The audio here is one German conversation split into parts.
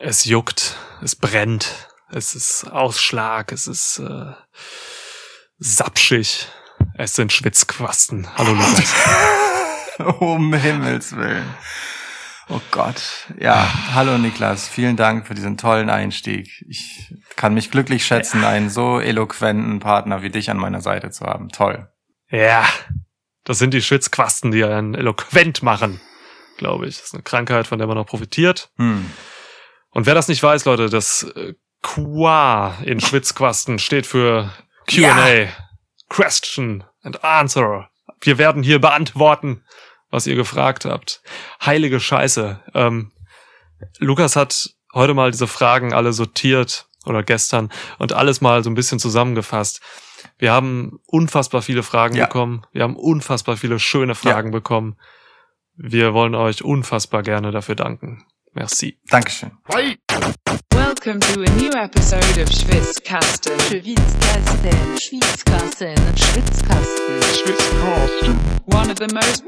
Es juckt, es brennt, es ist Ausschlag, es ist äh, sapschig, es sind Schwitzquasten. Hallo Lukas. um Himmels Willen. Oh Gott. Ja, hallo Niklas. Vielen Dank für diesen tollen Einstieg. Ich kann mich glücklich schätzen, einen so eloquenten Partner wie dich an meiner Seite zu haben. Toll. Ja, das sind die Schwitzquasten, die einen eloquent machen, glaube ich. Das ist eine Krankheit, von der man noch profitiert. Hm. Und wer das nicht weiß, Leute, das äh, QA in Schwitzquasten steht für Q&A. Ja. Question and Answer. Wir werden hier beantworten, was ihr gefragt habt. Heilige Scheiße. Ähm, Lukas hat heute mal diese Fragen alle sortiert oder gestern und alles mal so ein bisschen zusammengefasst. Wir haben unfassbar viele Fragen Ja. bekommen. Wir haben unfassbar viele schöne Fragen bekommen. Wir wollen euch unfassbar gerne dafür danken. Merci. Dankeschön. Welcome to a new episode of Schwitzkasten. Schwitzkasten, Schwitzkasten, Schwitzkasten. One of the most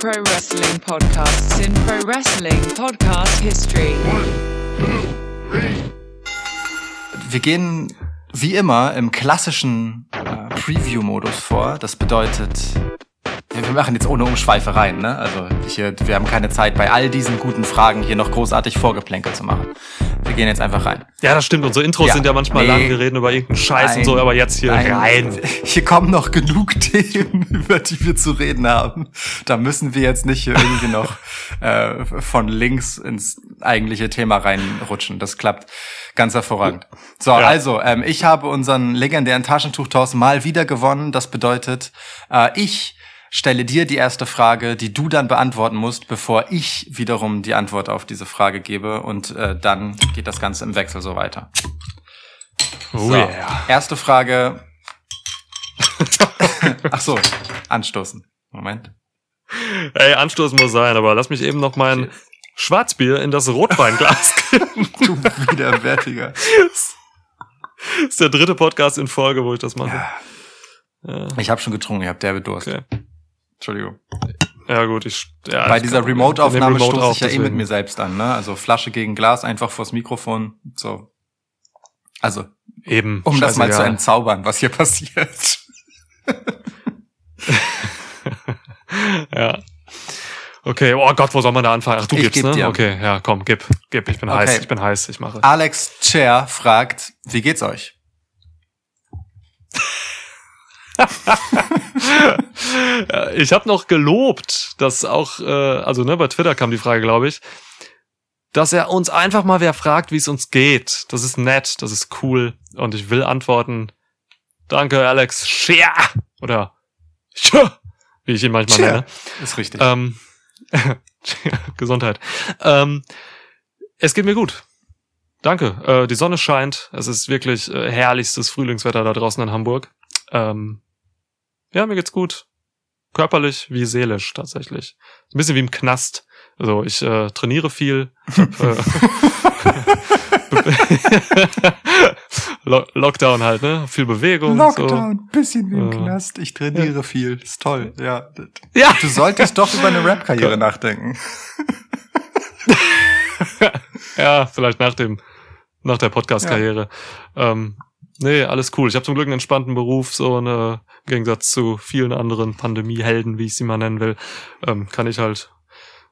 pro wrestling podcasts in pro wrestling podcast history. Wir gehen wie immer im klassischen äh, Preview-Modus vor. Das bedeutet, wir machen jetzt ohne Umschweife rein. Ne? Also hier, wir haben keine Zeit, bei all diesen guten Fragen hier noch großartig Vorgeplänkel zu machen. Wir gehen jetzt einfach rein. Ja, das stimmt. Unsere Intros Ja. sind ja manchmal Nee. lang. Wir reden über irgendeinen Scheiß und so, Nein. aber jetzt hier Nein. rein. Hier kommen noch genug Themen, über die wir zu reden haben. Da müssen wir jetzt nicht hier irgendwie noch äh, von links ins eigentliche Thema reinrutschen. Das klappt ganz hervorragend. So, Ja. also, ähm, ich habe unseren legendären Taschentuchtoss mal wieder gewonnen. Das bedeutet, äh, ich stelle dir die erste Frage, die du dann beantworten musst, bevor ich wiederum die Antwort auf diese Frage gebe. Und äh, dann geht das Ganze im Wechsel so weiter. Oh So, yeah. erste Frage. Ach so, anstoßen. Moment. Ey, Anstoß muss sein, aber lass mich eben noch mein Schwarzbier in das Rotweinglas geben. Du widerwärtiger. das ist der dritte Podcast in Folge, wo ich das mache. Ja, Ich habe schon getrunken, ich habe derbe Durst. okay. Entschuldigung. Ja, gut, ich. Ja, Bei ich dieser Remote-Aufnahme Remote stoße ich ja eh mit deswegen. mir selbst an, ne? Also Flasche gegen Glas, einfach vors Mikrofon. So. Also, Eben. um das mal zu entzaubern, was hier passiert. Ja. Okay, oh Gott, wo soll man da anfangen? Ach, du Ich gibst, ne? dir. Okay, ja, komm, gib, gib, ich bin Okay. heiß, ich bin heiß, ich mache. Alex Chair fragt, wie geht's euch? Ich habe noch gelobt, dass auch, äh, also ne, bei Twitter kam die Frage, glaube ich, dass er uns einfach mal wer fragt, wie es uns geht. Das ist nett, das ist cool und ich will antworten. Danke, Alex. Share oder Tja, wie ich ihn manchmal Tja. nenne. Ist richtig. Ähm, Gesundheit. Ähm, es geht mir gut. Danke. Äh, die Sonne scheint. Es ist wirklich äh, herrlichstes Frühlingswetter da draußen in Hamburg. Ähm, ja, mir geht's gut. Körperlich wie seelisch tatsächlich. Ein bisschen wie im Knast. Also ich äh, trainiere viel. Hab, äh, Lo Lockdown halt, ne? Viel Bewegung. Lockdown, bisschen wie im Äh, Knast. Ich trainiere viel. Ist toll. Ja. So. Ja. Du solltest doch über eine Rap-Karriere nachdenken. Ja, vielleicht nach dem, nach der Podcast-Karriere. Ähm, nee, alles cool. Ich habe zum Glück einen entspannten Beruf, so eine, im Gegensatz zu vielen anderen Pandemiehelden, wie ich sie mal nennen will, ähm, kann ich halt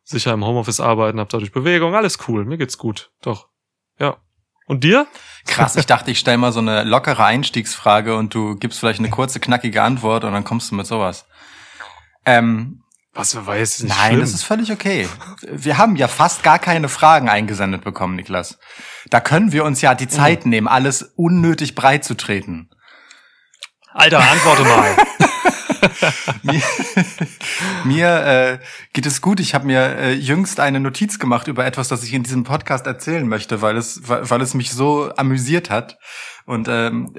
sicher im Homeoffice arbeiten, hab dadurch Bewegung, alles cool, mir geht's gut, doch. Ja. Und dir? Krass, ich dachte, ich stelle mal so eine lockere Einstiegsfrage und du gibst vielleicht eine kurze, knackige Antwort und dann kommst du mit sowas. Ähm, Was wer weiß, ist nicht nein, schlimm. das ist völlig okay. Wir haben ja fast gar keine Fragen eingesendet bekommen, Niklas. Da können wir uns ja die Zeit nehmen, alles unnötig breit zu treten. Alter, antworte mal. mir mir äh, geht es gut. Ich habe mir äh, jüngst eine Notiz gemacht über etwas, das ich in diesem Podcast erzählen möchte, weil es, weil, weil es mich so amüsiert hat. Und ähm,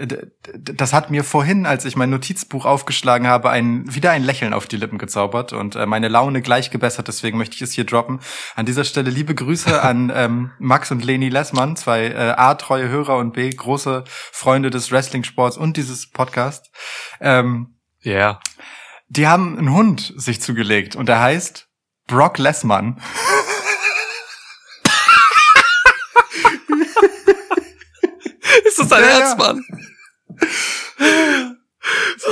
das hat mir vorhin, als ich mein Notizbuch aufgeschlagen habe, ein, wieder ein Lächeln auf die Lippen gezaubert und äh, meine Laune gleich gebessert. Deswegen möchte ich es hier droppen. An dieser Stelle liebe Grüße an ähm, Max und Leni Lessmann, zwei äh, A, treue Hörer und B, große Freunde des Wrestling-Sports und dieses Podcasts. Ähm, ja. Yeah. Die haben einen Hund sich zugelegt und der heißt Brock Lessmann. Ist das ein ja,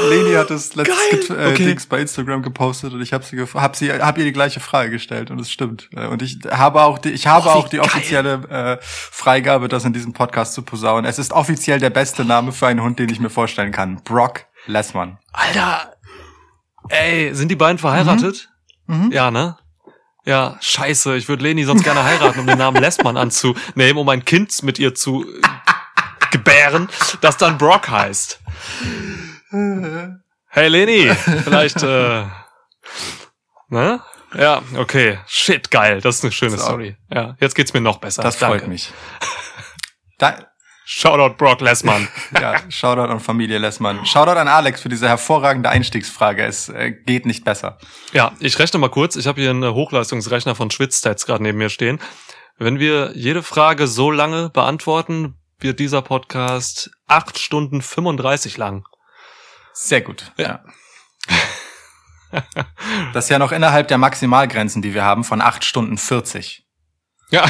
Leni hat das letztes äh, okay. Dings bei Instagram gepostet und ich habe sie hab sie hab ihr die gleiche Frage gestellt und es stimmt äh, und ich habe auch die ich habe oh, auch die offizielle äh, Freigabe das in diesem Podcast zu posauen. Es ist offiziell der beste Name für einen Hund, den ich mir vorstellen kann. Brock Lessmann. Alter. Ey, sind die beiden verheiratet? Mhm. Ja, ne? Ja, scheiße. Ich würde Leni sonst gerne heiraten, um den Namen Lessmann anzunehmen, um ein Kind mit ihr zu äh, gebären, das dann Brock heißt. Hey Leni, vielleicht, äh, ne? Ja, okay. Shit, geil. Das ist eine schöne So. Story. Ja, jetzt geht's mir noch besser. Das Danke. freut mich. Da, Shoutout Brock Lessmann. ja, Shoutout an Familie Lessmann. Shoutout an Alex für diese hervorragende Einstiegsfrage. Es äh, geht nicht besser. Ja, ich rechne mal kurz. Ich habe hier einen Hochleistungsrechner von Schwitzstats gerade neben mir stehen. Wenn wir jede Frage so lange beantworten, wird dieser Podcast acht Stunden 35 lang. Sehr gut. Ja. Das ist ja noch innerhalb der Maximalgrenzen, die wir haben, von 8 Stunden 40. Ja,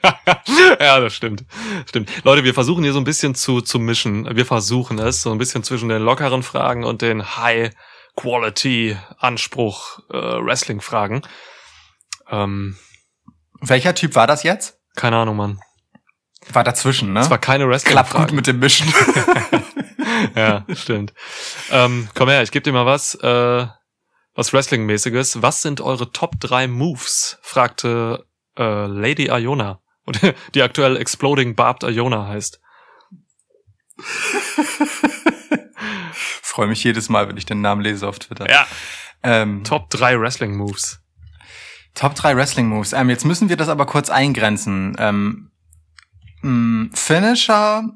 ja, das stimmt. Stimmt. Leute, wir versuchen hier so ein bisschen zu, zu mischen. Wir versuchen es, so ein bisschen zwischen den lockeren Fragen und den High-Quality-Anspruch äh, Wrestling-Fragen. Ähm, Welcher Typ war das jetzt? keine Ahnung, Mann. War dazwischen, ne? Es war keine Klappt Wrestling-Frage. gut mit dem Mischen. ja, stimmt. Ähm, komm her, ich gebe dir mal was, äh, was Wrestling-mäßiges. Was sind eure Top 3 Moves? fragte äh, Lady Iona. Und die aktuell Exploding Barbed Iona heißt. Freue mich jedes Mal, wenn ich den Namen lese auf Twitter. Ja. Ähm, Top 3 Wrestling-Moves. Top 3 Wrestling Moves. Ähm, jetzt müssen wir das aber kurz eingrenzen. Ähm, Finisher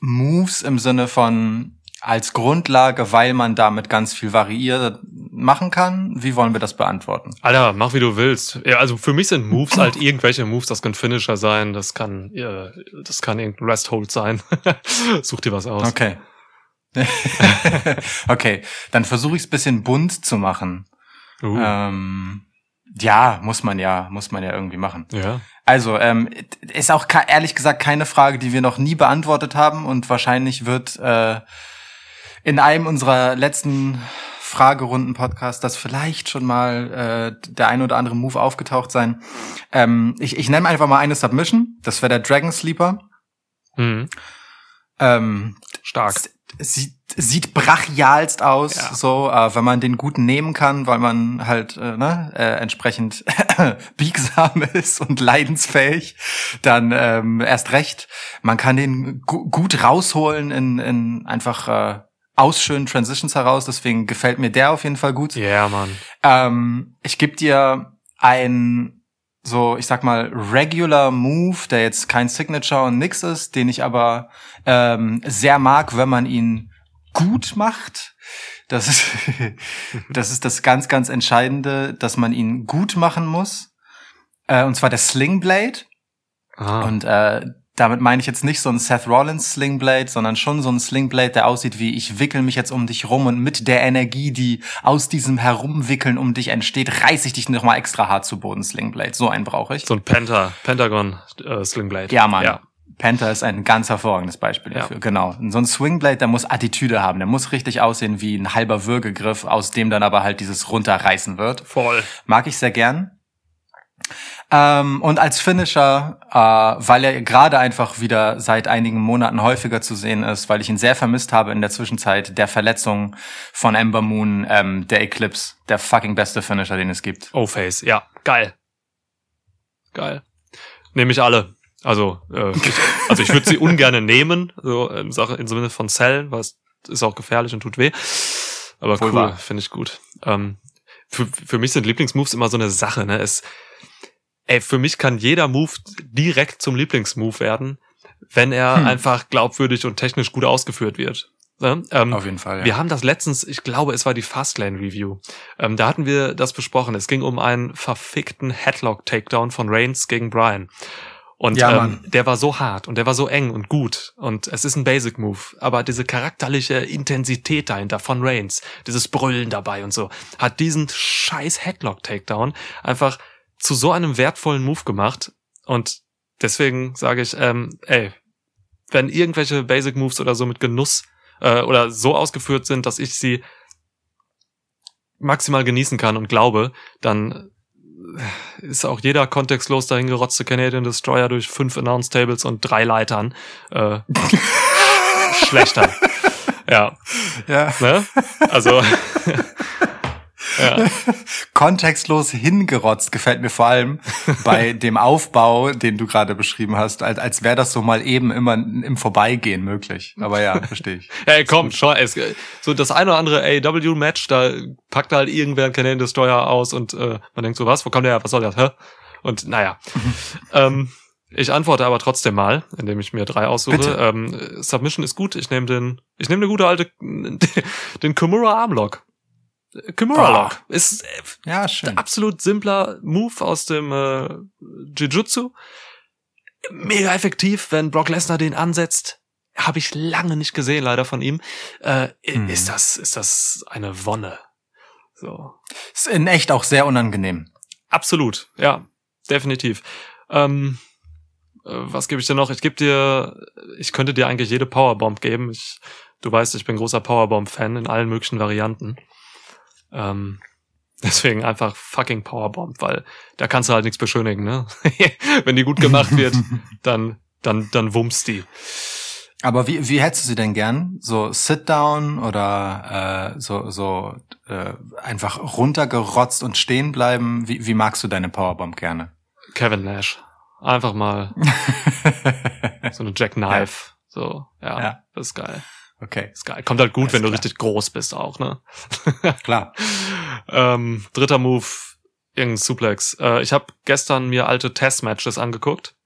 Moves im Sinne von als Grundlage, weil man damit ganz viel variiert machen kann. Wie wollen wir das beantworten? Alter, mach wie du willst. Ja, also für mich sind Moves halt irgendwelche Moves. Das können Finisher sein, das kann, äh, das kann irgendein Rest-Hold sein. Such dir was aus. Okay. okay, dann versuche ich es bisschen bunt zu machen. Uh, Ähm, ja, muss man ja, muss man ja irgendwie machen. ja. Also, ähm, ist auch ehrlich gesagt keine Frage, die wir noch nie beantwortet haben und wahrscheinlich wird äh, in einem unserer letzten Fragerunden-Podcasts das vielleicht schon mal äh, der ein oder andere Move aufgetaucht sein. Ähm, ich, ich nenne einfach mal eine Submission. Das wäre der Dragon Sleeper. Mhm. Ähm, Stark. sieht, sieht brachialst aus, Ja. so, äh, wenn man den guten nehmen kann, weil man halt äh, ne, äh, entsprechend biegsam ist und leidensfähig, dann ähm, erst recht. Man kann den gu gut rausholen in, in einfach äh, aus schönen Transitions heraus, deswegen gefällt mir der auf jeden Fall gut. Ja, yeah, Mann. Ähm, ich gebe dir ein so, ich sag mal, regular Move, der jetzt kein Signature und nix ist, den ich aber ähm, sehr mag, wenn man ihn gut macht. Das ist, das ist das ganz, ganz Entscheidende, dass man ihn gut machen muss. Äh, und zwar der Sling Blade. Ah. Und äh, damit meine ich jetzt nicht so ein Seth Rollins Slingblade, sondern schon so ein Slingblade, der aussieht wie ich wickel mich jetzt um dich rum und mit der Energie, die aus diesem Herumwickeln um dich entsteht, reiß ich dich nochmal extra hart zu Boden Slingblade. So einen brauche ich. So ein Penta, Pentagon äh, Slingblade. Ja, Mann. Ja. Panther ist ein ganz hervorragendes Beispiel Ja. dafür. Genau. Und so ein Swingblade, der muss Attitüde haben. Der muss richtig aussehen wie ein halber Würgegriff, aus dem dann aber halt dieses runterreißen wird. Voll. Mag ich sehr gern. Ähm, und als Finisher, äh, weil er gerade einfach wieder seit einigen Monaten häufiger zu sehen ist, weil ich ihn sehr vermisst habe in der Zwischenzeit der Verletzung von Ember Moon, ähm, der Eclipse, der fucking beste Finisher, den es gibt. O-Face, ja. Geil. Geil. Nehme ich alle. Also, äh, ich, also ich würde sie ungerne nehmen, so in Sache, im Sinne von Zellen, weil es ist auch gefährlich und tut weh. Aber Wohl cool, finde ich gut. Ähm, für, für mich sind Lieblingsmoves immer so eine Sache, ne? Es, ey, für mich kann jeder Move direkt zum Lieblingsmove werden, wenn er Hm. einfach glaubwürdig und technisch gut ausgeführt wird. Ne? Ähm, Auf jeden Fall. Ja. wir haben das letztens, ich glaube, es war die Fastlane Review. Ähm, da hatten wir das besprochen. Es ging um einen verfickten Headlock Takedown von Reigns gegen Brian. Und Ja, ähm, der war so hart und der war so eng und gut. Und es ist ein Basic Move. Aber diese charakterliche Intensität dahinter von Reigns, dieses Brüllen dabei und so, hat diesen scheiß Headlock Takedown einfach zu so einem wertvollen Move gemacht. Und deswegen sage ich, ähm, ey, wenn irgendwelche Basic Moves oder so mit Genuss äh, oder so ausgeführt sind, dass ich sie maximal genießen kann und glaube, dann ist auch jeder kontextlos dahin gerotzte Canadian Destroyer durch fünf Announce Tables und drei Leitern äh, schlechter. Ja. Ja. Ne? Also ja. Kontextlos hingerotzt gefällt mir vor allem bei dem Aufbau, den du gerade beschrieben hast, als, als wäre das so mal eben immer im Vorbeigehen möglich. Aber ja, verstehe ich. Hey, komm, schau, es, so das eine oder andere AEW-Match, da packt halt irgendwer ein Canadian Destroyer aus und äh, man denkt so, was, wo kommt der her, was soll das, hä? Und naja. ähm, ich antworte aber trotzdem mal, indem ich mir drei aussuche. Bitte. Ähm, Submission ist gut. Ich nehme den, ich nehme eine gute alte, den Kimura Armlock. Kimura. Lock ist äh, Ja, schön. absolut simpler Move aus dem äh, Jiu-Jitsu. Mega effektiv, wenn Brock Lesnar den ansetzt. Habe ich lange nicht gesehen, leider von ihm. Äh, Mhm. Ist das, ist das eine Wonne? So. Ist in echt auch sehr unangenehm. Absolut, ja, definitiv. Ähm, äh, was gebe ich dir noch? Ich gebe dir, ich könnte dir eigentlich jede Powerbomb geben. Ich, du weißt, ich bin großer Powerbomb-Fan in allen möglichen Varianten. Ähm, deswegen einfach fucking Powerbomb, weil da kannst du halt nichts beschönigen, ne? Wenn die gut gemacht wird, dann, dann, dann wummst die. Aber wie, wie hättest du sie denn gern? So Sit-Down oder äh, so, so äh, einfach runtergerotzt und stehen bleiben? Wie, wie magst du deine Powerbomb gerne? Kevin Nash. Einfach mal so eine Jackknife. So, ja, Ja. das ist geil. Okay, Ist geil. Kommt halt gut, Alles wenn du klar. richtig groß bist auch, ne? klar. ähm, dritter Move, irgendein Suplex. Äh, ich habe gestern mir alte Test-Matches angeguckt,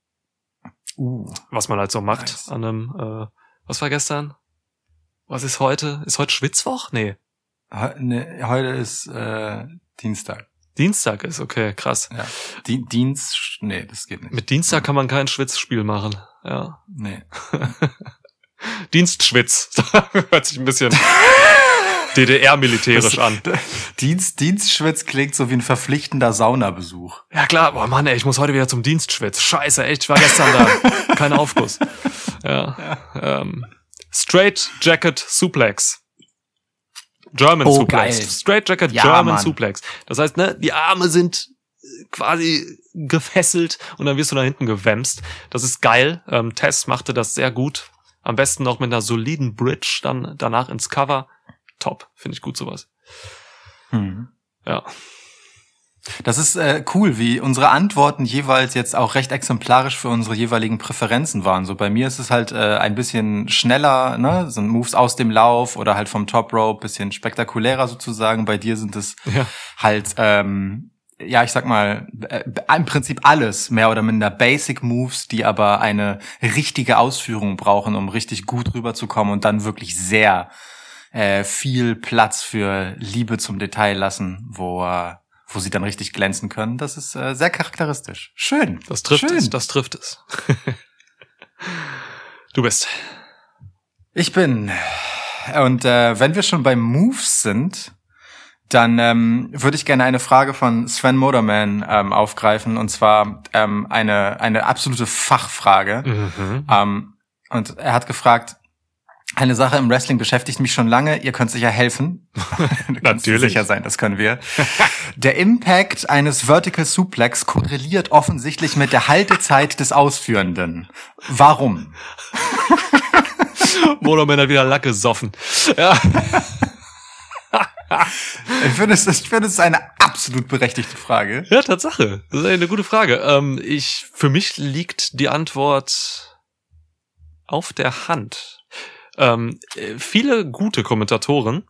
Uh. was man halt so macht Nice. an einem, äh, was war gestern? Was ist heute? Ist heute Schwitzwoch? Nee. He ne, heute ist äh, Dienstag. Dienstag ist, okay, krass. Ja. Di Dienst, nee, das geht nicht. Mit Dienstag kann man kein Schwitzspiel machen. Ja. Nee. Dienstschwitz. Hört sich ein bisschen DDR-militärisch an. Dienst, Dienstschwitz klingt so wie ein verpflichtender Saunabesuch. Ja klar, boah Mann, ey, ich muss heute wieder zum Dienstschwitz. Scheiße, echt, ich war gestern da. Kein Aufguss. Ja. Ähm, Straight Jacket Suplex. German Oh, Suplex. geil. Straight Jacket Ja, German Mann. Suplex. Das heißt, ne, die Arme sind äh, quasi gefesselt und dann wirst du da hinten gewämst. Das ist geil. Ähm, Tess machte das sehr gut. Am besten noch mit einer soliden Bridge dann danach ins Cover. Top. Finde ich gut sowas. Hm. Ja. Das ist äh, cool, wie unsere Antworten jeweils jetzt auch recht exemplarisch für unsere jeweiligen Präferenzen waren. So bei mir ist es halt äh, ein bisschen schneller, ne, so Moves aus dem Lauf oder halt vom Top Rope, bisschen spektakulärer sozusagen. Bei dir sind es Ja. halt, ähm, ja, ich sag mal, äh, im Prinzip alles mehr oder minder Basic Moves, die aber eine richtige Ausführung brauchen, um richtig gut rüberzukommen und dann wirklich sehr äh, viel Platz für Liebe zum Detail lassen, wo äh, wo sie dann richtig glänzen können. Das ist äh, sehr charakteristisch. Schön. Das trifft Schön. es, das trifft es. du bist. Ich bin. Und äh, wenn wir schon bei Moves sind, dann ähm, würde ich gerne eine Frage von Sven Moderman ähm, aufgreifen. Und zwar ähm, eine, eine absolute Fachfrage. Mhm. Ähm, und er hat gefragt, eine Sache im Wrestling beschäftigt mich schon lange, ihr könnt sicher helfen. Natürlich. sicher sein, das können wir. Der Impact eines Vertical Suplex korreliert offensichtlich mit der Haltezeit des Ausführenden. Warum? Monoman hat wieder Lack gesoffen. Ja. Ich finde es, ich finde es eine absolut berechtigte Frage. ja, Tatsache. Das ist eine gute Frage. Ähm, ich, für mich liegt die Antwort auf der Hand. Ähm, äh, viele gute Kommentatoren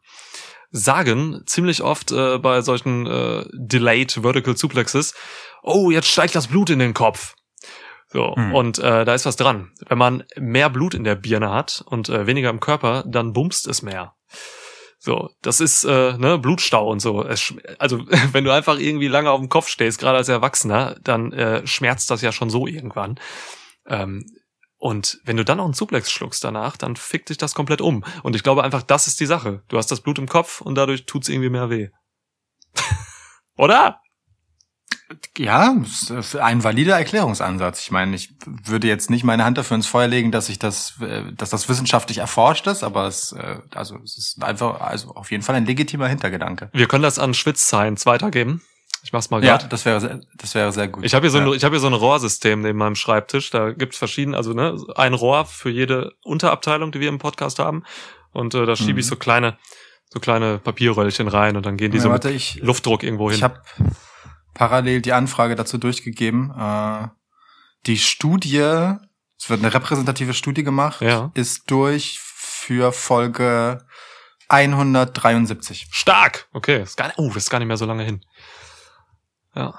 sagen ziemlich oft äh, bei solchen äh, Delayed Vertical Suplexes, oh, jetzt steigt das Blut in den Kopf. So, Hm. und äh, da ist was dran. Wenn man mehr Blut in der Birne hat und äh, weniger im Körper, dann bumst es mehr. So, das ist äh, ne, Blutstau und so. Es, also wenn du einfach irgendwie lange auf dem Kopf stehst, gerade als Erwachsener, dann äh, schmerzt das ja schon so irgendwann. Ähm, und wenn du dann noch einen Suplex schluckst danach, dann fickt dich das komplett um. Und ich glaube einfach, das ist die Sache. Du hast das Blut im Kopf und dadurch tut's irgendwie mehr weh. Oder? Ja, ein valider Erklärungsansatz. Ich meine, ich würde jetzt nicht meine Hand dafür ins Feuer legen, dass ich das, äh, dass das wissenschaftlich erforscht ist, aber es, äh, also es ist einfach, also auf jeden Fall ein legitimer Hintergedanke. Wir können das an Schwitz Science weitergeben. Ich mach's mal Ja, gerade. das wäre, sehr- das wäre sehr gut. Ich habe hier so ein, ja. ich habe hier so ein Rohrsystem neben meinem Schreibtisch. Da gibt's verschiedene, also ne, ein Rohr für jede Unterabteilung, die wir im Podcast haben. Und äh, da schiebe ich Mhm. so kleine, so kleine Papierröllchen rein und dann gehen die Ja, so warte, mit ich, Luftdruck irgendwo hin. ich habe parallel die Anfrage dazu durchgegeben. Äh, die Studie, es wird eine repräsentative Studie gemacht, Ja. ist durch für Folge 173. Stark! Okay, ist gar nicht, oh, das ist gar nicht mehr so lange hin. Ja.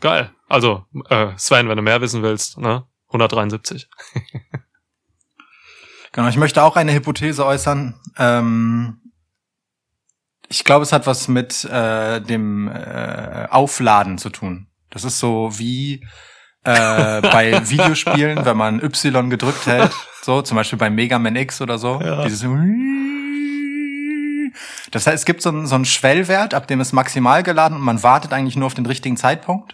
Geil. Also, äh, Sven, wenn du mehr wissen willst, ne? 173. Genau, ich möchte auch eine Hypothese äußern. Ähm, ich glaube, es hat was mit äh, dem äh, Aufladen zu tun. Das ist so wie äh, bei Videospielen, wenn man Y gedrückt hält, so zum Beispiel bei Mega Man X oder so. Ja. Dieses das heißt, es gibt so einen, so einen Schwellwert, ab dem ist maximal geladen und man wartet eigentlich nur auf den richtigen Zeitpunkt.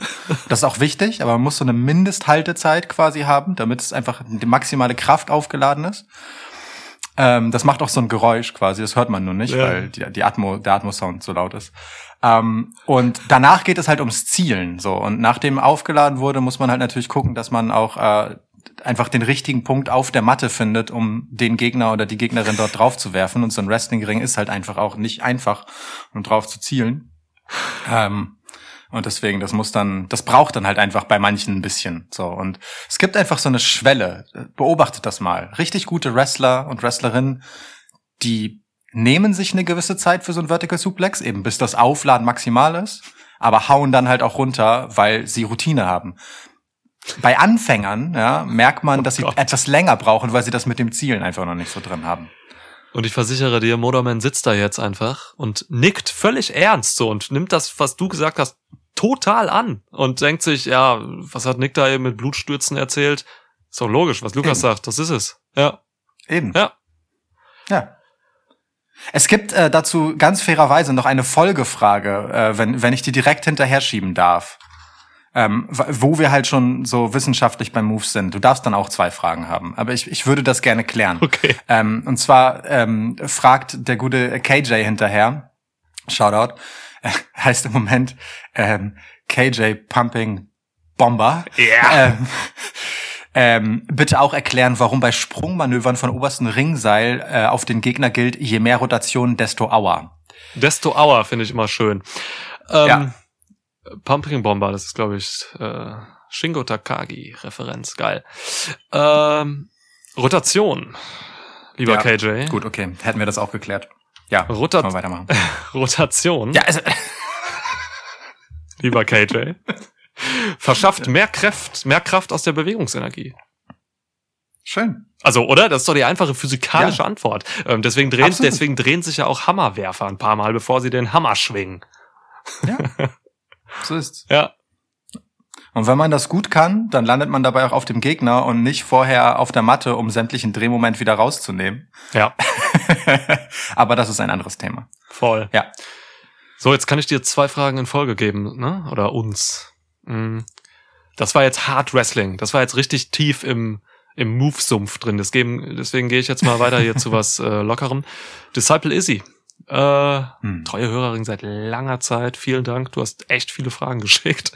Das ist auch wichtig, aber man muss so eine Mindesthaltezeit quasi haben, damit es einfach die maximale Kraft aufgeladen ist. Ähm, das macht auch so ein Geräusch quasi, das hört man nur nicht, Ja. weil die, die Atmo, der Atmo-Sound so laut ist. Ähm, und danach geht es halt ums Zielen, so. Und nachdem aufgeladen wurde, muss man halt natürlich gucken, dass man auch äh, einfach den richtigen Punkt auf der Matte findet, um den Gegner oder die Gegnerin dort drauf zu werfen. Und so ein Wrestling-Ring ist halt einfach auch nicht einfach, um drauf zu zielen. Ähm, und deswegen, das muss dann, das braucht dann halt einfach bei manchen ein bisschen. So. Und es gibt einfach so eine Schwelle. Beobachtet das mal. Richtig gute Wrestler und Wrestlerinnen, die nehmen sich eine gewisse Zeit für so ein Vertical Suplex, eben bis das Aufladen maximal ist, aber hauen dann halt auch runter, weil sie Routine haben. Bei Anfängern, ja, merkt man, dass sie Gott. etwas länger brauchen, weil sie das mit dem Zielen einfach noch nicht so drin haben. Und ich versichere dir, Motorman sitzt da jetzt einfach und nickt völlig ernst so und nimmt das, was du gesagt hast, total an und denkt sich, ja, was hat Nick da eben mit Blutstürzen erzählt? Ist doch logisch, was Lukas Eben. sagt, das ist es. Ja, Eben. ja. Ja. Es gibt äh, dazu ganz fairerweise noch eine Folgefrage, äh, wenn, wenn ich die direkt hinterher schieben darf. Ähm, wo wir halt schon so wissenschaftlich beim Moves sind. Du darfst dann auch zwei Fragen haben, aber ich, ich würde das gerne klären. Okay. Ähm, und zwar ähm, fragt der gute KJ hinterher, Shoutout, heißt im Moment ähm, KJ Pumping Bomber. Ja. Ähm, ähm, bitte auch erklären, warum bei Sprungmanövern von obersten Ringseil äh, auf den Gegner gilt, je mehr Rotation, desto Aua. Desto Auer finde ich immer schön. Ähm, Ja. Pumping Bomber, das ist, glaube ich, äh, Shingo Takagi, Referenz, geil. Ähm, Rotation, lieber Ja, KJ. Gut, okay, hätten wir das auch geklärt. Ja, Rotat- können wir weitermachen. Rotation, Ja, also, lieber KJ, verschafft mehr Kraft, mehr Kraft aus der Bewegungsenergie. schön. Also, oder? Das ist doch die einfache physikalische Ja. Antwort. Ähm, deswegen, drehen, Absolut. deswegen drehen sich ja auch Hammerwerfer ein paar Mal, bevor sie den Hammer schwingen. Ja, so ist's. Ja. Und wenn man das gut kann, dann landet man dabei auch auf dem Gegner und nicht vorher auf der Matte, um sämtlichen Drehmoment wieder rauszunehmen. Ja, Aber das ist ein anderes Thema. voll. Ja. So, jetzt kann ich dir zwei Fragen in Folge geben, ne? Oder uns. Mm. Das war jetzt Hard Wrestling. Das war jetzt richtig tief im, im Move-Sumpf drin. Deswegen, deswegen gehe ich jetzt mal weiter hier zu was äh, Lockerem. Disciple Izzy. Äh, Hm. treue Hörerin seit langer Zeit. Vielen Dank. Du hast echt viele Fragen geschickt.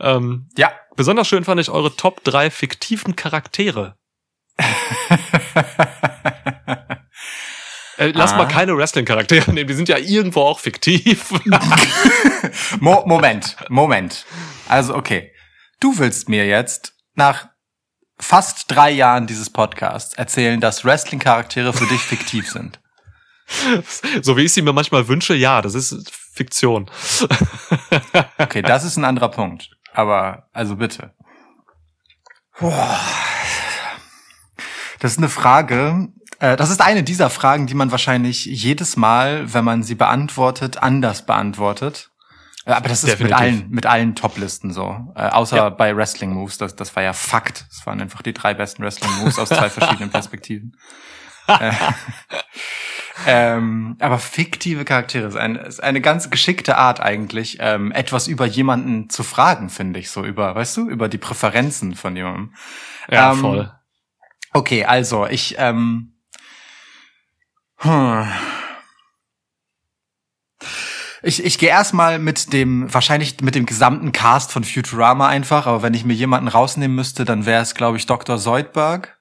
Ähm, Ja. besonders schön fand ich eure Top 3 fiktiven Charaktere. Äh, lass Ah. mal keine Wrestling-Charaktere nehmen, die sind ja irgendwo auch fiktiv. Mo Moment, Moment. Also, okay. Du willst mir jetzt nach fast drei Jahren dieses Podcasts erzählen, dass Wrestling-Charaktere für dich fiktiv sind. so wie ich sie mir manchmal wünsche, ja, das ist Fiktion. Okay, das ist ein anderer Punkt. Aber, also bitte. Das ist eine Frage. Äh, Das ist eine dieser Fragen, die man wahrscheinlich jedes Mal, wenn man sie beantwortet, anders beantwortet. Äh, Aber das ist mit Definitiv. allen, mit allen Top-Listen so. Äh, außer Ja. bei Wrestling Moves, das, das war ja Fakt. Das waren einfach die drei besten Wrestling Moves aus zwei verschiedenen Perspektiven. äh, ähm, aber fiktive Charaktere ist eine, ist eine ganz geschickte Art eigentlich, ähm, etwas über jemanden zu fragen, finde ich, so über, weißt du, über die Präferenzen von jemandem. Ja, Ähm, voll. Okay, also ich, ähm, hm. Ich, ich gehe erstmal mit dem, wahrscheinlich mit dem gesamten Cast von Futurama einfach, aber wenn ich mir jemanden rausnehmen müsste, dann wäre es, glaube ich, Dr. Zoidberg.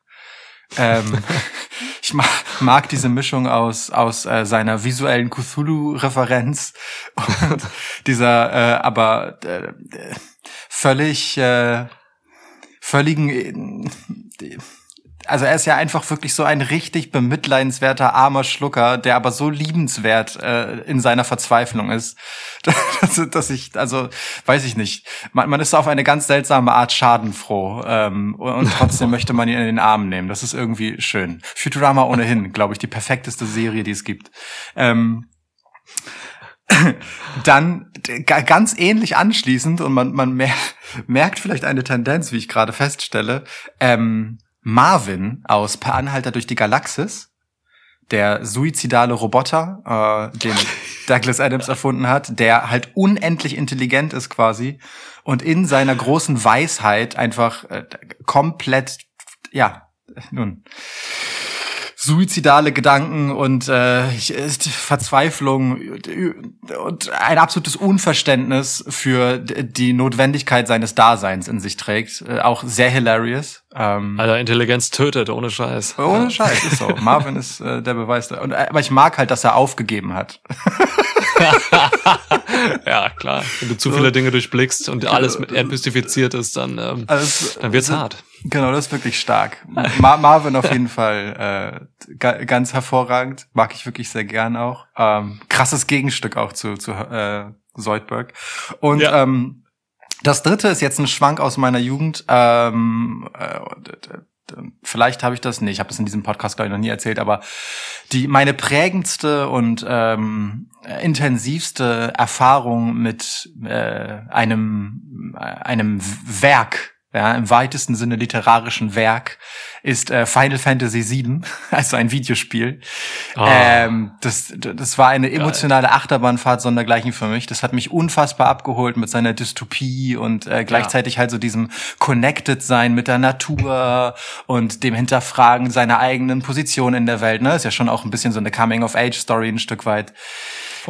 Ähm, ich mag, mag diese Mischung aus, aus äh, seiner visuellen Cthulhu-Referenz und dieser äh, aber äh, völlig äh, völligen äh, also er ist ja einfach wirklich so ein richtig bemitleidenswerter armer Schlucker, der aber so liebenswert äh, in seiner Verzweiflung ist, dass, dass ich, also weiß ich nicht, man, man ist auf eine ganz seltsame Art schadenfroh ähm, und, trotzdem möchte man ihn in den Arm nehmen. Das ist irgendwie schön. Futurama ohnehin, glaube ich, die perfekteste Serie, die es gibt. Ähm, dann ganz ähnlich anschließend und man, man mer merkt vielleicht eine Tendenz, wie ich gerade feststelle. Ähm, Marvin aus Per Anhalter durch die Galaxis, der suizidale Roboter, äh, den Douglas Adams erfunden hat, der halt unendlich intelligent ist quasi und in seiner großen Weisheit einfach äh, komplett, ja, nun, suizidale Gedanken und äh, ist Verzweiflung und ein absolutes Unverständnis für die Notwendigkeit seines Daseins in sich trägt. Äh, auch sehr hilarious. Ähm, Alter, Intelligenz tötet, ohne Scheiß. ohne Scheiß, ist so. Marvin ist äh, der Beweis. Da. Und, äh, aber ich mag halt, dass er aufgegeben hat. ja, klar. Wenn du zu viele Dinge durchblickst und alles mit entmystifiziert ist, dann, ähm, Also dann wird's es- hart. Genau, das ist wirklich stark. Ma Marvin auf jeden Fall äh, ga ganz hervorragend. Mag ich wirklich sehr gern auch. Ähm, krasses Gegenstück auch zu, zu äh, Zoidberg. Und Ja. ähm, das dritte ist jetzt ein Schwank aus meiner Jugend. Ähm, äh, vielleicht habe ich das, nee, ich habe das in diesem Podcast glaube ich noch nie erzählt, aber die meine prägendste und ähm, intensivste Erfahrung mit äh, einem einem Werk ja, im weitesten Sinne literarischen Werk, ist äh, Final Fantasy VII, also ein Videospiel. Ah. Ähm, das, das war eine emotionale Achterbahnfahrt sondergleichen für mich. Das hat mich unfassbar abgeholt mit seiner Dystopie und äh, gleichzeitig halt so diesem Connected sein mit der Natur und dem Hinterfragen seiner eigenen Position in der Welt. Ne? Ist ja schon auch ein bisschen so eine Coming-of-Age-Story ein Stück weit.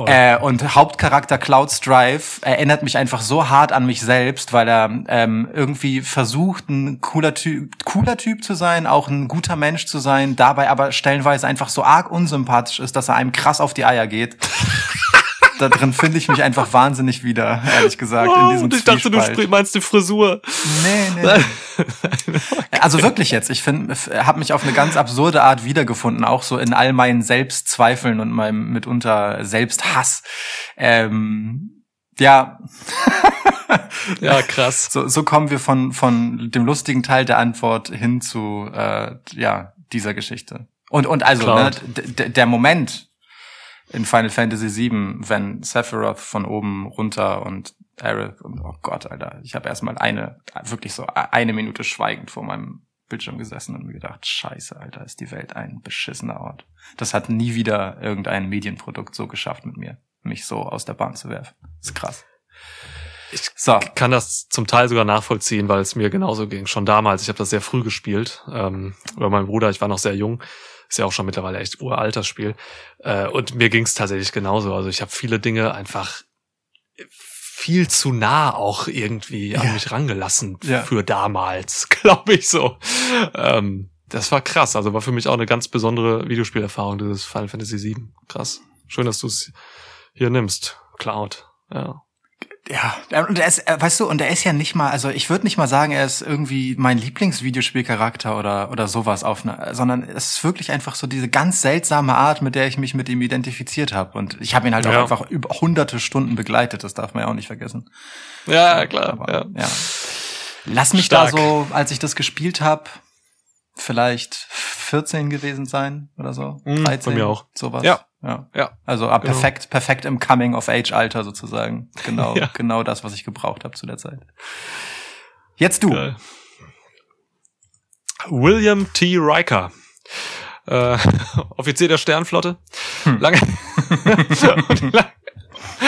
Äh, und Hauptcharakter Cloud Strife erinnert mich einfach so hart an mich selbst, weil er ähm, irgendwie versucht, ein cooler Typ, cooler Typ zu sein, auch ein guter Mensch zu sein, dabei aber stellenweise einfach so arg unsympathisch ist, dass er einem krass auf die Eier geht. da drin finde ich mich einfach wahnsinnig wieder, ehrlich gesagt, in Oh, diesem und ich dachte, du meinst die Frisur. Nee, nee. Also wirklich jetzt, ich finde, habe mich auf eine ganz absurde Art wiedergefunden, auch so in all meinen Selbstzweifeln und meinem mitunter Selbsthass. Ähm, ja, Ja, krass. so, so kommen wir von von dem lustigen Teil der Antwort hin zu äh, ja dieser Geschichte. Und und also ne, der Moment in Final Fantasy VII, wenn Sephiroth von oben runter und Aerith und oh Gott, Alter, ich habe erstmal eine wirklich so eine Minute schweigend vor meinem Bildschirm gesessen und mir gedacht, Scheiße, Alter, ist die Welt ein beschissener Ort. Das hat nie wieder irgendein Medienprodukt so geschafft mit mir, mich so aus der Bahn zu werfen. Das ist krass. Ich So, kann das zum Teil sogar nachvollziehen, weil es mir genauso ging. Schon damals. Ich habe das sehr früh gespielt. Ähm, über meinen Bruder, ich war noch sehr jung. Ist ja auch schon mittlerweile echt uraltes Spiel. Äh, und mir ging es tatsächlich genauso. Also ich habe viele Dinge einfach viel zu nah auch irgendwie an Ja. mich rangelassen Ja. für damals, glaube ich so. Ähm, das war krass. Also war für mich auch eine ganz besondere Videospielerfahrung, dieses Final Fantasy VII. Krass. Schön, dass du es hier nimmst. Cloud. Ja. Ja, und er ist, äh, weißt du, und er ist ja nicht mal, also ich würde nicht mal sagen, er ist irgendwie mein Lieblingsvideospielcharakter oder oder sowas auf eine, sondern es ist wirklich einfach so diese ganz seltsame Art, mit der ich mich mit ihm identifiziert habe und ich habe ihn halt auch Ja. einfach über hunderte Stunden begleitet, das darf man ja auch nicht vergessen. Ja, klar. Aber, ja. ja. Lass mich Stark. da so, als ich das gespielt habe, vielleicht 14 gewesen sein oder so, Mhm, 13, bei mir auch. sowas. Ja. Ja. Ja. Also ah, Genau. perfekt, perfekt im Coming-of-Age-Alter sozusagen. Genau, Ja. genau das, was ich gebraucht habe zu der Zeit. Jetzt du. Geil. William T. Riker. Äh, Offizier der Sternflotte. lange, und lang,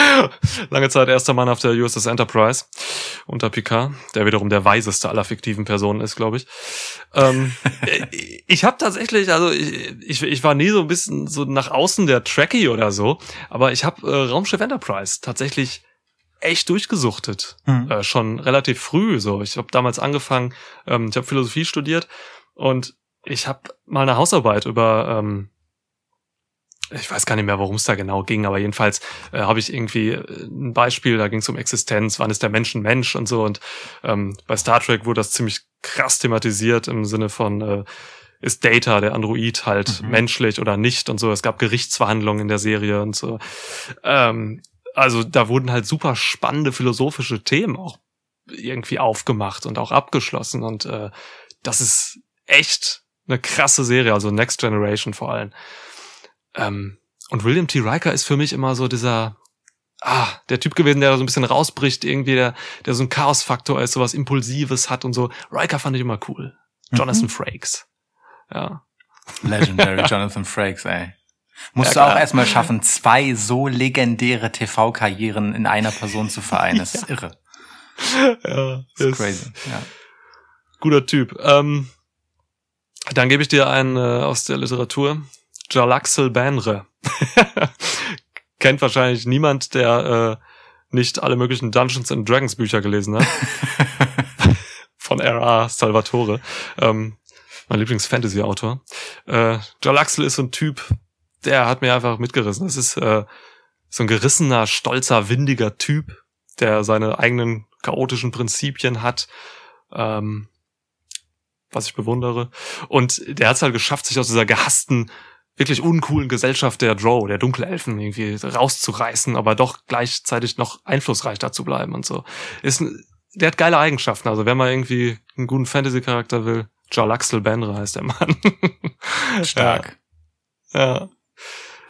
lange Zeit erster Mann auf der USS Enterprise unter Picard, der wiederum der weiseste aller fiktiven Personen ist, glaube ich. Ähm, ich habe tatsächlich, also ich, ich, ich war nie so ein bisschen so nach außen der Trekkie oder so, aber ich habe äh, Raumschiff Enterprise tatsächlich echt durchgesuchtet. Hm. Äh, schon relativ früh so. Ich habe damals angefangen, ähm, ich habe Philosophie studiert und ich habe mal eine Hausarbeit über ähm, ich weiß gar nicht mehr, worum es da genau ging, aber jedenfalls äh, habe ich irgendwie äh, ein Beispiel, da ging es um Existenz, wann ist der Mensch ein Mensch und so. Und ähm, bei Star Trek wurde das ziemlich krass thematisiert im Sinne von äh, ist Data, der Android, halt Mhm. menschlich oder nicht und so. Es gab Gerichtsverhandlungen in der Serie und so. Ähm, also da wurden halt super spannende philosophische Themen auch irgendwie aufgemacht und auch abgeschlossen. Und äh, das ist echt eine krasse Serie, also Next Generation vor allem. Ähm, und William T. Riker ist für mich immer so dieser, ah, der Typ gewesen, der da so ein bisschen rausbricht, irgendwie, der, der so ein Chaosfaktor ist, sowas Impulsives hat und so. Riker fand ich immer cool. Jonathan Mhm. Frakes. Ja. Legendary Jonathan Frakes, ey. Musst Ja, du auch erstmal schaffen, zwei so legendäre TV-Karrieren in einer Person zu vereinen. Das ist irre. ja Das ist crazy. Ja. Guter Typ. Ähm, dann gebe ich dir einen äh, aus der Literatur. Jalaxel Banre. Kennt wahrscheinlich niemand, der äh, nicht alle möglichen Dungeons and Dragons Bücher gelesen hat. Von R.A. Salvatore. Ähm, mein Lieblings-Fantasy-Autor. Äh, Jalaxel ist so ein Typ, der hat mir einfach mitgerissen. Das ist äh, so ein gerissener, stolzer, windiger Typ, der seine eigenen chaotischen Prinzipien hat. Ähm, was ich bewundere. Und der hat es halt geschafft, sich aus dieser gehassten, wirklich uncoolen Gesellschaft der Drow, der Dunkelelfen, irgendwie rauszureißen, aber doch gleichzeitig noch einflussreich zu bleiben und so. Ist der hat geile Eigenschaften. Also wenn man irgendwie einen guten Fantasy-Charakter will, Jalaxel Benre heißt der Mann. Stark. Ja.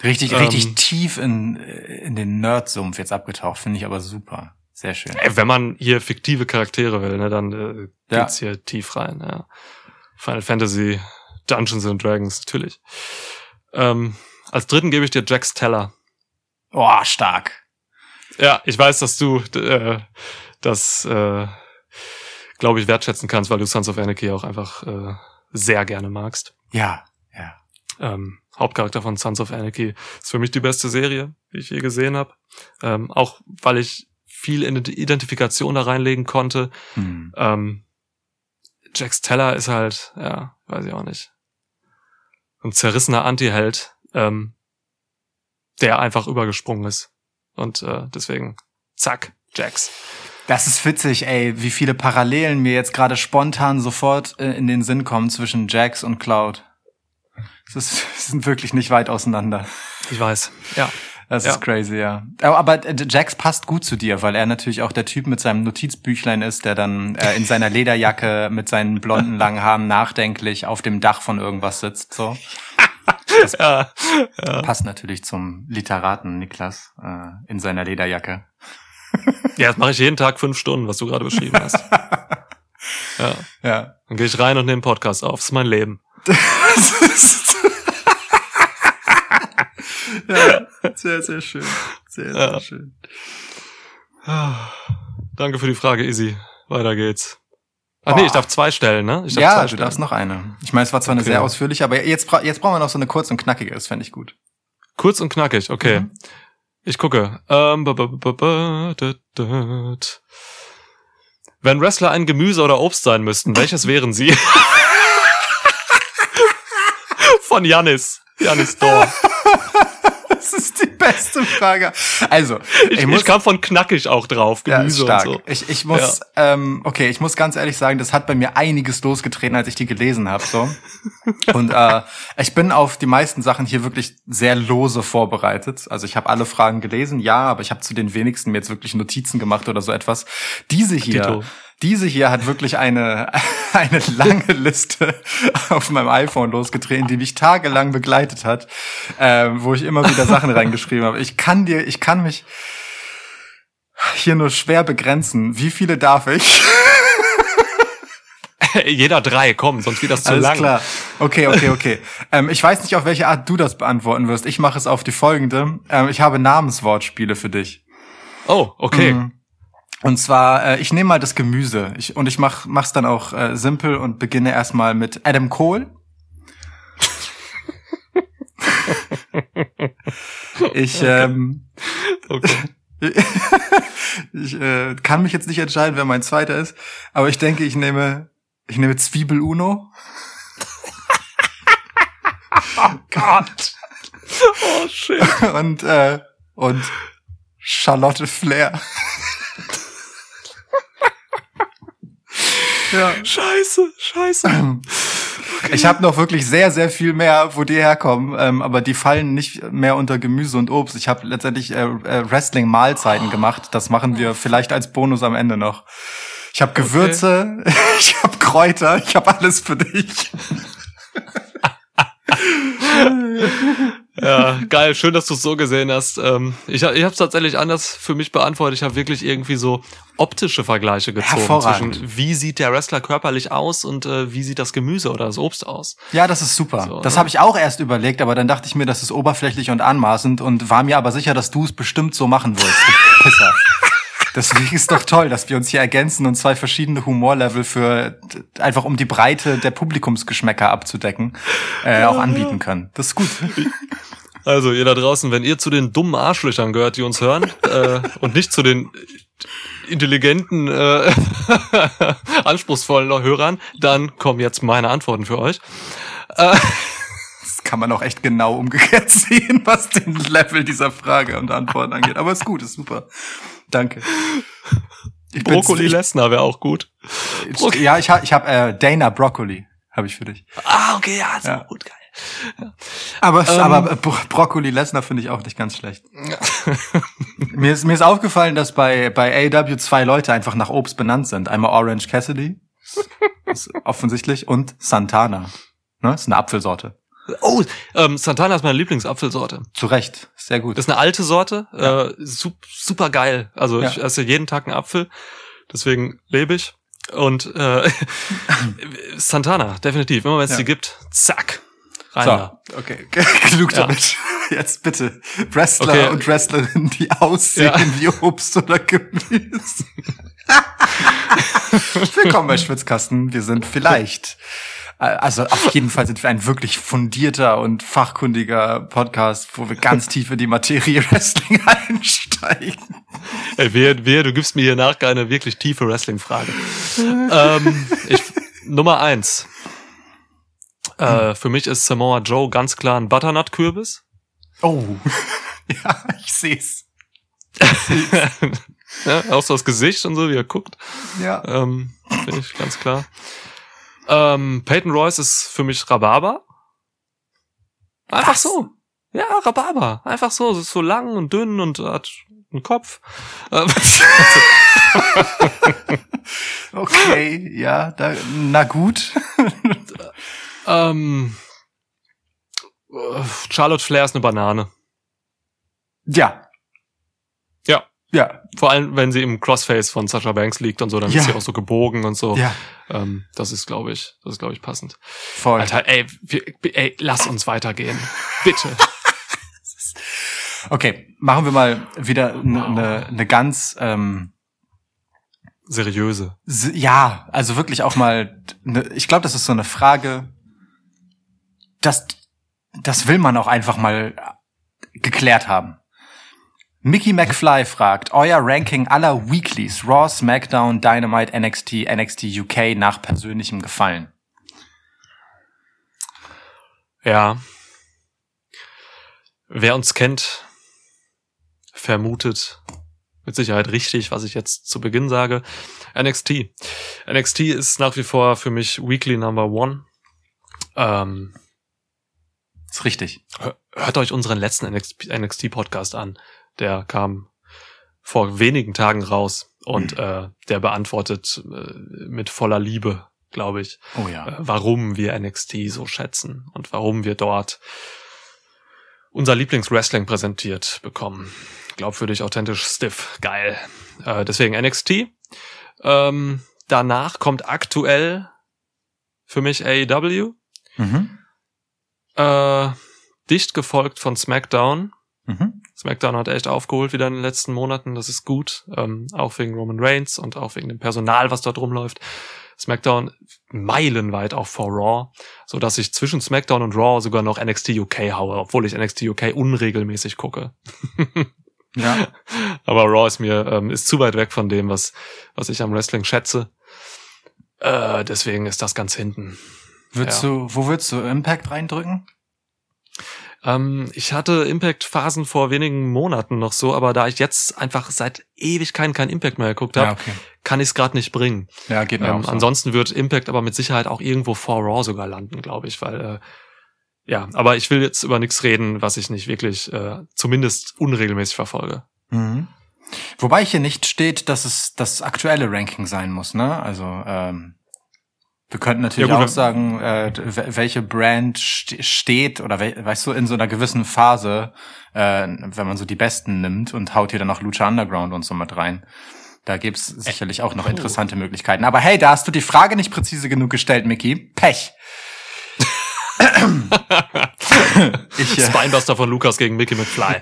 Richtig, Ähm. richtig tief in, in den Nerd-Sumpf jetzt abgetaucht, finde ich aber super. Sehr schön. Ey, wenn man hier fiktive Charaktere will, ne, dann äh, Ja. geht's hier tief rein. Ja. Final Fantasy, Dungeons and Dragons, natürlich. Ähm, als dritten gebe ich dir Jax Teller. Oh, stark. Ja, ich weiß, dass du äh, das, äh, glaube ich, wertschätzen kannst, weil du Sons of Anarchy auch einfach äh, sehr gerne magst. Ja, ja. Ähm, Hauptcharakter von Sons of Anarchy ist für mich die beste Serie, die ich je gesehen habe. Ähm, auch weil ich viel in die Identifikation da reinlegen konnte. Hm. Ähm, Jax Teller ist halt, ja, weiß ich auch nicht. Ein zerrissener Anti-Held, ähm, der einfach übergesprungen ist. Und äh, deswegen, zack, Jax. Das ist witzig, ey, wie viele Parallelen mir jetzt gerade spontan sofort äh, in den Sinn kommen zwischen Jax und Cloud. Das ist, das sind wirklich nicht weit auseinander. Ich weiß. Ja. Das Ja. ist crazy, ja. Aber, äh, Jax passt gut zu dir, weil er natürlich auch der Typ mit seinem Notizbüchlein ist, der dann äh, in seiner Lederjacke mit seinen blonden langen Haaren nachdenklich auf dem Dach von irgendwas sitzt. So ja. ja. passt natürlich zum Literaten Niklas äh, in seiner Lederjacke. Ja, das mache ich jeden Tag fünf Stunden, was du gerade beschrieben hast. Ja. Ja. Dann gehe ich rein und nehme Podcast auf. Das ist mein Leben. Ja, sehr, sehr schön. Sehr, sehr Ja. schön. Danke für die Frage, Izzy. Weiter geht's. Ach nee, Boah. ich darf zwei stellen, ne? Ich darf Ja, zwei du stellen. darfst noch eine. Ich meine, es war zwar eine Okay. sehr ausführliche, aber jetzt, bra jetzt brauchen wir noch so eine kurz und knackige, das fände ich gut. Kurz und knackig, okay. Mhm. Ich gucke. Ähm. Wenn Wrestler ein Gemüse oder Obst sein müssten, welches wären sie? Von Janis. Janis Dor. Das ist die beste Frage. Also, Ich, ich muss ich kam von knackig auch drauf. Ja, Gemüse ist stark. und so. Ich, ich muss, ähm, okay, ich muss ganz ehrlich sagen, das hat bei mir einiges losgetreten, als ich die gelesen habe. So. Und äh, ich bin auf die meisten Sachen hier wirklich sehr lose vorbereitet. Also ich habe alle Fragen gelesen, ja, aber ich habe zu den wenigsten mir jetzt wirklich Notizen gemacht oder so etwas. Diese hier, Tito. Diese hier hat wirklich eine, eine lange Liste auf meinem iPhone losgetreten, die mich tagelang begleitet hat, ähm, wo ich immer wieder Sachen reingeschrieben habe. Ich kann dir, ich kann mich hier nur schwer begrenzen. Wie viele darf ich? Jeder drei, komm, sonst wird das zu Alles lang. klar. Okay, okay, okay. ähm, ich weiß nicht, auf welche Art du das beantworten wirst. Ich mache es auf die folgende. Ähm, ich habe Namenswortspiele für dich. Oh, okay. Mhm. Und zwar, äh, ich nehme mal das Gemüse. Ich, und ich mach, mach's dann auch äh, simpel und beginne erstmal mit Adam Cole. ich, ähm, okay. ich äh, kann mich jetzt nicht entscheiden, wer mein zweiter ist, aber ich denke, ich nehme, ich nehme Zwiebel Uno. Gott. Oh, shit. und äh, und Charlotte Flair. Ja. Scheiße, scheiße. Ich habe noch wirklich sehr, sehr viel mehr, wo die herkommen, ähm, aber die fallen nicht mehr unter Gemüse und Obst. Ich habe letztendlich äh, äh, Wrestling-Mahlzeiten gemacht. Das machen wir vielleicht als Bonus am Ende noch. Ich habe Gewürze, ich habe Kräuter, ich habe alles für dich. Ja, geil, schön, dass du es so gesehen hast. Ähm, ich ich habe es tatsächlich anders für mich beantwortet. Ich habe wirklich irgendwie so optische Vergleiche gezogen Hervorragend. zwischen wie sieht der Wrestler körperlich aus und äh, wie sieht das Gemüse oder das Obst aus. Ja, das ist super. So, das ne? habe ich auch erst überlegt, aber dann dachte ich mir, das ist oberflächlich und anmaßend und war mir aber sicher, dass du es bestimmt so machen wirst. Deswegen ist doch toll, dass wir uns hier ergänzen und zwei verschiedene Humorlevel für einfach um die Breite der Publikumsgeschmäcker abzudecken, äh, auch anbieten können. Das ist gut. Also ihr da draußen, wenn ihr zu den dummen Arschlöchern gehört, die uns hören äh, und nicht zu den intelligenten, äh, anspruchsvollen Hörern, dann kommen jetzt meine Antworten für euch. Das kann man auch echt genau umgekehrt sehen, was den Level dieser Frage und Antwort angeht. Aber ist gut, ist super. Danke. Ich Brokkoli Lesnar wäre auch gut. ich, Ja, ich habe ich hab, äh, Dana Broccoli, habe ich für dich. Ah, okay, ja, ist Ja. gut, geil. Aber, Ähm. aber Bro Brokkoli Lesnar finde ich auch nicht ganz schlecht. mir, ist, mir ist aufgefallen, dass bei, bei AW zwei Leute einfach nach Obst benannt sind. Einmal Orange Cassidy, offensichtlich, und Santana. Ne? Ist eine Apfelsorte. Oh, ähm, Santana ist meine Lieblingsapfelsorte. Zu Recht, sehr gut. Das ist eine alte Sorte, äh, sup, super geil. Also ich Ja. esse jeden Tag einen Apfel, deswegen lebe ich. Und äh, Santana, definitiv. Immer wenn es Ja. die gibt, zack, rein da. so, okay, genug Ja. damit. Jetzt bitte Wrestler Okay. und Wrestlerinnen, die aussehen Ja. wie Obst oder Gemüse. Willkommen bei Schwitzkasten. Wir sind vielleicht, äh, also auf jeden Fall sind wir ein wirklich fundierter und fachkundiger Podcast, wo wir ganz tief in die Materie Wrestling einsteigen. Ey, wer, wer, du gibst mir hier nach keine wirklich tiefe Wrestling-Frage. ähm, ich, Nummer eins. Äh, für mich ist Samoa Joe ganz klar ein Butternut-Kürbis. Oh, ja, ich seh's. ja, auch so das Gesicht und so, wie er guckt. Ja. Ähm, Finde ich ganz klar. Ähm, Peyton Royce ist für mich Rhabarber. Einfach Was? so. Ja, Rhabarber. Einfach so. Ist so lang und dünn und hat einen Kopf. Ähm, Okay, ja, da, na gut. ähm, äh, Charlotte Flair ist eine Banane. Ja. Ja. Vor allem, wenn sie im Crossface von Sasha Banks liegt und so, dann Ja. ist sie auch so gebogen und so. ja, Ähm, das ist, glaube ich, das ist, glaube ich, passend. voll. Alter, ey, wir, ey, lass uns weitergehen. Bitte. Okay, machen wir mal wieder eine ne, ne ganz, ähm, Seriöse. ja, also wirklich auch mal, ne, ich glaube, das ist so eine Frage, das, das will man auch einfach mal geklärt haben. Mickey McFly fragt, euer Ranking aller Weeklies, Raw, SmackDown, Dynamite, NXT, NXT UK nach persönlichem Gefallen. Ja. Wer uns kennt, vermutet mit Sicherheit richtig, was ich jetzt zu Beginn sage. NXT. NXT ist nach wie vor für mich Weekly Number One. Ähm, Ist richtig. hör- hört euch unseren letzten NXT Podcast an. Der kam vor wenigen Tagen raus und äh, der beantwortet äh, mit voller Liebe, glaube ich, Oh äh, ja. warum wir NXT so schätzen und warum wir dort unser Lieblingswrestling präsentiert bekommen. Glaubwürdig, authentisch, stiff, geil. Äh, deswegen NXT. Ähm, danach kommt aktuell für mich AEW. Mhm. Äh, dicht gefolgt von SmackDown. Mhm. SmackDown hat echt aufgeholt wieder in den letzten Monaten. Das ist gut. Ähm, auch wegen Roman Reigns und auch wegen dem Personal, was dort rumläuft. SmackDown meilenweit auch vor Raw, so dass ich zwischen SmackDown und Raw sogar noch NXT UK haue, obwohl ich NXT UK unregelmäßig gucke. Ja. Aber Raw ist mir ähm, ist zu weit weg von dem, was was ich am Wrestling schätze. Äh, deswegen ist das ganz hinten. Würdest Ja. du, wo würdest du Impact reindrücken? Ähm, ich hatte Impact-Phasen vor wenigen Monaten noch so, aber da ich jetzt einfach seit Ewigkeiten kein Impact mehr geguckt habe, okay. kann ich es gerade nicht bringen. Ja, geht mir Ähm, auch so. Ansonsten wird Impact aber mit Sicherheit auch irgendwo vor Raw sogar landen, glaube ich, weil äh, ja, aber ich will jetzt über nichts reden, was ich nicht wirklich äh, zumindest unregelmäßig verfolge. Mhm. Wobei hier nicht steht, dass es das aktuelle Ranking sein muss, ne? Also ähm, wir könnten natürlich Ja, gut, auch sagen, äh, welche Brand st steht oder we weißt du in so einer gewissen Phase, äh, wenn man so die Besten nimmt und haut hier dann noch Lucha Underground und so mit rein. Da gibt's sicherlich auch noch interessante Möglichkeiten. Aber hey, da hast du die Frage nicht präzise genug gestellt, Mickey. Pech. ich, äh, Spinebuster von Lukas gegen Mickey McFly.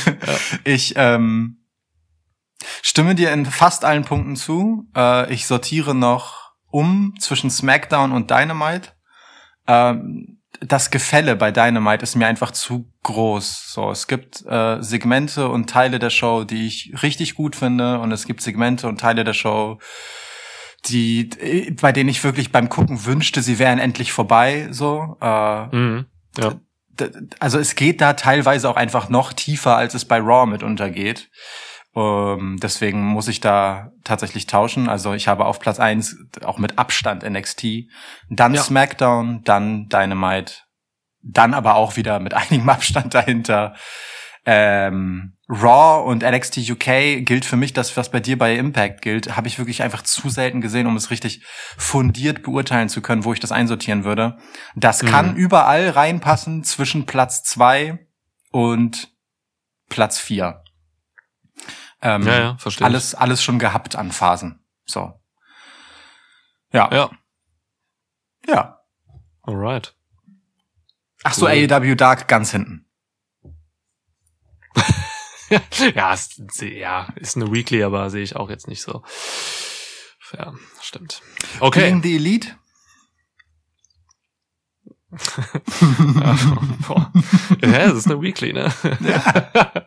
ich ähm, stimme dir in fast allen Punkten zu. Äh, ich sortiere noch um zwischen SmackDown und Dynamite. Ähm, das Gefälle bei Dynamite ist mir einfach zu groß. So, es gibt äh, Segmente und Teile der Show, die ich richtig gut finde, und es gibt Segmente und Teile der Show, die, bei denen ich wirklich beim Gucken wünschte, sie wären endlich vorbei. So, äh, mhm. Ja. also es geht da teilweise auch einfach noch tiefer, als es bei Raw mit untergeht. Ähm, deswegen muss ich da tatsächlich tauschen. Also ich habe auf Platz eins auch mit Abstand NXT, dann Ja. SmackDown, dann Dynamite, dann aber auch wieder mit einigem Abstand dahinter. Ähm, Raw und NXT UK gilt für mich das, was bei dir bei Impact gilt, habe ich wirklich einfach zu selten gesehen, um es richtig fundiert beurteilen zu können, wo ich das einsortieren würde. Das Mhm. kann überall reinpassen zwischen Platz zwei und Platz vier. Ähm, Ja, ja, verstehe. ich. alles, alles schon gehabt an Phasen. So. Ja. Ja. Ja. Alright. Ach so, Cool. AEW Dark ganz hinten. ja, ist, ja, ist eine Weekly, aber sehe ich auch jetzt nicht so. Ja, stimmt. Okay. Gegen die Elite? Ja, boah. ja, das ist eine Weekly, ne?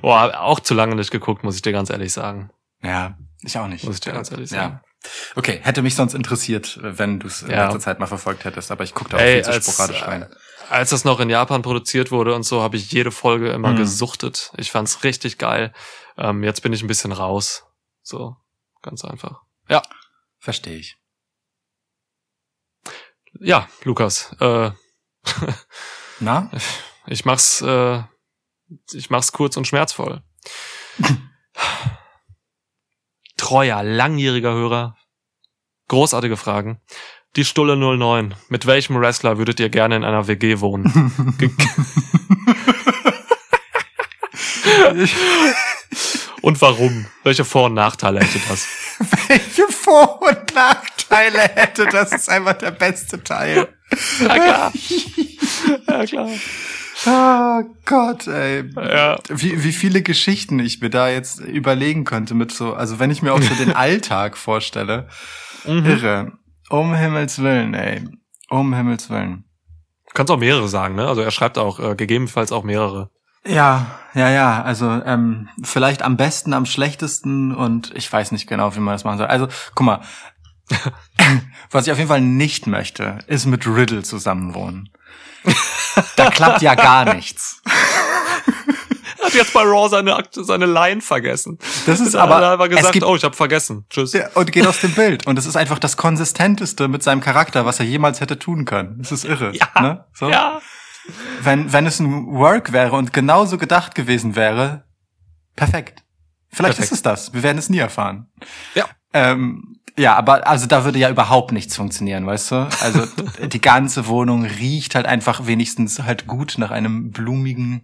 Boah, auch zu lange nicht geguckt, muss ich dir ganz ehrlich sagen. Ja, ich auch nicht. Muss ich dir ganz ehrlich sagen. Ja. Okay, hätte mich sonst interessiert, wenn du es in Ja. letzter Zeit mal verfolgt hättest, aber ich gucke da auch Ey, viel zu als, sporadisch rein. äh, als das noch in Japan produziert wurde und so, habe ich jede Folge immer Mhm. gesuchtet. Ich fand's richtig geil. Ähm, jetzt bin ich ein bisschen raus. So, ganz einfach. Ja, Verstehe ich. ja, Lukas. Äh, Na? ich mach's, äh, ich mach's kurz und schmerzvoll. Treuer, langjähriger Hörer. Großartige Fragen. Die Stulle 09. Mit welchem Wrestler würdet ihr gerne in einer WG wohnen? Und warum? Welche Vor- und Nachteile hätte das? Welche Vor- und Nachteile hätte das? ist einfach der beste Teil. Ja, klar. Ja, klar. Oh Gott, ey. Ja. Wie, wie viele Geschichten ich mir da jetzt überlegen könnte mit so, also wenn ich mir auch so den Alltag vorstelle. Mhm. Irre. Um Himmels Willen, ey. Um Himmels Willen. Du kannst auch mehrere sagen, ne? Also er schreibt auch äh, gegebenenfalls auch mehrere. Ja, ja, ja. Also ähm, vielleicht am besten, am schlechtesten und ich weiß nicht genau, wie man das machen soll. Also, guck mal. Was ich auf jeden Fall nicht möchte, ist mit Riddle zusammenwohnen. da klappt ja gar nichts. Hat jetzt bei Raw seine seine Line vergessen. Das ist Hat aber- er einfach es gesagt, gibt- oh, ich habe vergessen. Tschüss. Ja, und geht aus dem Bild. Und es ist einfach das Konsistenteste mit seinem Charakter, was er jemals hätte tun können. Das ist irre. Ja. Ne? So? Ja. Wenn, wenn es ein Work wäre und genauso gedacht gewesen wäre, perfekt. Vielleicht Perfekt. ist es das. Wir werden es nie erfahren. Ja. Ähm, ja, aber also da würde ja überhaupt nichts funktionieren, weißt du? Also die ganze Wohnung riecht halt einfach wenigstens halt gut nach einem blumigen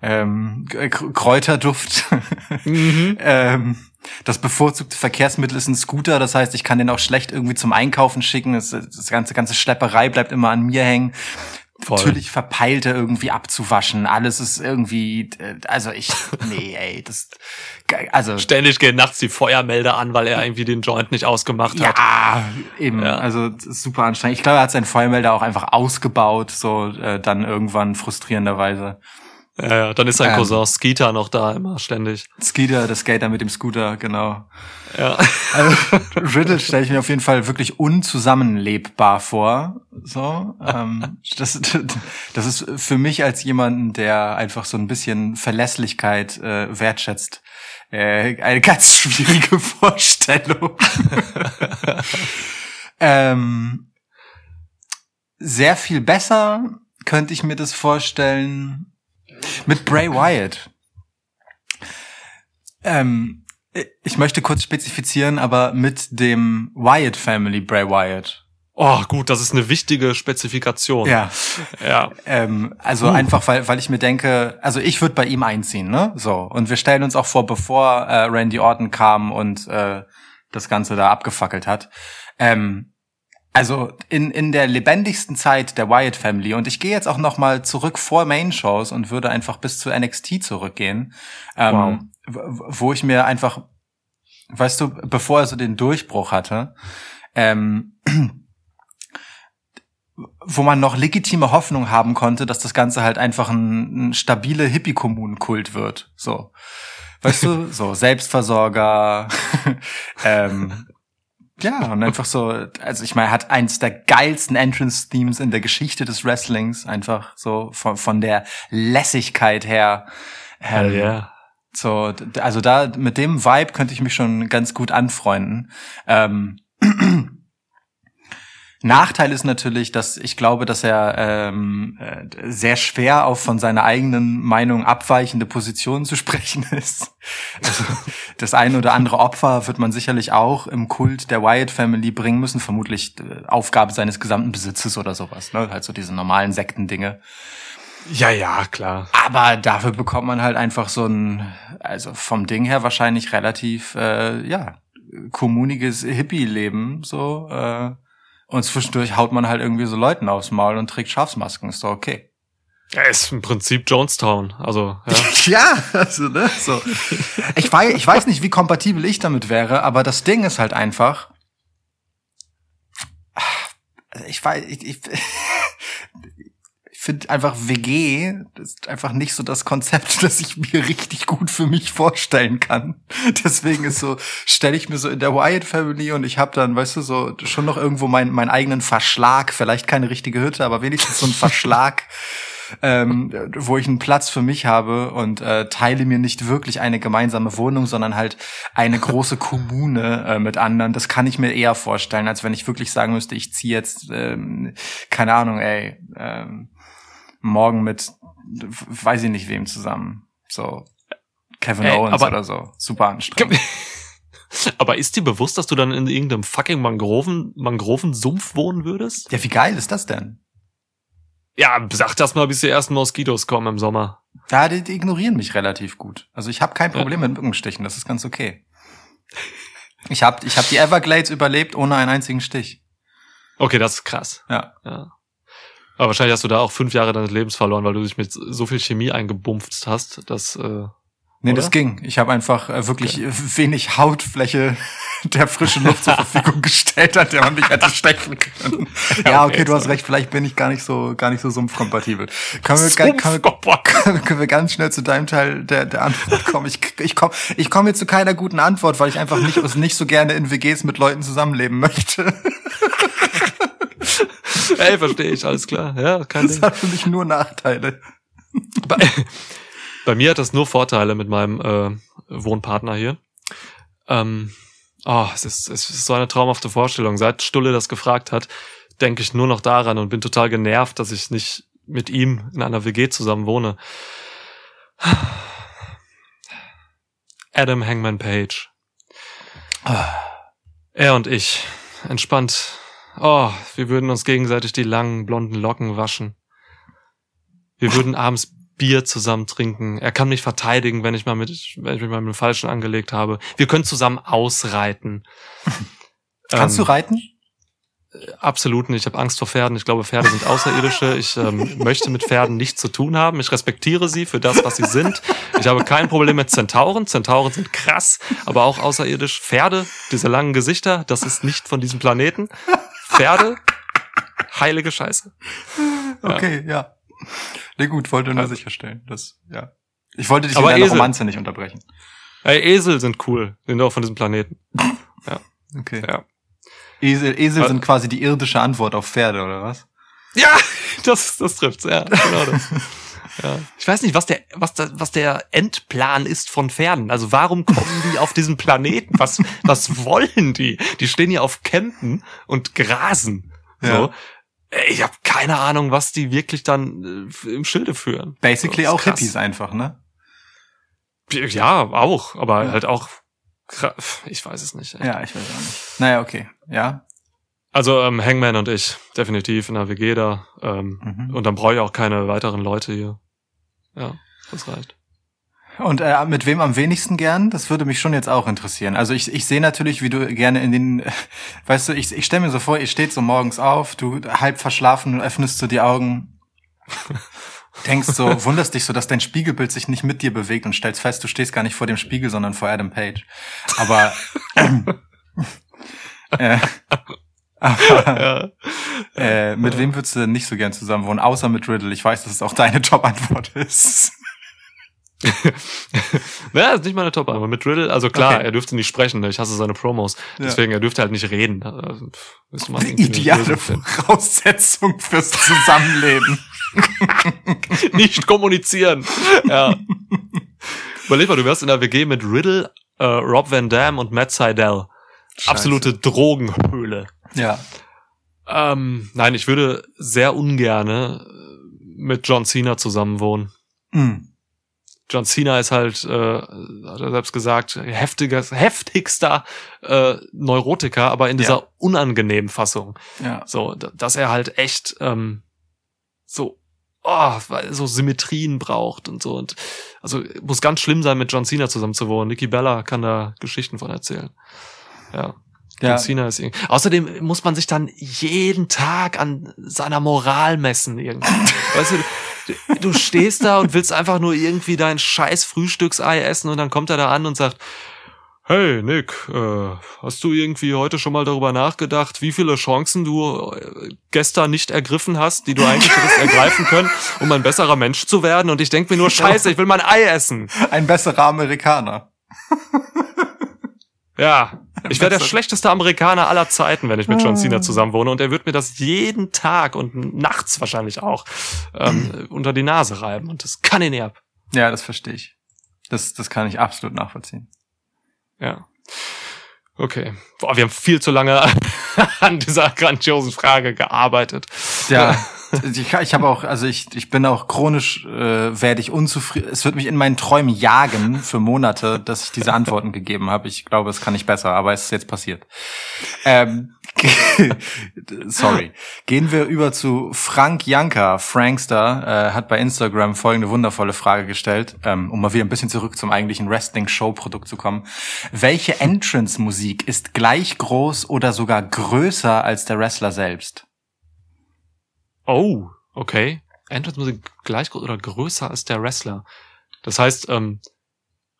ähm, Kräuterduft. Mhm. ähm, das bevorzugte Verkehrsmittel ist ein Scooter, das heißt, ich kann den auch schlecht irgendwie zum Einkaufen schicken. Das, das ganze, ganze Schlepperei bleibt immer an mir hängen. Voll. Natürlich verpeilt er irgendwie abzuwaschen. Alles ist irgendwie, äh, also ich, nee, ey, das, also Ständig gehen nachts die Feuermelder an, weil er irgendwie den Joint nicht ausgemacht hat. ja, eben, Ja. also super anstrengend. Ich glaube, er hat seinen Feuermelder auch einfach ausgebaut, so äh, dann irgendwann frustrierenderweise. Ja, ja, dann ist sein Ähm. Cousin Skeeter noch da, immer ständig. Skeeter, der Skater mit dem Scooter, genau. Ja. Also, Riddle stelle ich mir auf jeden Fall wirklich unzusammenlebbar vor. So, ähm, das, das ist für mich als jemanden, der einfach so ein bisschen Verlässlichkeit äh, wertschätzt, äh, eine ganz schwierige Vorstellung. ähm, sehr viel besser könnte ich mir das vorstellen mit Bray Wyatt. Ähm, ich möchte kurz spezifizieren, aber mit dem Wyatt Family Bray Wyatt. Oh, gut, das ist eine wichtige Spezifikation. Ja. Ja. Ähm, also Uh. einfach, weil, weil ich mir denke, also ich würde bei ihm einziehen, ne? So. Und wir stellen uns auch vor, bevor äh, Randy Orton kam und äh, das Ganze da abgefackelt hat. Ähm, also in, in der lebendigsten Zeit der Wyatt Family und ich gehe jetzt auch noch mal zurück vor Main Shows und würde einfach bis zu NXT zurückgehen, ähm, w- wo ich mir einfach, weißt du, bevor er so den Durchbruch hatte, ähm, wo man noch legitime Hoffnung haben konnte, dass das Ganze halt einfach ein, ein stabile Hippie-Kommunenkult wird. So. Weißt du, so Selbstversorger, ähm, ja, und einfach so, also ich meine, er hat eins der geilsten Entrance-Themes in der Geschichte des Wrestlings, einfach so von, von der Lässigkeit her. Hell Ähm, yeah. so, also da mit dem Vibe könnte ich mich schon ganz gut anfreunden. Ähm, Nachteil ist natürlich, dass ich glaube, dass er ähm, äh, sehr schwer auf von seiner eigenen Meinung abweichende Positionen zu sprechen ist. Also, das ein oder andere Opfer wird man sicherlich auch im Kult der Wyatt Family bringen müssen, vermutlich äh, Aufgabe seines gesamten Besitzes oder sowas, ne? Halt so diese normalen Sektendinge. Ja, ja, klar. Aber dafür bekommt man halt einfach so ein, also vom Ding her wahrscheinlich relativ, äh, ja, kommuniges Hippie-Leben, so, äh, und zwischendurch haut man halt irgendwie so Leuten aufs Maul und trägt Schafsmasken, ist doch okay. Er ist im Prinzip Jonestown. Also, ja. Ja, also, ne, so. Ich weiß, ich weiß nicht, wie kompatibel ich damit wäre, aber das Ding ist halt einfach, ich weiß, ich, ich finde einfach WG das ist einfach nicht so das Konzept, das ich mir richtig gut für mich vorstellen kann. Deswegen ist so, stelle ich mir so in der Wyatt Family und ich habe dann, weißt du, so schon noch irgendwo meinen meinen eigenen Verschlag, vielleicht keine richtige Hütte, aber wenigstens so einen Verschlag. Ähm, wo ich einen Platz für mich habe und äh, teile mir nicht wirklich eine gemeinsame Wohnung, sondern halt eine große Kommune äh, mit anderen. Das kann ich mir eher vorstellen, als wenn ich wirklich sagen müsste, ich ziehe jetzt, ähm, keine Ahnung, ey, ähm, morgen mit, weiß ich nicht wem zusammen. So Kevin Ey, Owens oder so. Super anstrengend. Aber ist dir bewusst, dass du dann in irgendeinem fucking Mangroven, Mangrovensumpf wohnen würdest? Ja, wie geil ist das denn? Ja, sag das mal, bis die ersten Moskitos kommen im Sommer. Ja, die, die ignorieren mich relativ gut. Also ich habe kein Problem mit Mückenstichen, das ist ganz okay. Ich habe ich hab die Everglades überlebt ohne einen einzigen Stich. Okay, das ist krass. Ja. Ja. Aber wahrscheinlich hast du da auch fünf Jahre deines Lebens verloren, weil du dich mit so viel Chemie eingebumpft hast, dass äh, Nee, Oder? das ging. Ich habe einfach äh, wirklich äh, wenig Hautfläche der frischen Luft zur Verfügung gestellt hat, der man mich hätte stechen können. Ja, okay, okay, du hast recht, vielleicht bin ich gar nicht so gar nicht so sumpfkompatibel. Können wir, ga- können wir, können wir ganz schnell zu deinem Teil der, der Antwort kommen? Ich, ich komme ich komm jetzt zu keiner guten Antwort, weil ich einfach nicht, nicht so gerne in WGs mit Leuten zusammenleben möchte. Ey, verstehe ich, alles klar. Ja, kein Das Ding. hat für mich nur Nachteile. Bei, bei mir hat das nur Vorteile mit meinem äh, Wohnpartner hier. Ähm, oh, es ist, es ist so eine traumhafte Vorstellung. Seit Stulle das gefragt hat, denke ich nur noch daran und bin total genervt, dass ich nicht mit ihm in einer WG zusammen wohne. Adam Hangman Page. Er und ich. Entspannt. Oh, wir würden uns gegenseitig die langen blonden Locken waschen. Wir würden abends Bier zusammen trinken. Er kann mich verteidigen, wenn ich mal mit, wenn ich mich mal mit dem Falschen angelegt habe. Wir können zusammen ausreiten. Kannst du Ähm, reiten? Absolut nicht. Ich habe Angst vor Pferden. Ich glaube, Pferde sind Außerirdische. Ich ähm, möchte mit Pferden nichts zu tun haben. Ich respektiere sie für das, was sie sind. Ich habe kein Problem mit Zentauren. Zentauren sind krass, aber auch außerirdisch. Pferde, diese langen Gesichter, das ist nicht von diesem Planeten. Pferde, heilige Scheiße. Okay, ja. Nee, gut, wollte nur Also- sicherstellen. Das, ja. Ich wollte dich Aber in deiner Esel. Romanze nicht unterbrechen. Ey, Esel sind cool. Sind auch von diesem Planeten. Okay. Ja. Esel, Esel sind quasi die irdische Antwort auf Pferde, oder was? Ja, das, das trifft's, ja, genau das. Ja. Ich weiß nicht, was der, was, da, was der Endplan ist von Pferden. Also warum kommen die auf diesen Planeten? Was, was wollen die? Die stehen hier auf Campen und grasen. So. Ja. Ich habe keine Ahnung, was die wirklich dann äh, im Schilde führen. Basically auch krass. Hippies einfach, ne? Ja, auch, aber Ja. halt auch, ich weiß es nicht. ey. Ja, ich weiß auch nicht. Naja, okay. Ja. Also ähm, Hangman und ich, definitiv in der WG da. Ähm, Mhm. Und dann brauche ich auch keine weiteren Leute hier. Ja, das reicht. Und äh, mit wem am wenigsten gern? Das würde mich schon jetzt auch interessieren. Also ich, ich sehe natürlich, wie du gerne in den, weißt du, ich, ich stelle mir so vor, ihr steht so morgens auf, du halb verschlafen, öffnest du die Augen, denkst so, wunderst dich so, dass dein Spiegelbild sich nicht mit dir bewegt und stellst fest, du stehst gar nicht vor dem Spiegel, sondern vor Adam Page. Aber, äh, aber Ja. äh, mit wem würdest du denn nicht so gern zusammen wohnen, außer mit Riddle? Ich weiß, dass es auch deine Jobantwort ist. Ja, ist nicht meine top aber mit Riddle, also klar, Okay. er dürfte nicht sprechen, ich hasse seine Promos. Ja. Deswegen, er dürfte halt nicht reden. Pff, müsste man eine Ideale. Voraussetzung fürs Zusammenleben. nicht kommunizieren. Ja. Überleg mal, du wärst in der WG mit Riddle, äh, Rob Van Dam und Matt Seidel. Absolute Drogenhöhle. Ja. Ähm, nein, ich würde sehr ungerne äh, mit John Cena zusammen wohnen. Mm. John Cena ist halt, äh, hat er selbst gesagt, heftiger, heftigster äh, Neurotiker, aber in dieser Ja. unangenehmen Fassung. Ja. So, dass er halt echt ähm, so, oh, so Symmetrien braucht und so. Und also muss ganz schlimm sein, mit John Cena zusammen zu wohnen. Nikki Bella kann da Geschichten von erzählen. Ja. Ja. John Cena ist irgendwie. Außerdem muss man sich dann jeden Tag an seiner Moral messen irgendwie. weißt du, du, stehst da und willst einfach nur irgendwie dein scheiß Frühstücksei essen und dann kommt er da an und sagt, Hey Nick, äh, hast du irgendwie heute schon mal darüber nachgedacht, wie viele Chancen du äh, gestern nicht ergriffen hast, die du eigentlich hättest ergreifen können, um ein besserer Mensch zu werden? Und ich denk mir nur, scheiße, ich will mein Ei essen. Ein besserer Amerikaner. Ja, ich wäre der schlechteste Amerikaner aller Zeiten, wenn ich mit John Cena zusammen wohne. Und er wird mir das jeden Tag und nachts wahrscheinlich auch ähm, unter die Nase reiben. Und das kann ihn nicht ab. Ja, das verstehe ich. Das, das kann ich absolut nachvollziehen. Ja. Okay. Boah, wir haben viel zu lange an dieser grandiosen Frage gearbeitet. Ja, ich, ich habe auch, also ich, ich bin auch chronisch, äh, werde ich unzufrieden. Es wird mich in meinen Träumen jagen für Monate, dass ich diese Antworten gegeben habe. Ich glaube, es kann nicht besser, aber es ist jetzt passiert. Ähm, sorry. Gehen wir über zu Frank Janka. Frankster äh, hat bei Instagram folgende wundervolle Frage gestellt, ähm, um mal wieder ein bisschen zurück zum eigentlichen Wrestling-Show-Produkt zu kommen. Welche Entrance-Musik ist gleich groß oder sogar größer als der Wrestler selbst? Oh, okay. Entrance-Musik gleich groß oder größer als der Wrestler. Das heißt, ähm,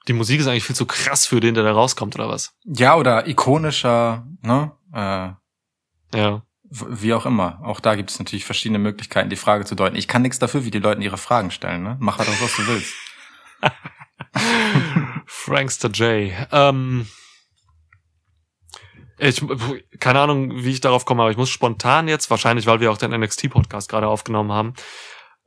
die Musik ist eigentlich viel zu krass für den, der da rauskommt, oder was? Ja, oder ikonischer, ne? Äh, Ja. wie auch immer. Auch da gibt es natürlich verschiedene Möglichkeiten, die Frage zu deuten. Ich kann nichts dafür, wie die Leute ihre Fragen stellen, ne? Mach halt auch, was du willst. Frankster J. Ähm, ich, keine Ahnung, wie ich darauf komme, aber ich muss spontan jetzt, wahrscheinlich, weil wir auch den NXT-Podcast gerade aufgenommen haben,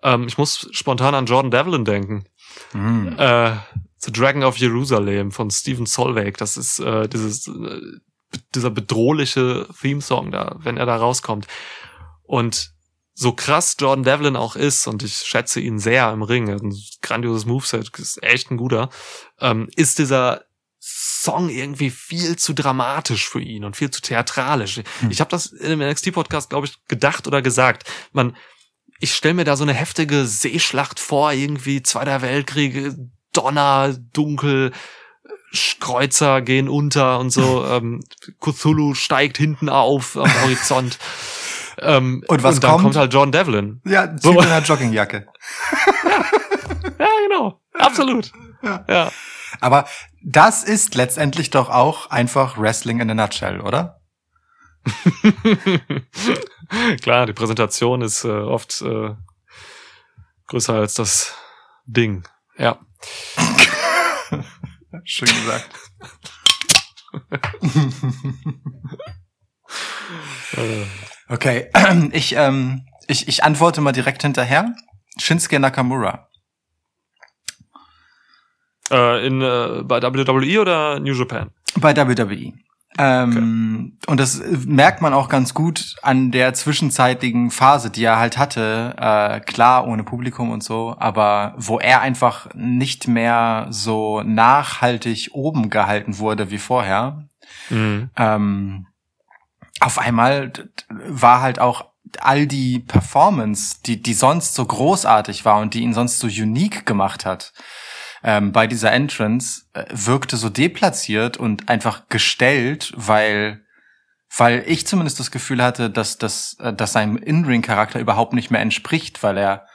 ähm, ich muss spontan an Jordan Devlin denken. Mhm. Äh, The Dragon of Jerusalem von Steven Solveig. Das ist äh, dieses, äh, dieser bedrohliche Theme-Song da, wenn er da rauskommt. Und so krass Jordan Devlin auch ist, und ich schätze ihn sehr im Ring, ein grandioses Moveset, ist echt ein guter, ähm, ist dieser Song irgendwie viel zu dramatisch für ihn und viel zu theatralisch. Hm. Ich habe das in dem NXT-Podcast, glaube ich, gedacht oder gesagt. Man, ich stelle mir da so eine heftige Seeschlacht vor, irgendwie Zweiter Weltkrieg, Donner, Dunkel, Kreuzer gehen unter und so. ähm, Cthulhu steigt hinten auf am Horizont. ähm, Und was dann kommt? kommt halt John Devlin. Ja, So. In einer Joggingjacke. Ja, genau. Absolut. Ja. Ja. Aber das ist letztendlich doch auch einfach Wrestling in a nutshell, oder? Klar, die Präsentation ist äh, oft äh, größer als das Ding. Ja. Schön gesagt. Okay, ich, ähm, ich, ich antworte mal direkt hinterher. Shinsuke Nakamura. Äh, in, äh, bei WWE oder New Japan? Bei WWE. Ähm, Und das merkt man auch ganz gut an der zwischenzeitigen Phase, die er halt hatte. Äh, klar, ohne Publikum und so, aber wo er einfach nicht mehr so nachhaltig oben gehalten wurde wie vorher. Mhm. ähm, auf einmal war halt auch all die Performance, die, die sonst so großartig war und die ihn sonst so unique gemacht hat, ähm, bei dieser Entrance, äh, wirkte so deplatziert und einfach gestellt, weil, weil ich zumindest das Gefühl hatte, dass, dass, äh, dass seinem In-Ring-Charakter überhaupt nicht mehr entspricht, weil er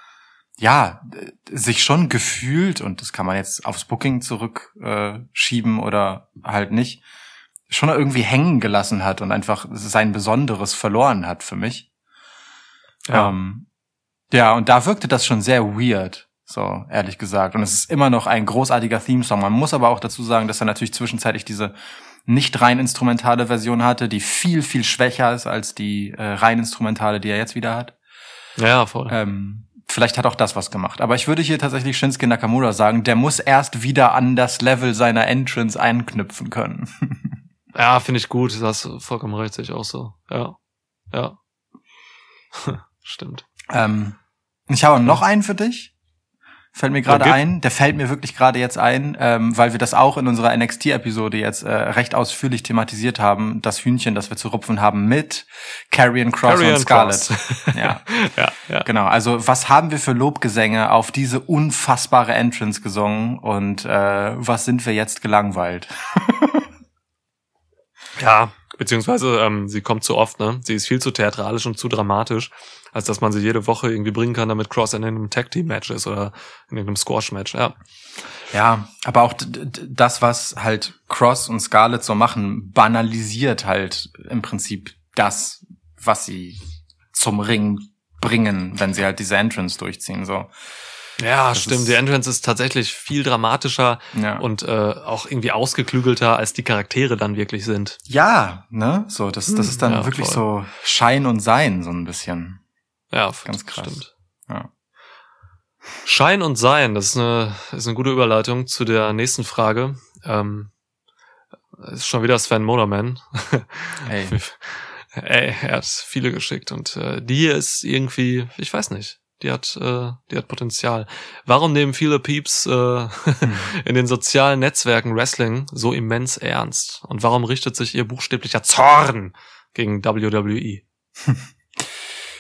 ja, äh, sich schon gefühlt, und das kann man jetzt aufs Booking zurückschieben äh, oder halt nicht, schon irgendwie hängen gelassen hat und einfach sein Besonderes verloren hat für mich. Ja. Ähm, ja, und da wirkte das schon sehr weird, so ehrlich gesagt. Und es ist immer noch ein großartiger Theme-Song. Man muss aber auch dazu sagen, dass er natürlich zwischenzeitlich diese nicht rein instrumentale Version hatte, die viel, viel schwächer ist als die äh, rein instrumentale, die er jetzt wieder hat. Ja, voll. Ähm, vielleicht hat auch das was gemacht. Aber ich würde hier tatsächlich Shinsuke Nakamura sagen, der muss erst wieder an das Level seiner Entrance einknüpfen können. Ja, finde ich gut. Das hast vollkommen recht, sehe ich auch so. Ja. Ja. Stimmt. ähm, ich habe noch einen für dich. Fällt mir gerade ein. Der fällt mir wirklich gerade jetzt ein, ähm, weil wir das auch in unserer NXT-Episode jetzt äh, recht ausführlich thematisiert haben. Das Hühnchen, das wir zu rupfen haben mit Karrion Cross Karrion und Scarlett. Cross. Ja. ja, ja. Genau, also was haben wir für Lobgesänge auf diese unfassbare Entrance gesungen und äh, was sind wir jetzt gelangweilt? Ja, beziehungsweise ähm, sie kommt zu oft, ne? Sie ist viel zu theatralisch und zu dramatisch, als dass man sie jede Woche irgendwie bringen kann, damit Cross in einem Tag Team Match ist oder in irgendeinem Squash Match. Ja, Ja, aber auch das, was halt Cross und Scarlett so machen, banalisiert halt im Prinzip das, was sie zum Ring bringen, wenn sie halt diese Entrance durchziehen. So, ja, Das stimmt. Die Entrance ist tatsächlich viel dramatischer ja, und äh, auch irgendwie ausgeklügelter, als die Charaktere dann wirklich sind. ja, ne, so das, das Hm, ist dann ja, wirklich voll. so Schein und Sein so ein bisschen. Ja, Ganz krass. Stimmt. Ja. Schein und Sein, das ist eine, ist eine gute Überleitung zu der nächsten Frage. Ähm, ist schon wieder Sven Monoman. Ey, Ey, er hat viele geschickt und äh, die hier ist irgendwie, ich weiß nicht, die hat, äh, die hat Potenzial. Warum nehmen viele Peeps äh, in den sozialen Netzwerken Wrestling so immens ernst? Und warum richtet sich ihr buchstäblicher Zorn gegen? WWE?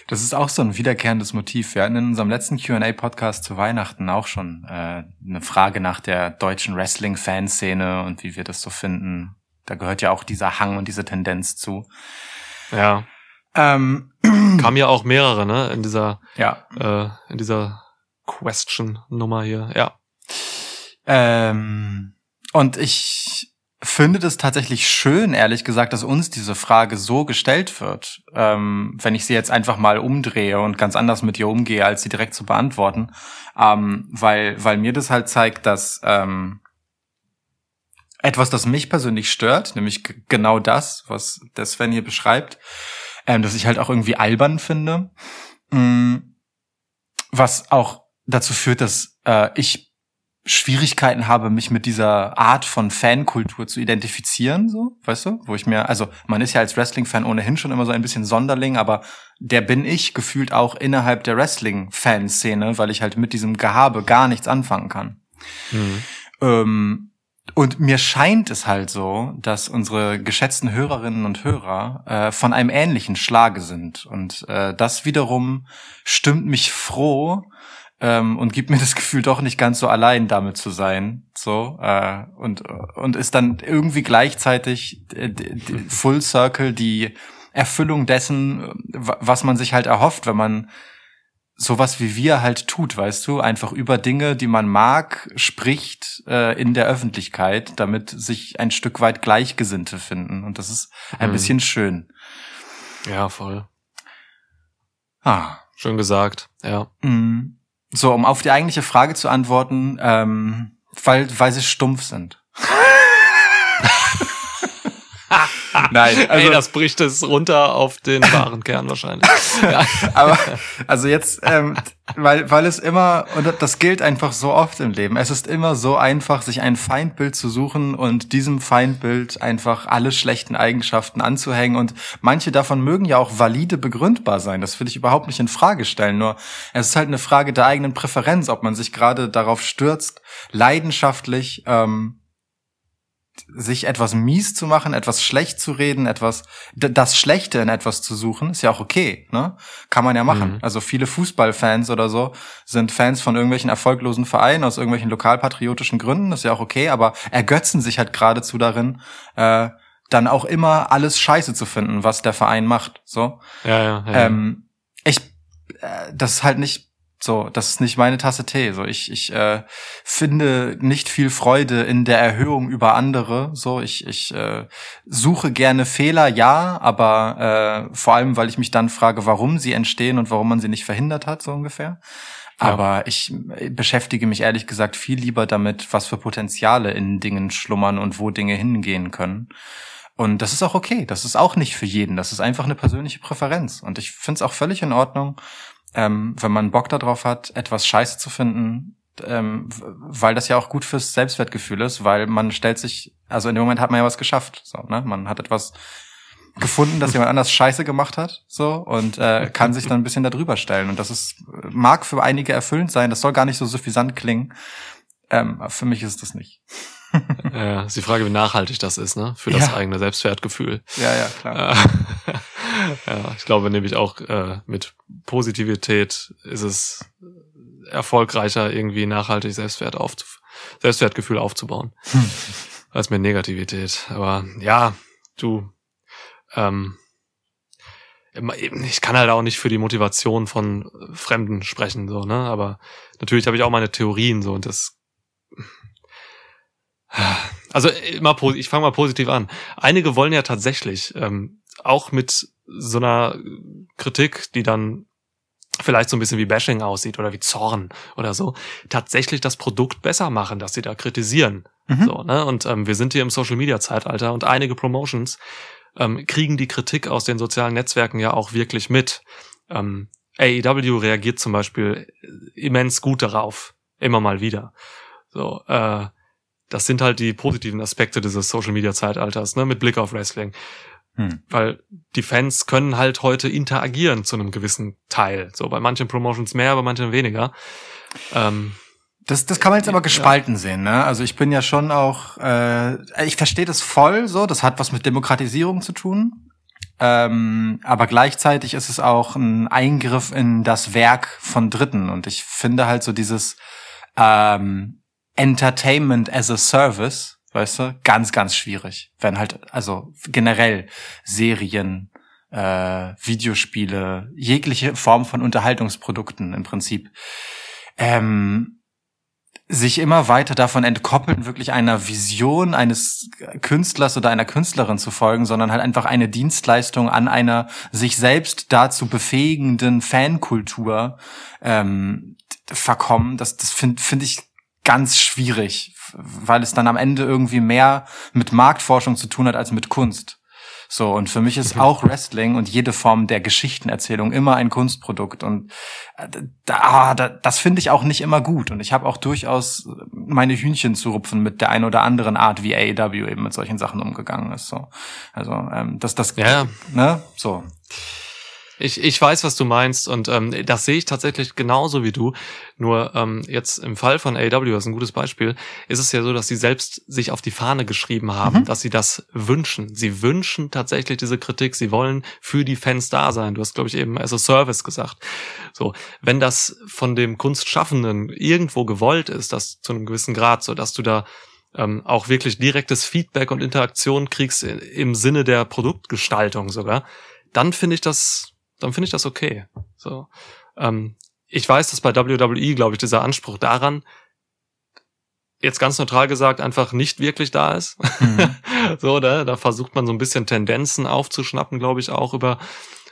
Das ist auch so ein wiederkehrendes Motiv. Wir hatten in unserem letzten Q&A-Podcast zu Weihnachten auch schon äh, eine Frage nach der deutschen Wrestling-Fanszene und wie wir das so finden. Da gehört ja auch dieser Hang und diese Tendenz zu. Ja, Ähm, kamen ja auch mehrere, ne, in dieser, ja, äh, in dieser Question-Nummer hier. Ja. ähm, und ich finde das tatsächlich schön, ehrlich gesagt, dass uns diese Frage so gestellt wird. Ähm, wenn ich sie jetzt einfach mal umdrehe und ganz anders mit ihr umgehe, als sie direkt zu beantworten. Ähm, weil, weil mir das halt zeigt, dass ähm, etwas, das mich persönlich stört, nämlich genau das, was der Sven hier beschreibt, ähm, dass ich halt auch irgendwie albern finde. Mm, was auch dazu führt, dass äh, ich Schwierigkeiten habe, mich mit dieser Art von Fankultur zu identifizieren, so, weißt du? Wo ich mir, also man ist ja als Wrestling-Fan ohnehin schon immer so ein bisschen Sonderling, aber der bin ich gefühlt auch innerhalb der Wrestling-Fanszene, weil ich halt mit diesem Gehabe gar nichts anfangen kann. Mhm. Ähm, und mir scheint es halt so, dass unsere geschätzten Hörerinnen und Hörer äh, von einem ähnlichen Schlage sind. Und äh, das wiederum stimmt mich froh ähm, und gibt mir das Gefühl, doch nicht ganz so allein damit zu sein. So äh, und und ist dann irgendwie gleichzeitig äh, Full Circle die Erfüllung dessen, was man sich halt erhofft, wenn man sowas wie wir halt tut, weißt du, einfach über Dinge, die man mag, spricht äh, in der Öffentlichkeit, damit sich ein Stück weit Gleichgesinnte finden. Und das ist ein Mhm. bisschen schön. Ja, voll. Ah. Schön gesagt. Ja. mm. So, um auf die eigentliche Frage zu antworten, ähm, weil, weil sie stumpf sind. Nein, also Ey, das bricht es runter auf den wahren Kern wahrscheinlich. Ja. Aber also jetzt, ähm, weil, weil es immer, und das gilt einfach so oft im Leben, es ist immer so einfach, sich ein Feindbild zu suchen und diesem Feindbild einfach alle schlechten Eigenschaften anzuhängen. Und manche davon mögen ja auch valide begründbar sein. Das will ich überhaupt nicht in Frage stellen. Nur es ist halt eine Frage der eigenen Präferenz, ob man sich gerade darauf stürzt, leidenschaftlich ähm, sich etwas mies zu machen, etwas schlecht zu reden, etwas das Schlechte in etwas zu suchen, ist ja auch okay, ne? Kann man ja machen. Mhm. Also viele Fußballfans oder so sind Fans von irgendwelchen erfolglosen Vereinen aus irgendwelchen lokalpatriotischen Gründen, das ist ja auch okay, aber ergötzen sich halt geradezu darin, äh, dann auch immer alles Scheiße zu finden, was der Verein macht. So. Ja, ja, ja. Ähm, ich, äh, das ist halt nicht so, das ist nicht meine Tasse Tee. So, ich, ich äh, finde nicht viel Freude in der Erhöhung über andere. So, ich, ich äh, suche gerne Fehler, ja, aber äh, vor allem, weil ich mich dann frage, warum sie entstehen und warum man sie nicht verhindert hat, so ungefähr. Ja. Aber ich äh, beschäftige mich ehrlich gesagt viel lieber damit, was für Potenziale in Dingen schlummern und wo Dinge hingehen können. Und das ist auch okay. Das ist auch nicht für jeden. Das ist einfach eine persönliche Präferenz. Und ich finde es auch völlig in Ordnung, ähm, wenn man Bock darauf hat, etwas Scheiße zu finden, ähm, weil das ja auch gut fürs Selbstwertgefühl ist, weil man stellt sich, also in dem Moment hat man ja was geschafft. So, ne? Man hat etwas gefunden, dass jemand anders Scheiße gemacht hat, so und äh, kann sich dann ein bisschen darüber stellen. Und das ist mag für einige erfüllend sein. Das soll gar nicht so suffisant klingen. Ähm, für mich ist das nicht. ja, ist die Frage, wie nachhaltig das ist, ne? Für das Ja. eigene Selbstwertgefühl. Ja, ja, klar. Äh, ja, ich glaube nämlich auch äh, mit Positivität ist es erfolgreicher, irgendwie nachhaltig Selbstwert aufzuf Selbstwertgefühl aufzubauen, Hm. als mit Negativität. Aber ja, du, ähm, ich kann halt auch nicht für die Motivation von Fremden sprechen, so, ne? Aber natürlich habe ich auch meine Theorien, so, und das also immer, po- ich fange mal positiv an. Einige wollen ja tatsächlich ähm, auch mit so einer Kritik, die dann vielleicht so ein bisschen wie Bashing aussieht oder wie Zorn oder so, tatsächlich das Produkt besser machen, dass sie da kritisieren. Mhm. So, ne? Und ähm, wir sind hier im Social Media Zeitalter und einige Promotions ähm, kriegen die Kritik aus den sozialen Netzwerken ja auch wirklich mit. Ähm, AEW reagiert zum Beispiel immens gut darauf, immer mal wieder. So, äh, das sind halt die positiven Aspekte dieses Social Media Zeitalters, ne, mit Blick auf Wrestling. Hm. Weil die Fans können halt heute interagieren zu einem gewissen Teil. So, bei manchen Promotions mehr, bei manchen weniger. Ähm, Das, das kann man jetzt aber gespalten sehen, ne? Also ich bin ja schon auch, äh, ich verstehe das voll so, das hat was mit Demokratisierung zu tun. Ähm, aber gleichzeitig ist es auch ein Eingriff in das Werk von Dritten. Und ich finde halt so dieses ähm, Entertainment as a Service, weißt du, ganz, ganz schwierig. Wenn halt, also generell Serien, äh, Videospiele, jegliche Form von Unterhaltungsprodukten im Prinzip. Ähm, sich immer weiter davon entkoppeln, wirklich einer Vision eines Künstlers oder einer Künstlerin zu folgen, sondern halt einfach eine Dienstleistung an einer sich selbst dazu befähigenden Fankultur ähm, verkommen. Das, das finde find ich ganz schwierig, weil es dann am Ende irgendwie mehr mit Marktforschung zu tun hat als mit Kunst. So, und für mich ist auch Wrestling und jede Form der Geschichtenerzählung immer ein Kunstprodukt. Und äh, da, da, das finde ich auch nicht immer gut. Und ich habe auch durchaus meine Hühnchen zu rupfen mit der einen oder anderen Art, wie AEW eben mit solchen Sachen umgegangen ist. So. Also, ähm, das, das, Ja. ne, so. Ich, ich weiß, was du meinst und ähm, das sehe ich tatsächlich genauso wie du. Nur ähm, jetzt im Fall von AW, das ist ein gutes Beispiel, ist es ja so, dass sie selbst sich auf die Fahne geschrieben haben, Mhm. dass sie das wünschen. Sie wünschen tatsächlich diese Kritik. Sie wollen für die Fans da sein. Du hast, glaube ich, eben as a Service gesagt. So, wenn das von dem Kunstschaffenden irgendwo gewollt ist, das zu einem gewissen Grad, so dass du da ähm, auch wirklich direktes Feedback und Interaktion kriegst im Sinne der Produktgestaltung sogar, dann finde ich das, dann finde ich das okay. So, ähm, ich weiß, dass bei WWE, glaube ich, dieser Anspruch daran jetzt ganz neutral gesagt einfach nicht wirklich da ist. Mhm. so, da, da versucht man so ein bisschen Tendenzen aufzuschnappen, glaube ich, auch über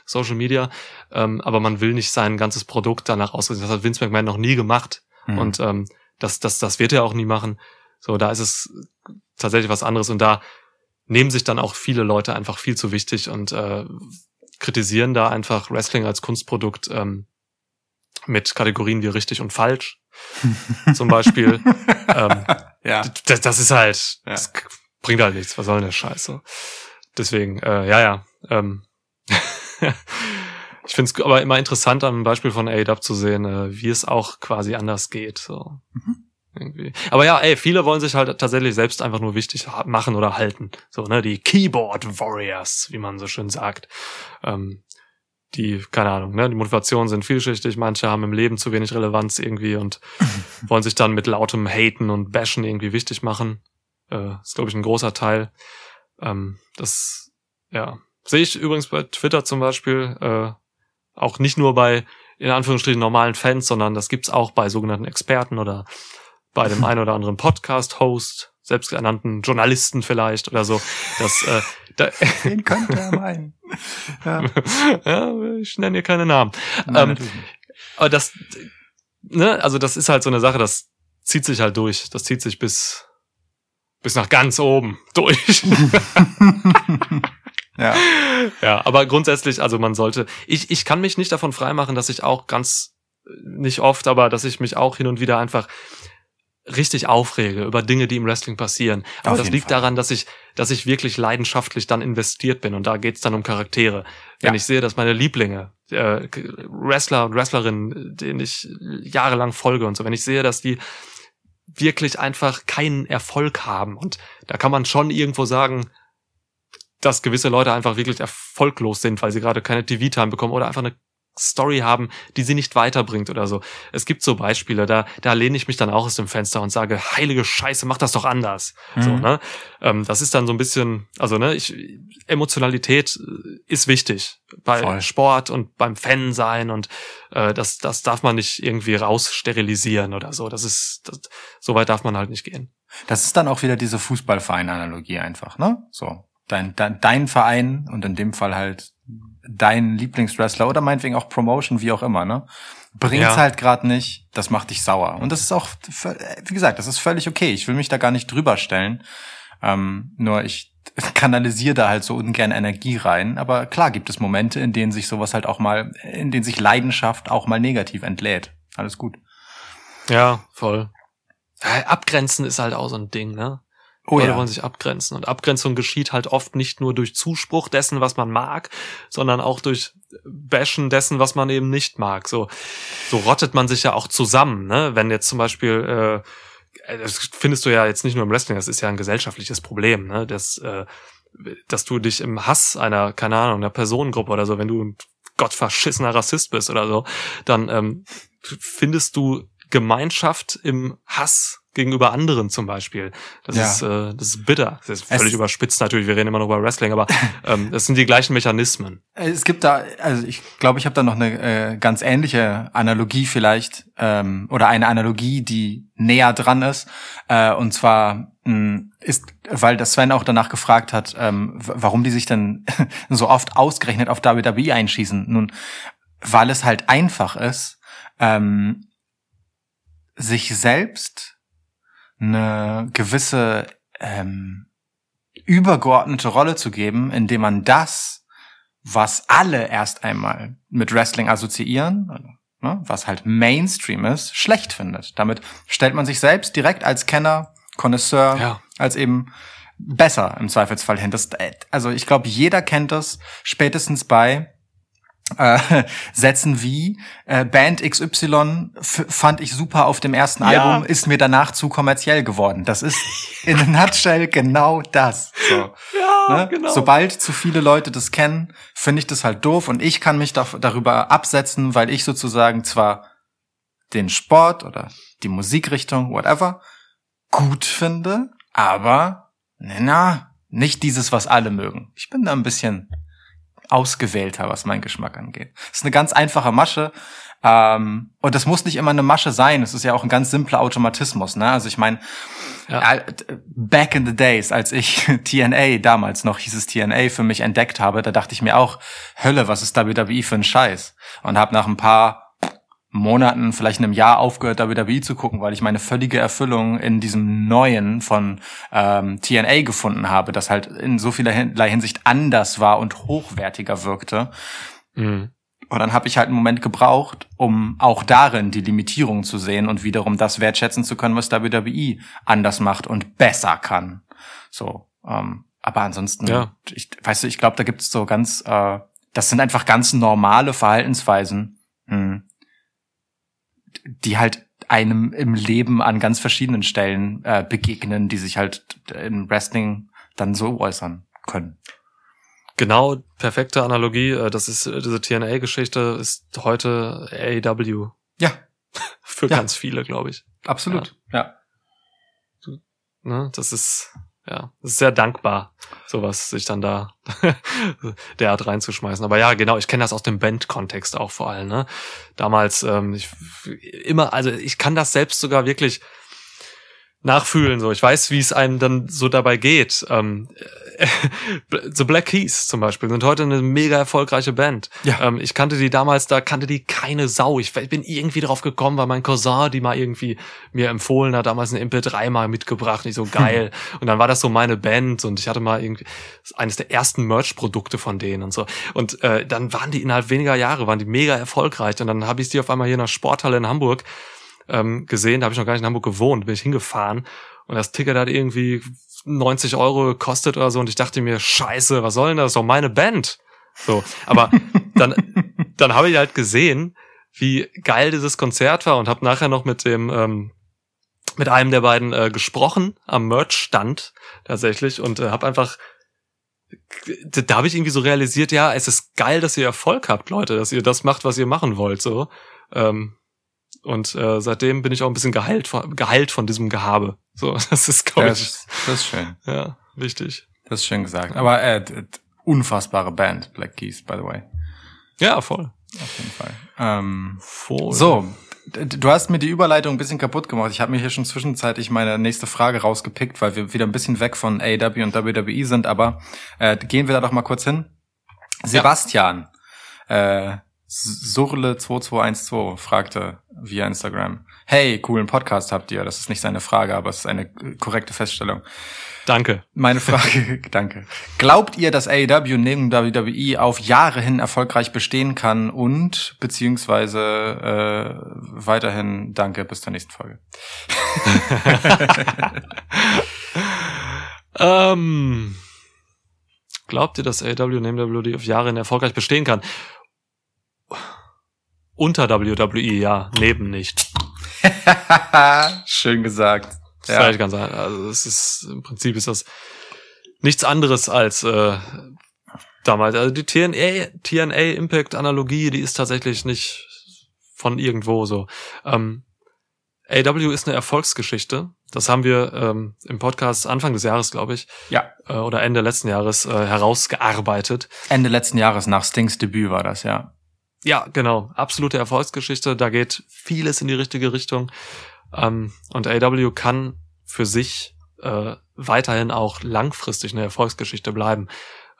Social Media. Ähm, aber man will nicht sein ganzes Produkt danach ausrichten. Das hat Vince McMahon noch nie gemacht. Mhm. Und ähm, das, das, das wird er auch nie machen. So, da ist es tatsächlich was anderes und da nehmen sich dann auch viele Leute einfach viel zu wichtig und äh, kritisieren da einfach Wrestling als Kunstprodukt ähm, mit Kategorien wie richtig und falsch. Zum Beispiel. ähm, ja. das, das ist halt, Ja. das bringt halt nichts. Was soll denn der Scheiße? Deswegen, äh, ja, ja. Ähm, ich finde es aber immer interessant, am Beispiel von AEW zu sehen, äh, wie es auch quasi anders geht. So. Mhm. Irgendwie. Aber ja, ey, viele wollen sich halt tatsächlich selbst einfach nur wichtig machen oder halten. So, ne, die Keyboard Warriors, wie man so schön sagt. Ähm, die, keine Ahnung, ne, die Motivationen sind vielschichtig, manche haben im Leben zu wenig Relevanz irgendwie und wollen sich dann mit lautem Haten und Bashen irgendwie wichtig machen. Äh, ist, glaube ich, ein großer Teil. Ähm, das, ja, sehe ich übrigens bei Twitter zum Beispiel, äh, auch nicht nur bei, in Anführungsstrichen, normalen Fans, sondern das gibt's auch bei sogenannten Experten oder bei dem einen oder anderen Podcast-Host, selbsternannten Journalisten vielleicht oder so. Das, äh, da, Den könnte er meinen. Ja. ja, ich nenne hier keine Namen. Nein, Ähm. Aber das, ne, also das ist halt so eine Sache, das zieht sich halt durch. Das zieht sich bis, bis nach ganz oben durch. ja. ja, aber grundsätzlich, also man sollte, ich, ich kann mich nicht davon freimachen, dass ich auch ganz, nicht oft, aber dass ich mich auch hin und wieder einfach richtig aufrege über Dinge, die im Wrestling passieren. Aber Auf das liegt Fall. daran, dass ich, dass ich wirklich leidenschaftlich dann investiert bin und da geht's dann um Charaktere. Wenn Ja. ich sehe, dass meine Lieblinge, äh, Wrestler und Wrestlerinnen, denen ich jahrelang folge und so, wenn ich sehe, dass die wirklich einfach keinen Erfolg haben und da kann man schon irgendwo sagen, dass gewisse Leute einfach wirklich erfolglos sind, weil sie gerade keine TV-Time bekommen oder einfach eine Story haben, die sie nicht weiterbringt oder so. Es gibt so Beispiele, da, da lehne ich mich dann auch aus dem Fenster und sage, heilige Scheiße, mach das doch anders. So, Mhm. ne? Ähm, das ist dann so ein bisschen, also, ne, ich, Emotionalität äh, ist wichtig bei Voll. Sport und beim Fan sein und äh, das, das darf man nicht irgendwie raussterilisieren oder so. Das ist, das, so weit darf man halt nicht gehen. Das ist dann auch wieder diese Fußballverein-Analogie einfach, ne? So. Dein, dein, dein Verein und in dem Fall halt dein Lieblingswrestler oder meinetwegen auch Promotion, wie auch immer, ne? Bringt's Ja. halt gerade nicht, das macht dich sauer. Und das ist auch, wie gesagt, das ist völlig okay. Ich will mich da gar nicht drüber stellen. Ähm, nur ich kanalisiere da halt so ungern Energie rein. Aber klar gibt es Momente, in denen sich sowas halt auch mal, in denen sich Leidenschaft auch mal negativ entlädt. Alles gut. Ja, voll. Ja, Abgrenzen ist halt auch so ein Ding, ne? Oh Leute ja. wollen sich abgrenzen. Und Abgrenzung geschieht halt oft nicht nur durch Zuspruch dessen, was man mag, sondern auch durch Bashen dessen, was man eben nicht mag. So, so rottet man sich ja auch zusammen, ne? Wenn jetzt zum Beispiel, äh, das findest du ja jetzt nicht nur im Wrestling, das ist ja ein gesellschaftliches Problem, ne? Das, äh, dass du dich im Hass einer, keine Ahnung, einer Personengruppe oder so, wenn du ein gottverschissener Rassist bist oder so, dann ähm, findest du Gemeinschaft im Hass gegenüber anderen zum Beispiel. Das Ja. ist äh, das ist bitter. Das ist völlig Es- überspitzt natürlich. Wir reden immer noch über Wrestling, aber ähm, das sind die gleichen Mechanismen. Es gibt da, also ich glaube, ich habe da noch eine äh, ganz ähnliche Analogie vielleicht ähm, oder eine Analogie, die näher dran ist. Äh, und zwar mh, ist, weil das Sven auch danach gefragt hat, ähm, warum die sich denn so oft ausgerechnet auf WWE einschießen. Nun, weil es halt einfach ist, ähm, sich selbst eine gewisse ähm, übergeordnete Rolle zu geben, indem man das, was alle erst einmal mit Wrestling assoziieren, also, ne, was halt Mainstream ist, schlecht findet. Damit stellt man sich selbst direkt als Kenner, Connoisseur, Ja. als eben besser im Zweifelsfall hin. Das, äh, also ich glaube, jeder kennt das spätestens bei äh, Sätzen wie äh, Band XY fand ich super auf dem ersten Ja. Album, ist mir danach zu kommerziell geworden. Das ist in a nutshell genau das. So. Ja, Ne? Sobald zu viele Leute das kennen, finde ich das halt doof und ich kann mich da, darüber absetzen, weil ich sozusagen zwar den Sport oder die Musikrichtung, whatever, gut finde, aber na, na, nicht dieses, was alle mögen. Ich bin da ein bisschen ausgewählter, was meinen Geschmack angeht. Das ist eine ganz einfache Masche. Ähm, und das muss nicht immer eine Masche sein. Es ist ja auch ein ganz simpler Automatismus. Ne? Also ich meine, Ja. äh, back in the days, als ich TNA, damals noch hieß es TNA, für mich entdeckt habe, da dachte ich mir auch, Hölle, was ist WWE für ein Scheiß? Und habe nach ein paar Monaten, vielleicht einem Jahr aufgehört, WWE zu gucken, weil ich meine völlige Erfüllung in diesem Neuen von ähm, TNA gefunden habe, das halt in so vielerlei Hinsicht anders war und hochwertiger wirkte. Mhm. Und dann habe ich halt einen Moment gebraucht, um auch darin die Limitierung zu sehen und wiederum das wertschätzen zu können, was WWE anders macht und besser kann. So, ähm, aber ansonsten, Ja. ich, weißt du, ich glaube, da gibt's so ganz, äh, das sind einfach ganz normale Verhaltensweisen, mh, die halt einem im Leben an ganz verschiedenen Stellen äh, begegnen, die sich halt im Wrestling dann so äußern können. Genau, perfekte Analogie. Äh, Das ist äh, diese TNA-Geschichte ist heute AEW Ja, für Ja. ganz viele, glaube ich. absolut. Ja. Ne? Das ist ja, ist sehr dankbar, sowas sich dann da derart reinzuschmeißen. Aber ja, genau, ich kenne das aus dem Band-Kontext auch vor allem. Ne? Damals ähm, ich immer, also ich kann das selbst sogar wirklich nachfühlen. So, ich weiß, wie es einem dann so dabei geht. Ähm, The Black Keys zum Beispiel sind heute eine mega erfolgreiche Band. Ja. Ähm, ich kannte die damals, da kannte die keine Sau. Ich bin irgendwie drauf gekommen, weil mein Cousin die mal irgendwie mir empfohlen hat, damals eine MP3 mal mitgebracht, nicht so geil. und dann war das so meine Band und ich hatte mal irgendwie eines der ersten Merch-Produkte von denen und so. Und äh, dann waren die innerhalb weniger Jahre, waren die mega erfolgreich. Und dann habe ich die auf einmal hier in der Sporthalle in Hamburg ähm, gesehen, da habe ich noch gar nicht in Hamburg gewohnt, bin ich hingefahren und das Ticket hat irgendwie 90 Euro gekostet oder so und ich dachte mir, scheiße, was soll denn das? Das ist doch meine Band. So, aber dann, dann habe ich halt gesehen, wie geil dieses Konzert war und habe nachher noch mit dem ähm, mit einem der beiden äh, gesprochen am Merch-Stand tatsächlich und äh, habe einfach da, habe ich irgendwie so realisiert, ja, es ist geil, dass ihr Erfolg habt, Leute, dass ihr das macht, was ihr machen wollt, so. Ähm, und äh, seitdem bin ich auch ein bisschen geheilt von, geheilt von diesem Gehabe. So, das ist, glaube Ja, ich, das, ist, das ist schön. ja, wichtig. Das ist schön gesagt. Aber äh, unfassbare Band, Black Keys, by the way. Ja, voll. Auf jeden Fall. Ähm, voll. so, du hast mir die Überleitung ein bisschen kaputt gemacht. Ich habe mir hier schon zwischenzeitlich meine nächste Frage rausgepickt, weil wir wieder ein bisschen weg von AW und WWE sind. Aber äh, gehen wir da doch mal kurz hin. Sebastian, äh, Surle2212 fragte via Instagram. Hey, coolen Podcast habt ihr. Das ist nicht seine Frage, aber es ist eine korrekte Feststellung. Danke. Meine Frage, danke. Glaubt ihr, dass AEW neben WWE auf Jahre hin erfolgreich bestehen kann und beziehungsweise äh, weiterhin danke bis zur nächsten Folge? Ähm, glaubt ihr, dass AEW neben WWE auf Jahre hin erfolgreich bestehen kann? Unter WWE, ja, neben nicht. Schön gesagt. Das ist vielleicht ganz also es ist im Prinzip ist das nichts anderes als äh, damals. Also die TNA, TNA Impact Analogie, die ist tatsächlich nicht von irgendwo so. Ähm, AW ist eine Erfolgsgeschichte. Das haben wir ähm, im Podcast Anfang des Jahres, glaube ich, Ja, äh, oder Ende letzten Jahres äh, herausgearbeitet. Ende letzten Jahres nach Stings Debüt war das, ja. Ja, genau. Absolute Erfolgsgeschichte. Da geht vieles in die richtige Richtung. Ähm, und AW kann für sich äh, weiterhin auch langfristig eine Erfolgsgeschichte bleiben.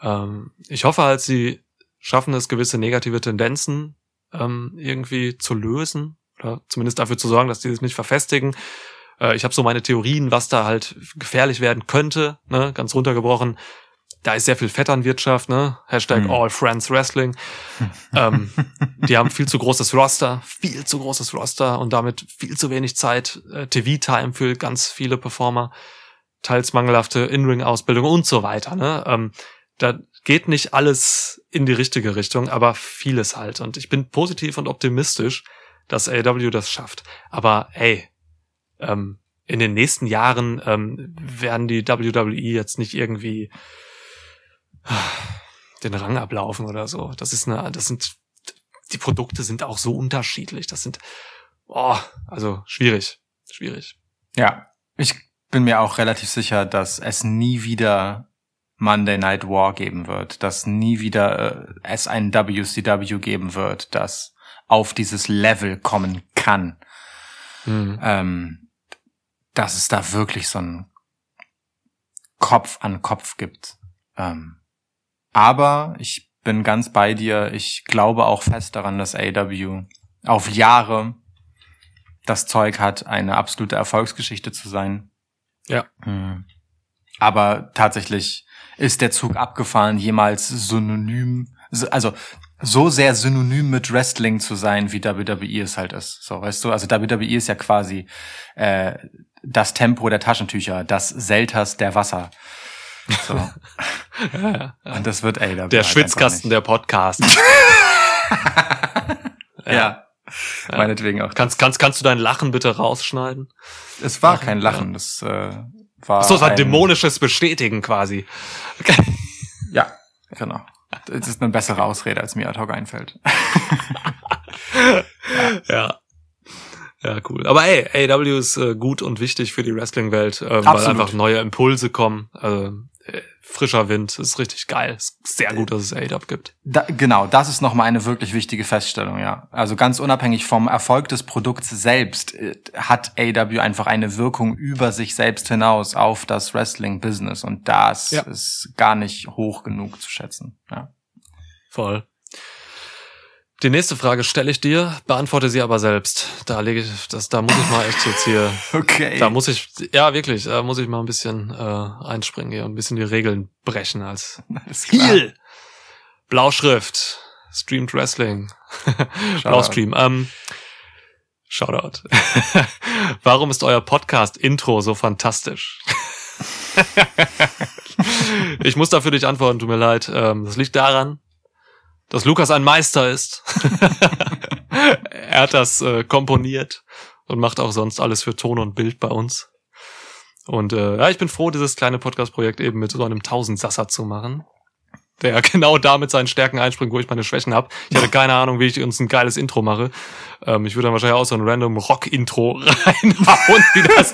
Ähm, ich hoffe halt, sie schaffen es, gewisse negative Tendenzen ähm, irgendwie zu lösen oder zumindest dafür zu sorgen, dass die sich nicht verfestigen. Äh, ich habe so meine Theorien, was da halt gefährlich werden könnte, ne? ganz runtergebrochen. Da ist sehr viel Vetternwirtschaft, ne? Hashtag Hm. All Friends Wrestling. ähm, die haben viel zu großes Roster, viel zu großes Roster und damit viel zu wenig Zeit, äh, TV-Time für ganz viele Performer, teils mangelhafte In-Ring-Ausbildung und so weiter. Ne? Ähm, da geht nicht alles in die richtige Richtung, aber vieles halt. Und ich bin positiv und optimistisch, dass AW das schafft. Aber ey, ähm, in den nächsten Jahren ähm, werden die WWE jetzt nicht irgendwie den Rang ablaufen oder so. Das ist eine, das sind, die Produkte sind auch so unterschiedlich. Das sind, oh, also schwierig, schwierig. Ja, ich bin mir auch relativ sicher, dass es nie wieder Monday Night War geben wird, dass nie wieder äh, es ein WCW geben wird, das auf dieses Level kommen kann. Hm. Ähm, dass es da wirklich so ein Kopf an Kopf gibt. Ähm, aber ich bin ganz bei dir. Ich glaube auch fest daran, dass AW auf Jahre das Zeug hat, eine absolute Erfolgsgeschichte zu sein. Ja. Hm. Aber tatsächlich ist der Zug abgefahren, jemals synonym, also so sehr synonym mit Wrestling zu sein, wie WWE es halt ist. So, weißt du, also WWE ist ja quasi äh, das Tempo der Taschentücher, das Selters der Wasser. So. ja, ja, ja. Und das wird AW. Der halt Schwitzkasten der Podcast. nicht. Ja. Meinetwegen auch. Kannst, kannst, kannst du dein Lachen bitte rausschneiden? Es war kein Lachen, das äh, war. Achso, es war ein- dämonisches Bestätigen quasi. Ja, genau. Das ist eine bessere Ausrede, als mir ad hoc einfällt. ja. Ja, cool. Aber ey, AW ist äh, gut und wichtig für die Wrestling-Welt, äh, weil einfach neue Impulse kommen. Also, frischer Wind ist richtig geil. Ist sehr gut, dass es AW gibt. Da, genau, das ist nochmal eine wirklich wichtige Feststellung, ja. Also ganz unabhängig vom Erfolg des Produkts selbst äh, hat AW einfach eine Wirkung über sich selbst hinaus auf das Wrestling-Business und das Ja. ist gar nicht hoch genug zu schätzen. Ja. Voll. Die nächste Frage stelle ich dir, beantworte sie aber selbst. Da lege ich, das, da muss ich mal echt jetzt hier, Okay. da muss ich, ja wirklich, da muss ich mal ein bisschen äh, einspringen hier und ein bisschen die Regeln brechen als. Heel. Blauschrift. Streamed Wrestling. Blaustream. Ähm, Shoutout. Warum ist euer Podcast-Intro so fantastisch? ich muss dafür nicht antworten, tut mir leid. Ähm, das liegt daran, dass Lukas ein Meister ist. er hat das äh, komponiert und macht auch sonst alles für Ton und Bild bei uns. Und äh, ja, ich bin froh, dieses kleine Podcast-Projekt eben mit so einem Tausendsasser zu machen der genau da mit seinen Stärken einspringt, wo ich meine Schwächen habe. Ich hatte keine Ahnung, wie ich uns ein geiles Intro mache. Ähm, ich würde dann wahrscheinlich auch so ein random Rock-Intro reinhauen, wie das,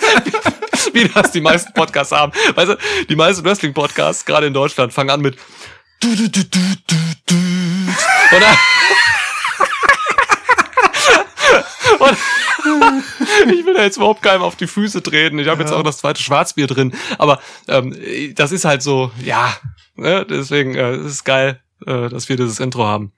wie das die meisten Podcasts haben. Weißt du, die meisten Wrestling-Podcasts, gerade in Deutschland, fangen an mit du, du, du, du, du, du. Und ich will da jetzt überhaupt keinem auf die Füße treten. Ich habe jetzt auch das zweite Schwarzbier drin. Aber ähm, das ist halt so, ja, ne? deswegen äh, es ist geil, äh, dass wir dieses Intro haben.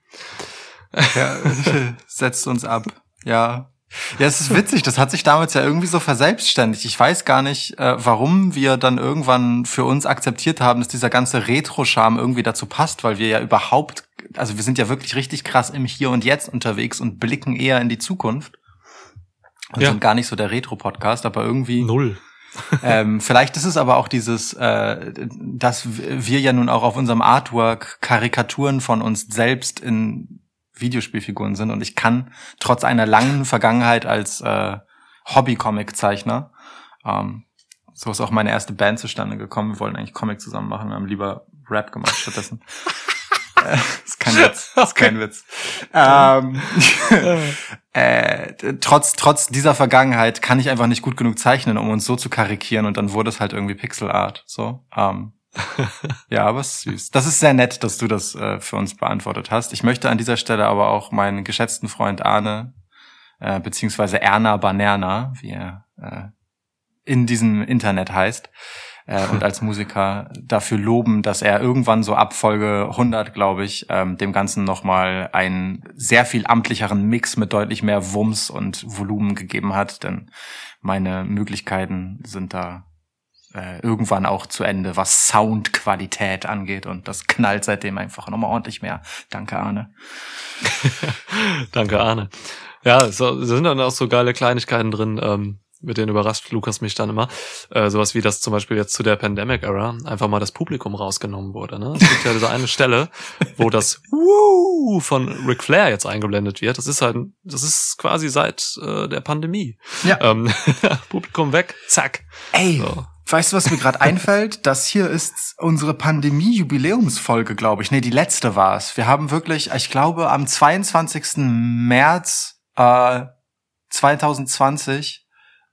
Ja, setzt uns ab. Ja. Ja, es ist witzig, das hat sich damals ja irgendwie so verselbstständigt. Ich weiß gar nicht, äh, warum wir dann irgendwann für uns akzeptiert haben, dass dieser ganze Retro-Charme irgendwie dazu passt, weil wir ja überhaupt, also wir sind ja wirklich richtig krass im Hier und Jetzt unterwegs und blicken eher in die Zukunft. Und Ja. sind gar nicht so der Retro-Podcast, aber irgendwie. Null. ähm, vielleicht ist es aber auch dieses, äh, dass wir ja nun auch auf unserem Artwork Karikaturen von uns selbst in Videospielfiguren sind und ich kann trotz einer langen Vergangenheit als äh, Hobby-Comic-Zeichner, ähm, so ist auch meine erste Band zustande gekommen. Wir wollten eigentlich Comic zusammen machen, wir haben lieber Rap gemacht stattdessen. äh, ist kein Witz, ist kein Witz. Ähm, äh, trotz, trotz dieser Vergangenheit kann ich einfach nicht gut genug zeichnen, um uns so zu karikieren und dann wurde es halt irgendwie Pixel Art. So. Ähm, ja, aber es ist süß. Das ist sehr nett, dass du das äh, für uns beantwortet hast. Ich möchte an dieser Stelle aber auch meinen geschätzten Freund Arne, äh, beziehungsweise Erna Banerna, wie er äh, in diesem Internet heißt, äh, und als Musiker dafür loben, dass er irgendwann so ab Folge 100, glaube ich, ähm, dem Ganzen nochmal einen sehr viel amtlicheren Mix mit deutlich mehr Wumms und Volumen gegeben hat, denn meine Möglichkeiten sind da äh, irgendwann auch zu Ende, was Soundqualität angeht und das knallt seitdem einfach nochmal ordentlich mehr. Danke, Arne. Danke, Arne. Ja, so, sind dann auch so geile Kleinigkeiten drin, ähm, mit denen überrascht Lukas mich dann immer. Äh, sowas wie das zum Beispiel jetzt zu der Pandemic-Era einfach mal das Publikum rausgenommen wurde. Ne? Es gibt ja diese eine Stelle, wo das Woo von Ric Flair jetzt eingeblendet wird. Das ist halt, das ist quasi seit äh, der Pandemie. Ja. Ähm, Publikum weg, zack. Ey, So. Weißt du, was mir gerade einfällt? Das hier ist unsere Pandemie-Jubiläumsfolge, glaube ich. Nee, die letzte war es. Wir haben wirklich, ich glaube, am 22. März äh, 2020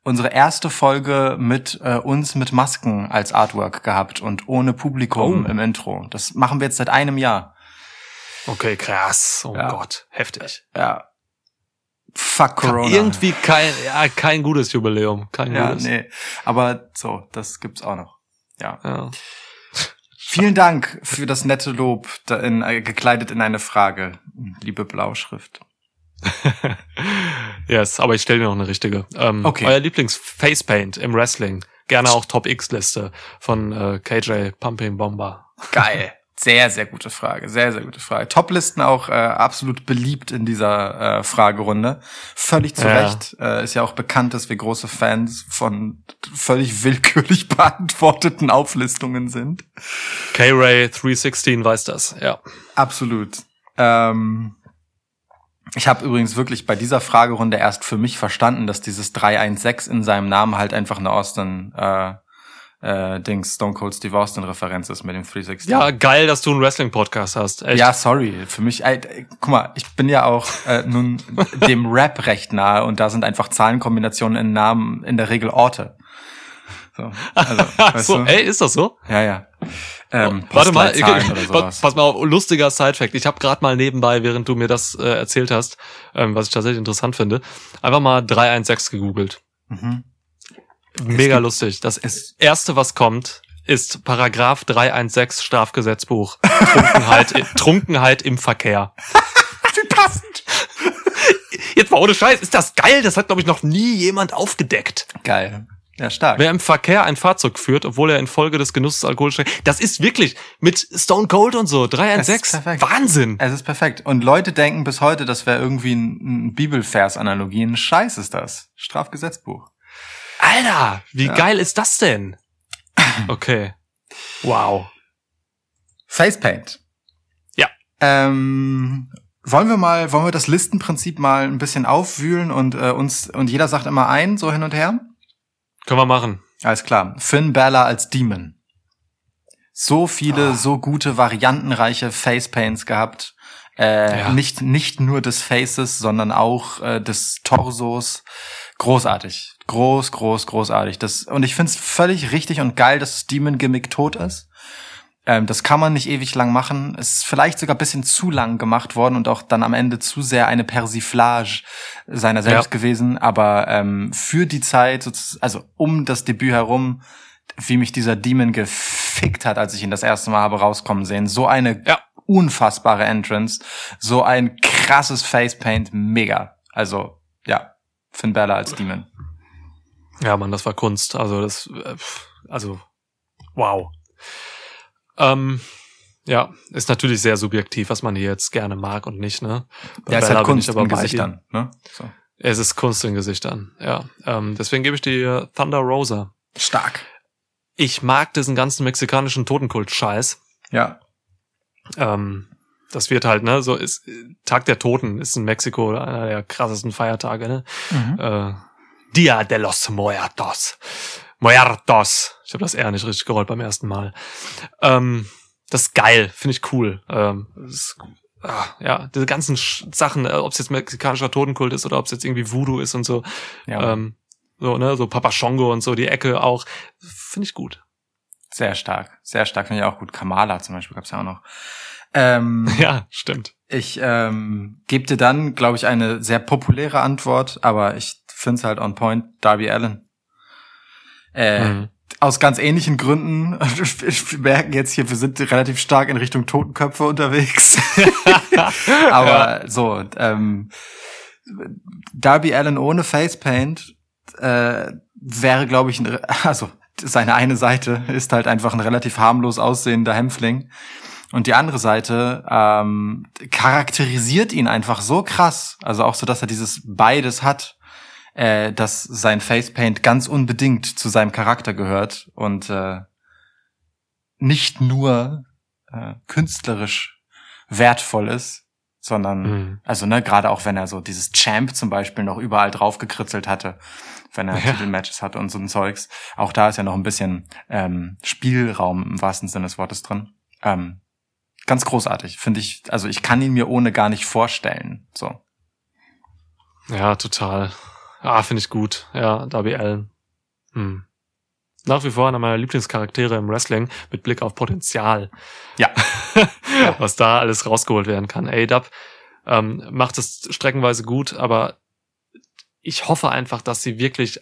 unsere erste Folge mit äh, uns mit Masken als Artwork gehabt und ohne Publikum Oh. im Intro. Das machen wir jetzt seit einem Jahr. Okay, krass. Oh Ja. Gott, heftig. Ja. Fuck Corona. Irgendwie kein, ja, kein gutes Jubiläum. Kein Ja, gutes. nee. Aber so, das gibt's auch noch. Ja. Ja. Vielen Dank für das nette Lob, da in, äh, gekleidet in eine Frage, liebe Blauschrift. yes, aber ich stelle dir noch eine richtige. Ähm, Okay. Euer Lieblings-Facepaint im Wrestling. Gerne auch Top-X-Liste von äh, KJ Pumping Bomber. Geil. Sehr, sehr gute Frage. Sehr, sehr gute Frage. Toplisten auch äh, absolut beliebt in dieser äh, Fragerunde. Völlig zu Ja. Recht. Äh, ist ja auch bekannt, dass wir große Fans von völlig willkürlich beantworteten Auflistungen sind. K-Ray 316 weiß das, ja. Absolut. Ähm, ich habe übrigens wirklich bei dieser Fragerunde erst für mich verstanden, dass dieses 316 in seinem Namen halt einfach eine Austin äh, äh, Dings Stone Cold Steve Austin Referenz ist mit dem 316. Ja, geil, dass du einen Wrestling-Podcast hast. Echt. Ja, sorry. Für mich, äh, guck mal, ich bin ja auch äh, nun dem Rap recht nahe und da sind einfach Zahlenkombinationen in Namen in der Regel Orte. So, also, weißt so, du? ey, ist das so? Ja, ja. Ähm, Warte mal, pass mal auf, lustiger Sidefact. Ich habe gerade mal nebenbei, während du mir das äh, erzählt hast, ähm, was ich tatsächlich interessant finde, einfach mal 316 gegoogelt. Mhm. Mega lustig. Das erste, was kommt, ist Paragraph 316 Strafgesetzbuch. Trunkenheit, Trunkenheit im Verkehr. Wie passend. Jetzt mal ohne Scheiß, ist das geil? Das hat, glaube ich, noch nie jemand aufgedeckt. Geil. Ja, stark. Wer im Verkehr ein Fahrzeug führt, obwohl er infolge des Genusses alkoholischer, das ist wirklich mit Stone Cold und so, Es ist 316. perfekt. Wahnsinn. Es ist perfekt. Und Leute denken bis heute, das wäre irgendwie ein, ein Bibelvers-Analogie. Ein Scheiß ist das. Strafgesetzbuch. Alter, wie Ja. geil ist das denn? Okay. Wow. Facepaint. Ja. Ähm, wollen wir mal, wollen wir das Listenprinzip mal ein bisschen aufwühlen und äh, uns und jeder sagt immer ein, so hin und her? Können wir machen. Alles klar. Finn Balor als Demon. So viele, Ah. so gute, variantenreiche Facepaints gehabt. Äh, Ja. nicht, nicht nur des Faces, sondern auch äh, des Torsos. Großartig. Groß, groß, großartig. Das, und ich find's völlig richtig und geil, dass das Demon-Gimmick tot ist. Ähm, das kann man nicht ewig lang machen. Es ist vielleicht sogar ein bisschen zu lang gemacht worden und auch dann am Ende zu sehr eine Persiflage seiner selbst Ja. gewesen. Aber ähm, für die Zeit, also um das Debüt herum, wie mich dieser Demon gefickt hat, als ich ihn das erste Mal habe rauskommen sehen. So eine Ja. unfassbare Entrance, so ein krasses Facepaint, mega. Also ja, Finn Balor als Demon. Ja, Mann, das war Kunst. Also das, äh, also wow. Ähm, ja, ist natürlich sehr subjektiv, was man hier jetzt gerne mag und nicht, ne? Bei Ja, ist Bella halt bin Kunst aber in. Gesichtern. Ne? So. Es ist Kunst in Gesichtern, ja. Ähm, deswegen gebe ich dir Thunder Rosa. Stark. Ich mag diesen ganzen mexikanischen Totenkult-Scheiß. Ja. Ähm, das wird halt, ne, so ist Tag der Toten ist in Mexiko einer der krassesten Feiertage, ne? Mhm. Äh, Dia de los Muertos. Muertos. Ich habe das eher nicht richtig gerollt beim ersten Mal. Ähm, das ist geil, finde ich cool. Ähm, ist, ah, ja, diese ganzen Sch Sachen, äh, ob es jetzt mexikanischer Totenkult ist oder ob es jetzt irgendwie Voodoo ist und so. Ja. Ähm, so, ne, so Papa Shongo und so, die Ecke auch. Finde ich gut. Sehr stark. Sehr stark finde ich auch gut. Kamala zum Beispiel gab's ja auch noch. Ähm, Ja, stimmt. Ich ähm, gebe dir dann, glaube ich, eine sehr populäre Antwort, aber ich finde es halt on point. Darby Allen. Äh, Mhm. Aus ganz ähnlichen Gründen. Wir merken jetzt hier, wir sind relativ stark in Richtung Totenköpfe unterwegs. aber so, ähm, Darby Allen ohne Facepaint äh, wäre, glaube ich, ein, also seine eine Seite ist halt einfach ein relativ harmlos aussehender Hämpfling. Und die andere Seite ähm, charakterisiert ihn einfach so krass. Also auch so, dass er dieses beides hat. Äh, dass sein Facepaint ganz unbedingt zu seinem Charakter gehört und äh, nicht nur äh, künstlerisch wertvoll ist, sondern Mhm. also ne gerade auch wenn er so dieses Champ zum Beispiel noch überall drauf gekritzelt hatte, wenn er Ja. Titelmatches hatte und so ein Zeugs. Auch da ist ja noch ein bisschen ähm, Spielraum im wahrsten Sinne des Wortes drin. Ähm, ganz großartig, finde ich. Also ich kann ihn mir ohne gar nicht vorstellen. So. Ja, total. Ah, finde ich gut. Ja, Darby Allen. Hm. Nach wie vor einer meiner Lieblingscharaktere im Wrestling mit Blick auf Potenzial. Ja. Was da alles rausgeholt werden kann. A-Dub ähm, macht es streckenweise gut, aber ich hoffe einfach, dass sie wirklich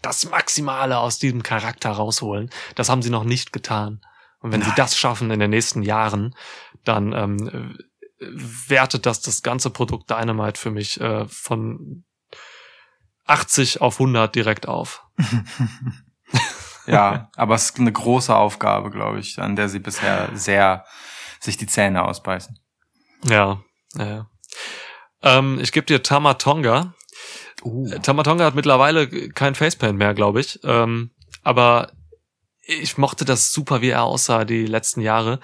das Maximale aus diesem Charakter rausholen. Das haben sie noch nicht getan. Und wenn sie Nein. das schaffen in den nächsten Jahren, dann ähm, äh, wertet das das ganze Produkt Dynamite für mich äh, von 80 auf 100 direkt auf. ja, aber es ist eine große Aufgabe, glaube ich, an der sie bisher sehr sich die Zähne ausbeißen. Ja, ja. Ähm, ich gebe dir Tamatonga. Uh. Äh, Tamatonga hat mittlerweile kein Facepaint mehr, glaube ich. Ähm, aber ich mochte das super, wie er aussah die letzten Jahre.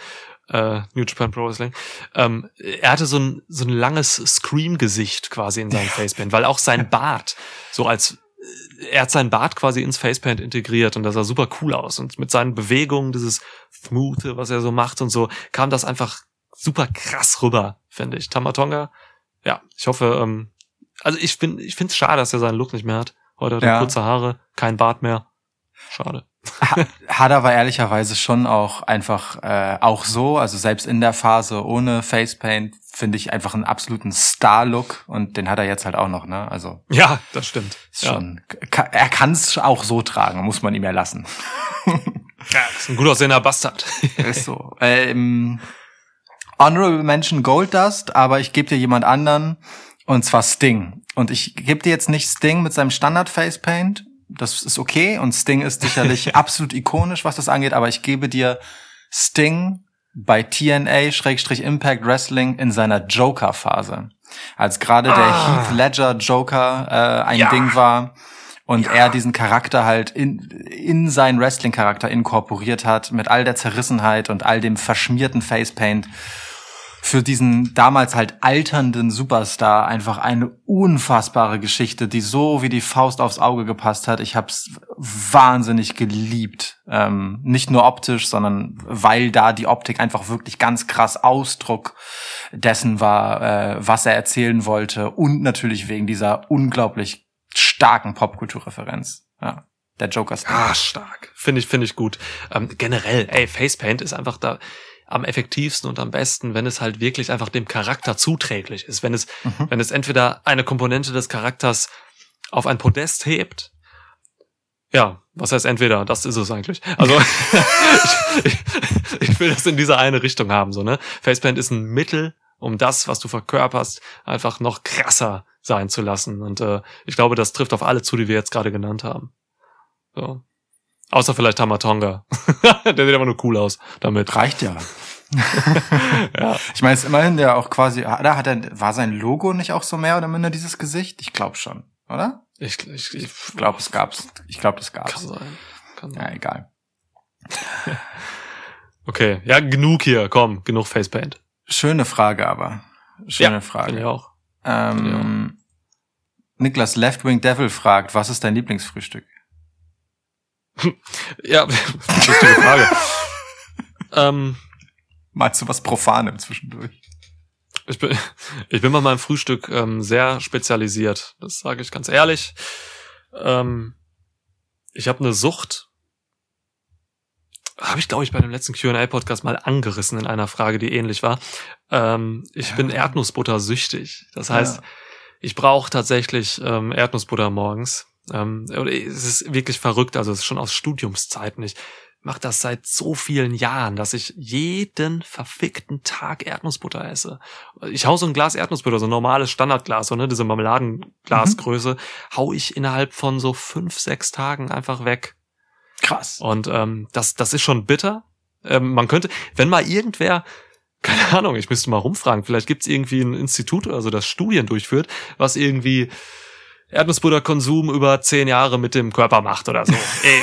Äh, New Japan Pro Wrestling. Ähm, er hatte so ein, so ein langes Scream-Gesicht quasi in seinem Facepaint, weil auch sein Bart so als äh, er hat seinen Bart quasi ins Facepaint integriert und das sah super cool aus. Und mit seinen Bewegungen, dieses Smooth, was er so macht und so, kam das einfach super krass rüber, finde ich. Tamatonga, ja, ich hoffe, ähm, also ich bin, ich finde es schade, dass er seinen Look nicht mehr hat. Heute hat er Ja. kurze Haare, kein Bart mehr. Schade. Ha- Hat aber ehrlicherweise schon auch einfach äh, auch so, also selbst in der Phase ohne Facepaint finde ich einfach einen absoluten Star-Look und den hat er jetzt halt auch noch, ne? Also Ja, das stimmt. ja. schon, ka- er kann es auch so tragen, muss man ihm ja lassen. ja, ist ein gut aussehender Bastard. Ist so. Ähm, Honorable Mention Goldust, aber ich gebe dir jemand anderen und zwar Sting. Und ich gebe dir jetzt nicht Sting mit seinem Standard Facepaint. Das ist okay und Sting ist sicherlich absolut ikonisch, was das angeht, aber ich gebe dir Sting bei TNA-Impact Wrestling in seiner Joker-Phase. Als gerade der Ah. Heath Ledger Joker äh, ein Ja. Ding war und er diesen Charakter halt in, in seinen Wrestling-Charakter inkorporiert hat, mit all der Zerrissenheit und all dem verschmierten Facepaint für diesen damals halt alternden Superstar einfach eine unfassbare Geschichte, die so wie die Faust aufs Auge gepasst hat. Ich hab's wahnsinnig geliebt. Ähm, nicht nur optisch, sondern weil da die Optik einfach wirklich ganz krass Ausdruck dessen war, äh, was er erzählen wollte und natürlich wegen dieser unglaublich starken Popkulturreferenz. Ja, der Joker Sting. Ah, stark. Finde ich, finde ich gut. Ähm, generell, ey, Facepaint ist einfach da am effektivsten und am besten, wenn es halt wirklich einfach dem Charakter zuträglich ist. Wenn es, Mhm. wenn es entweder eine Komponente des Charakters auf ein Podest hebt. Ja, was heißt entweder? Das ist es eigentlich. Also ich, ich, ich will das in diese eine Richtung haben, so ne. Facepaint ist ein Mittel, um das, was du verkörperst, einfach noch krasser sein zu lassen. Und äh, ich glaube, das trifft auf alle zu, die wir jetzt gerade genannt haben. So. Außer vielleicht Tamatonga. Der sieht aber nur cool aus damit. Reicht ja. Ja. Ich meine, es ist immerhin der auch quasi, da hat er, war sein Logo nicht auch so mehr oder minder dieses Gesicht? Ich glaube schon, oder? Ich, ich, ich Ich glaube, es gab's. Ich glaube, das kann gab's. sein. Kann Ja, sein. egal. Okay, ja, genug hier. Komm, genug Facepaint. Schöne Frage aber. Schöne ja, Frage. Ich auch. Ähm, Niklas Leftwing Devil fragt, was ist dein Lieblingsfrühstück? Ja, lustige Frage. ähm, Meinst du was Profanem zwischendurch? ich bin, ich bin bei meinem Frühstück ähm, sehr spezialisiert. Das sage ich ganz ehrlich. Ähm, ich habe eine Sucht. Habe ich, glaube ich, bei dem letzten Q&A-Podcast mal angerissen in einer Frage, die ähnlich war. Ähm, ich Ja. bin Erdnussbutter süchtig. Das heißt, Ja. ich brauche tatsächlich ähm, Erdnussbutter morgens. Ähm, es ist wirklich verrückt. Also es ist schon aus Studiumszeiten. Ich mache das seit so vielen Jahren, dass ich jeden verfickten Tag Erdnussbutter esse. Ich hau so ein Glas Erdnussbutter, so ein normales Standardglas, so ne, diese Marmeladenglasgröße, hau ich innerhalb von so fünf, sechs Tagen einfach weg. Krass. Und ähm, das, das ist schon bitter. Ähm, man könnte, wenn mal irgendwer, keine Ahnung, ich müsste mal rumfragen, vielleicht gibt's irgendwie ein Institut oder so, das Studien durchführt, was irgendwie Erdnussbutterkonsum über zehn Jahre mit dem Körper macht oder so. Ey,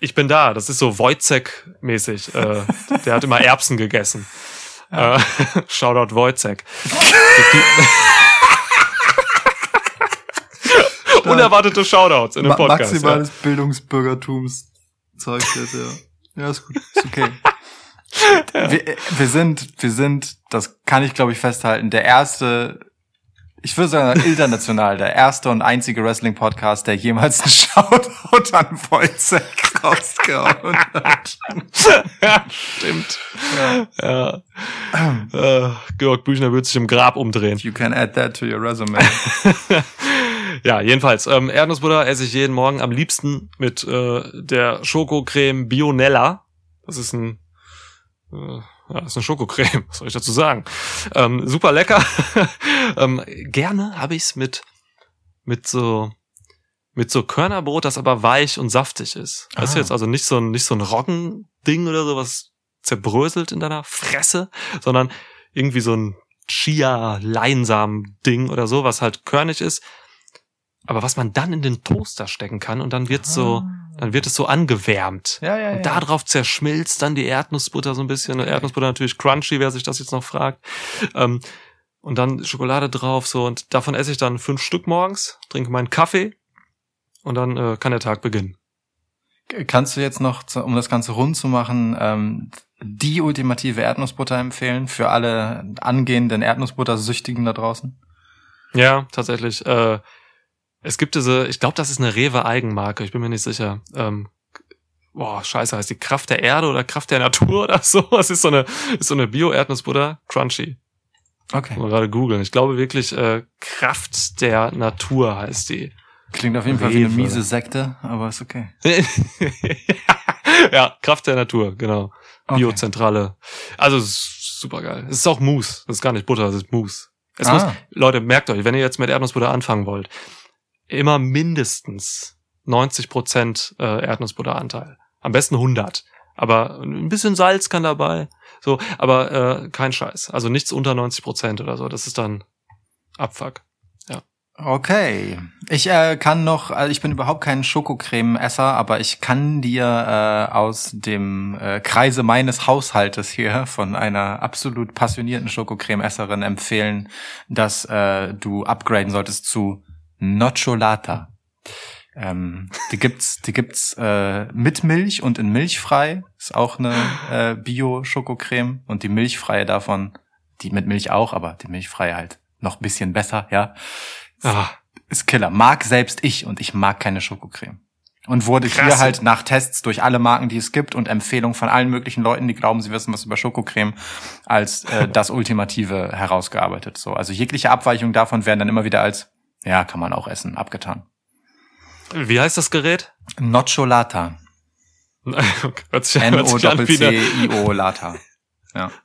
ich bin da. Das ist so Wojcek-mäßig. Äh, der hat immer Erbsen gegessen. Äh, Shoutout Wojcek. Unerwartete Shoutouts in Ma Podcast. maximales Bildungsbürgertums-Zeug jetzt, ja. Ja, ist gut. Ist okay. wir, äh, wir sind, wir sind, das kann ich glaube ich festhalten, der erste, ich würde sagen international, der erste und einzige Wrestling-Podcast, der jemals einen Shoutout an Wojcek rausgehauen hat. ja, stimmt. Ja. Äh, Georg Büchner wird sich im Grab umdrehen. You can add that to your resume. ja, jedenfalls, ähm, Erdnussbutter esse ich jeden Morgen am liebsten mit äh, der Schokocreme Bionella. Das ist ein äh, ja, das ist eine Schokocreme, was soll ich dazu sagen? Ähm, super lecker. ähm, gerne habe ich's mit mit so mit so Körnerbrot, das aber weich und saftig ist. Weißt du Ah. jetzt also nicht so ein nicht so ein Roggending oder so, was zerbröselt in deiner Fresse, sondern irgendwie so ein Chia-Leinsamen-Ding oder so, was halt körnig ist, aber was man dann in den Toaster stecken kann und dann wird so, dann wird es so angewärmt. Ja, ja, Und darauf zerschmilzt dann die Erdnussbutter so ein bisschen. Erdnussbutter natürlich crunchy, wer sich das jetzt noch fragt. Ähm, und dann Schokolade drauf, so. Und davon esse ich dann fünf Stück morgens, trinke meinen Kaffee und dann äh, kann der Tag beginnen. Kannst du jetzt noch, um das Ganze rund zu machen, ähm, die ultimative Erdnussbutter empfehlen für alle angehenden Erdnussbutter-Süchtigen da draußen? Ja, tatsächlich. Äh, es gibt diese, ich glaube, das ist eine Rewe-Eigenmarke, ich bin mir nicht sicher. Ähm, boah, scheiße, heißt die Kraft der Erde oder Kraft der Natur oder so? Es ist so eine, ist so eine Bio-Erdnussbutter, crunchy. Okay. Mal gerade googeln. Ich glaube wirklich, äh, Kraft der Natur heißt die. Klingt auf jeden Fall wie eine Rewe. miese Sekte, aber ist okay. ja, Kraft der Natur, genau. Okay. Biozentrale. Also super geil. Es ist auch Mousse. Das ist gar nicht Butter, das ist Mousse. Es Ah. muss, Leute, merkt euch, wenn ihr jetzt mit Erdnussbutter anfangen wollt, immer mindestens 90 Prozent äh, Erdnussbutteranteil. Am besten 100. Aber ein bisschen Salz kann dabei. So, aber äh, kein Scheiß. Also nichts unter 90 Prozent oder so. Das ist dann Abfuck. Okay. Ich äh, kann noch, also ich bin überhaupt kein Schokocreme-Esser, aber ich kann dir äh, aus dem äh, Kreise meines Haushaltes hier von einer absolut passionierten Schokocreme-Esserin empfehlen, dass äh, du upgraden solltest zu Nocciolata. Ähm, die gibt's, die gibt's äh, mit Milch und in milchfrei. Ist auch eine äh, Bio-Schokocreme und die milchfreie davon, die mit Milch auch, aber die milchfreie halt noch ein bisschen besser, ja Ah, ist Killer. Mag selbst ich und ich mag keine Schokocreme. Und wurde hier Krass. halt nach Tests durch alle Marken, die es gibt und Empfehlungen von allen möglichen Leuten, die glauben, sie wissen was über Schokocreme, als äh, das Ultimative herausgearbeitet. So, also jegliche Abweichungen davon werden dann immer wieder als, ja, kann man auch essen, abgetan. wie heißt das Gerät? Nocciolata. hört sich, hört sich an wie eine, N-O-C-I-O-Lata.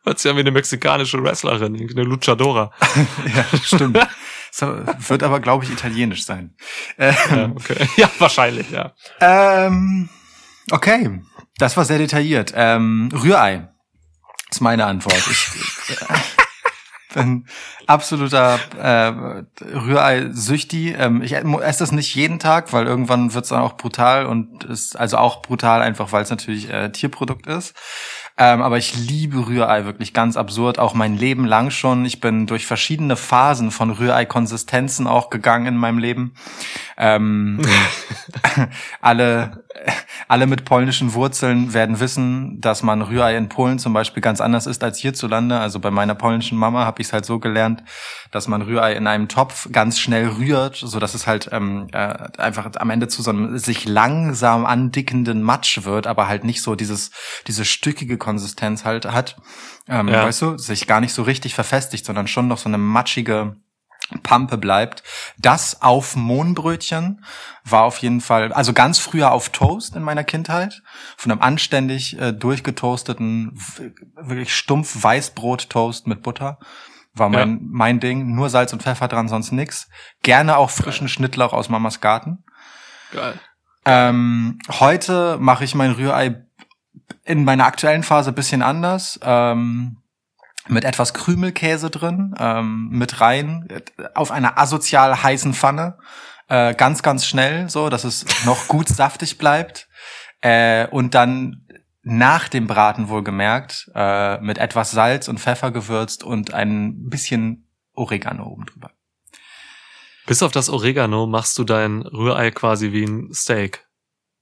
hört sich an wie eine mexikanische Wrestlerin, eine Luchadora. ja, stimmt. So, wird aber, glaube ich, italienisch sein. Ähm, Ja, okay. ja, wahrscheinlich, ja. Ähm, okay, das war sehr detailliert. Ähm, Rührei ist meine Antwort. Ich äh, bin absoluter äh, Rührei-Süchti. Ähm, ich esse das nicht jeden Tag, weil irgendwann wird es dann auch brutal und ist also auch brutal einfach, weil es natürlich äh, Tierprodukt ist. Ähm, aber ich liebe Rührei wirklich ganz absurd, auch mein Leben lang schon. Ich bin durch verschiedene Phasen von Rührei-Konsistenzen auch gegangen in meinem Leben. Ähm, alle, alle mit polnischen Wurzeln werden wissen, dass man Rührei in Polen zum Beispiel ganz anders ist als hierzulande. Also bei meiner polnischen Mama habe ich es halt so gelernt, dass man Rührei in einem Topf ganz schnell rührt, so dass es halt ähm, äh, einfach am Ende zu so einem sich langsam andickenden Matsch wird, aber halt nicht so dieses diese stückige Konsistenz halt hat. Ähm, Ja. Weißt du, sich gar nicht so richtig verfestigt, sondern schon noch so eine matschige Pampe bleibt. Das auf Mohnbrötchen war auf jeden Fall, also ganz früher auf Toast in meiner Kindheit, von einem anständig äh, durchgetoasteten, wirklich stumpf Weißbrot-Toast mit Butter. War mein, Ja. mein Ding. Nur Salz und Pfeffer dran, sonst nix. Gerne auch frischen Schnittlauch aus Mamas Garten. Geil. Ähm, heute mache ich mein Rührei in meiner aktuellen Phase ein bisschen anders. Ähm, mit etwas Krümelkäse drin, ähm, mit rein, auf einer asozial heißen Pfanne, äh, ganz, ganz schnell, so, dass es noch gut saftig bleibt. Äh, und dann nach dem Braten wohlgemerkt, äh, mit etwas Salz und Pfeffer gewürzt und ein bisschen Oregano oben drüber. Bis auf das Oregano machst du dein Rührei quasi wie ein Steak.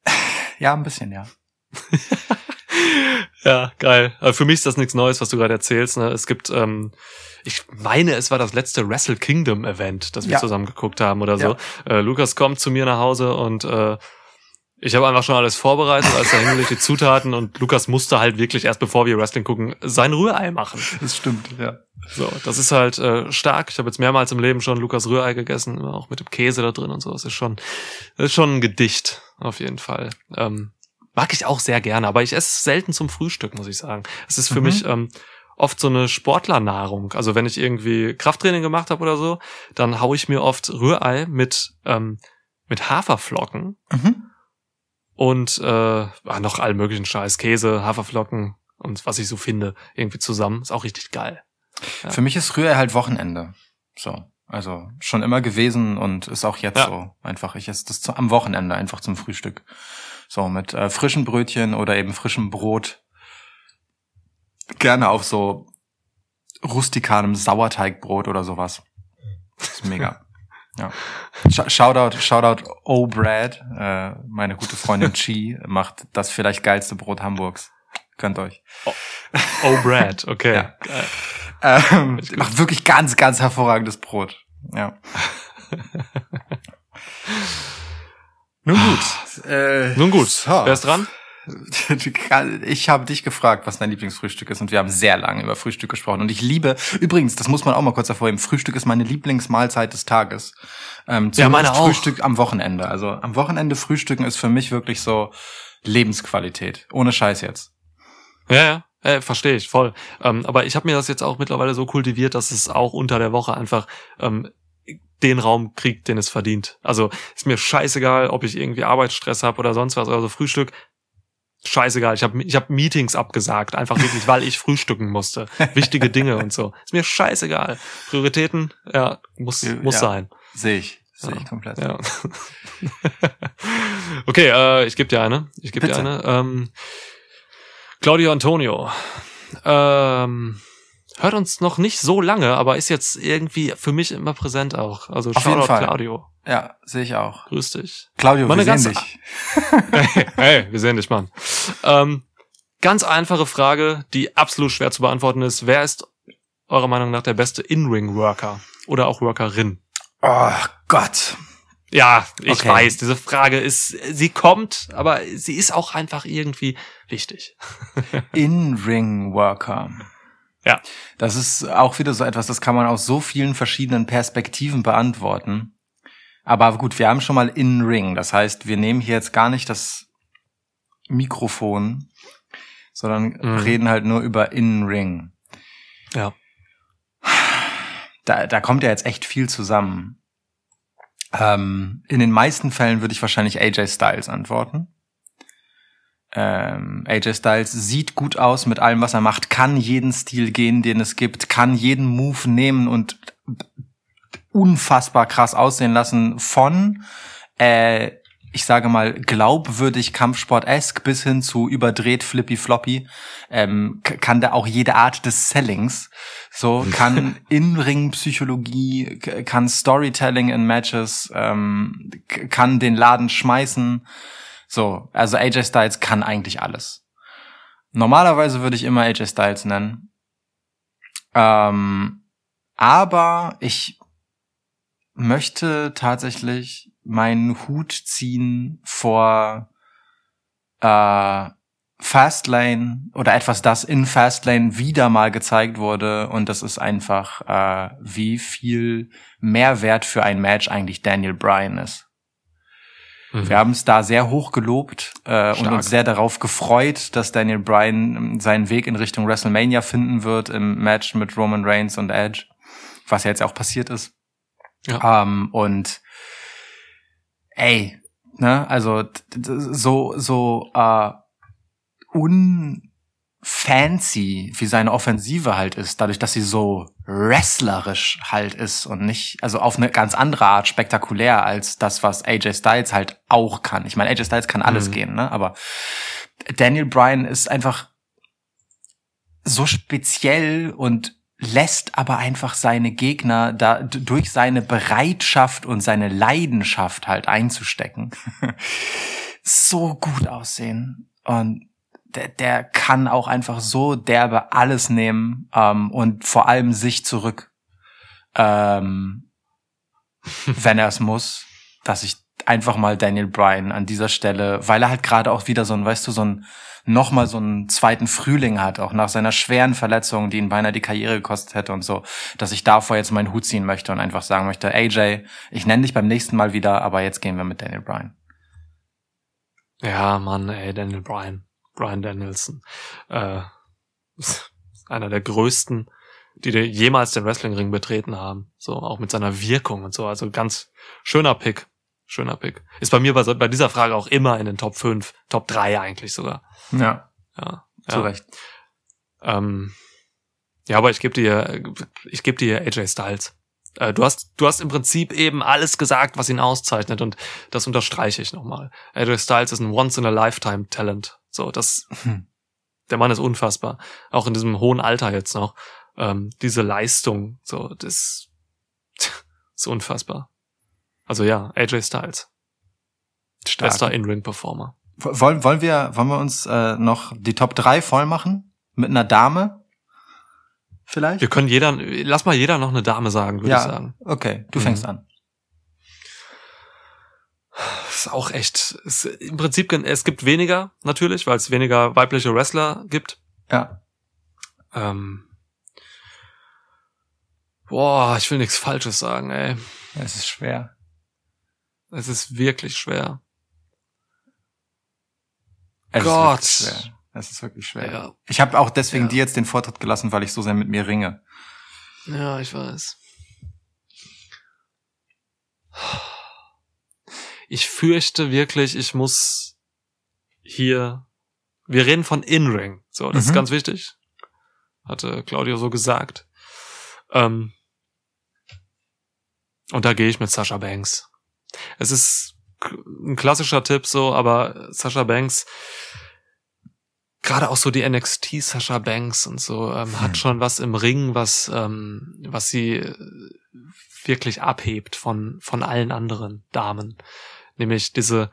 Ja, ein bisschen, ja. Ja, geil. Aber für mich ist das nichts Neues, was du gerade erzählst. Ne? Es gibt, ähm, ich meine, es war das letzte Wrestle Kingdom Event, das wir Ja. zusammen geguckt haben oder so. Äh, Lukas kommt zu mir nach Hause und äh, ich habe einfach schon alles vorbereitet, alles dahingelegt, die Zutaten und Lukas musste halt wirklich erst bevor wir Wrestling gucken, sein Rührei machen. Das stimmt, ja. So, das ist halt äh, stark. Ich habe jetzt mehrmals im Leben schon Lukas Rührei gegessen, auch mit dem Käse da drin und so. Das ist schon, das ist schon ein Gedicht, auf jeden Fall. Ähm, mag ich auch sehr gerne, aber ich esse es selten zum Frühstück, muss ich sagen. Es ist für Mhm. mich ähm, oft so eine Sportlernahrung. Also wenn ich irgendwie Krafttraining gemacht habe oder so, dann hau ich mir oft Rührei mit, ähm, mit Haferflocken Mhm. und äh, ah, noch allen möglichen Scheiß, Käse, Haferflocken und was ich so finde, irgendwie zusammen. Ist auch richtig geil. Ja. Für mich ist Rührei halt Wochenende. So. Also schon immer gewesen und ist auch jetzt Ja. so. Einfach, ich esse das zu, am Wochenende einfach zum Frühstück. So, mit äh, frischen Brötchen oder eben frischem Brot. Gerne auf so rustikalem Sauerteigbrot oder sowas. ist mega. ja. Sh- Shoutout, Shoutout O Brad, äh, meine gute Freundin Chi macht das vielleicht geilste Brot Hamburgs. Könnt euch. Oh, Brad, okay. Ja. Geil. Ähm, macht wirklich ganz, ganz hervorragendes Brot. Ja. Nun gut. Äh, Nun gut, so. wer ist dran? Ich habe dich gefragt, was dein Lieblingsfrühstück ist und wir haben sehr lange über Frühstück gesprochen. Und ich liebe, übrigens, das muss man auch mal kurz hervorheben, Frühstück ist meine Lieblingsmahlzeit des Tages. Ähm, Ja, meine auch. Frühstück am Wochenende. Also am Wochenende frühstücken ist für mich wirklich so Lebensqualität. Ohne Scheiß jetzt. Ja, ja. Äh, verstehe ich voll. Ähm, aber ich habe mir das jetzt auch mittlerweile so kultiviert, dass es auch unter der Woche einfach ähm, den Raum kriegt, den es verdient. Also ist mir scheißegal, ob ich irgendwie Arbeitsstress habe oder sonst was. Also Frühstück, scheißegal. Ich habe ich hab Meetings abgesagt, einfach wirklich, weil ich frühstücken musste. Wichtige Dinge und so. Ist mir scheißegal. Prioritäten, ja, muss, muss Ja. sein. Sehe ich. Sehe Ja. ich komplett. Ja. okay, äh, ich gebe dir eine. Ich gebe dir eine. Ähm, Claudio Antonio. Ähm, hört uns noch nicht so lange, aber ist jetzt irgendwie für mich immer präsent auch. Also Auf jeden Shoutout Fall. Claudio. Ja, sehe ich auch. Grüß dich. Claudio, Meine wir sehen dich. hey, hey, wir sehen dich, Mann. Ähm, ganz einfache Frage, die absolut schwer zu beantworten ist. Wer ist eurer Meinung nach der beste In-Ring-Worker oder auch Workerin? Oh Gott. Ja, ich Okay. weiß, diese Frage ist, sie kommt, aber sie ist auch einfach irgendwie wichtig. In-Ring-Worker. Ja. Das ist auch wieder so etwas, das kann man aus so vielen verschiedenen Perspektiven beantworten. Aber gut, wir haben schon mal In-Ring. Das heißt, wir nehmen hier jetzt gar nicht das Mikrofon, sondern Mhm. reden halt nur über In-Ring. Ja. Da, da kommt ja jetzt echt viel zusammen. Ähm, in den meisten Fällen würde ich wahrscheinlich AJ Styles antworten. Ähm, AJ Styles sieht gut aus mit allem, was er macht, kann jeden Stil gehen, den es gibt, kann jeden Move nehmen und unfassbar krass aussehen lassen von, äh, ich sage mal, glaubwürdig Kampfsport-esk bis hin zu überdreht Flippy Floppy, ähm, kann da auch jede Art des Sellings, so kann In-Ring-Psychologie, kann Storytelling in Matches, ähm, kann den Laden schmeißen, so, also AJ Styles kann eigentlich alles. Normalerweise würde ich immer AJ Styles nennen. Ähm, aber ich möchte tatsächlich meinen Hut ziehen vor äh, Fastlane oder etwas, das in Fastlane wieder mal gezeigt wurde. Und das ist einfach, äh, wie viel Mehrwert für ein Match eigentlich Daniel Bryan ist. Mhm. Wir haben es da sehr hoch gelobt äh, und uns sehr darauf gefreut, dass Daniel Bryan ähm, seinen Weg in Richtung WrestleMania finden wird im Match mit Roman Reigns und Edge, was ja jetzt auch passiert ist. Ähm, und ey, ne, also so so äh, fancy, wie seine Offensive halt ist, dadurch, dass sie so wrestlerisch halt ist und nicht, also auf eine ganz andere Art spektakulär als das, was AJ Styles halt auch kann. Ich meine, AJ Styles kann alles Mhm. gehen, ne? Aber Daniel Bryan ist einfach so speziell und lässt aber einfach seine Gegner da durch seine Bereitschaft und seine Leidenschaft halt einzustecken so gut aussehen und der, der kann auch einfach so derbe alles nehmen ähm, und vor allem sich zurück, ähm, wenn er es muss, dass ich einfach mal Daniel Bryan an dieser Stelle, weil er halt gerade auch wieder so ein, weißt du, so ein nochmal so einen zweiten Frühling hat, auch nach seiner schweren Verletzung, die ihn beinahe die Karriere gekostet hätte und so, dass ich davor jetzt meinen Hut ziehen möchte und einfach sagen möchte, AJ, ich nenne dich beim nächsten Mal wieder, aber jetzt gehen wir mit Daniel Bryan. Ja, Mann, ey, Daniel Bryan. Bryan Danielson. Äh, einer der größten, die dir jemals den Wrestlingring betreten haben. So, auch mit seiner Wirkung und so. Also ganz schöner Pick. Schöner Pick. Ist bei mir bei, bei dieser Frage auch immer in den Top 5, Top 3 eigentlich sogar. Ja, Ja. zu ja. Recht. Ähm, ja, aber ich gebe dir, ich gebe dir AJ Styles. Äh, du hast, du hast im Prinzip eben alles gesagt, was ihn auszeichnet und das unterstreiche ich nochmal. AJ Styles ist ein once in a lifetime Talent. So, das, Hm. der Mann ist unfassbar. Auch in diesem hohen Alter jetzt noch. Ähm, diese Leistung, so, das ist unfassbar. Also ja, AJ Styles. Stark. Bester In-Ring-Performer. Wollen, wollen wir, wollen wir uns äh, noch die Top 3 voll machen? Mit einer Dame? Vielleicht? Wir können jeder, lass mal jeder noch eine Dame sagen, würde ja, ich sagen. okay, du Mhm. fängst an. Ist auch echt, ist im Prinzip, es gibt weniger, natürlich, weil es weniger weibliche Wrestler gibt. Ja. Ähm, boah, ich will nichts Falsches sagen, ey. Es ist schwer. Es ist wirklich schwer. Es Gott. Ist wirklich schwer. Es ist wirklich schwer. Ja, Ich habe auch deswegen Ja. dir jetzt den Vortritt gelassen, weil ich so sehr mit mir ringe. ja, ich weiß. Ich fürchte wirklich, ich muss hier, wir reden von In-Ring. So, das ist Mhm. ganz wichtig. Hatte Claudio so gesagt. Ähm, und da gehe ich mit Sasha Banks. Es ist ein klassischer Tipp so, aber Sasha Banks, gerade auch so die NXT Sasha Banks und so, ähm, Hm. hat schon was im Ring, was, ähm, was sie äh, wirklich abhebt von, von allen anderen Damen. Nämlich diese,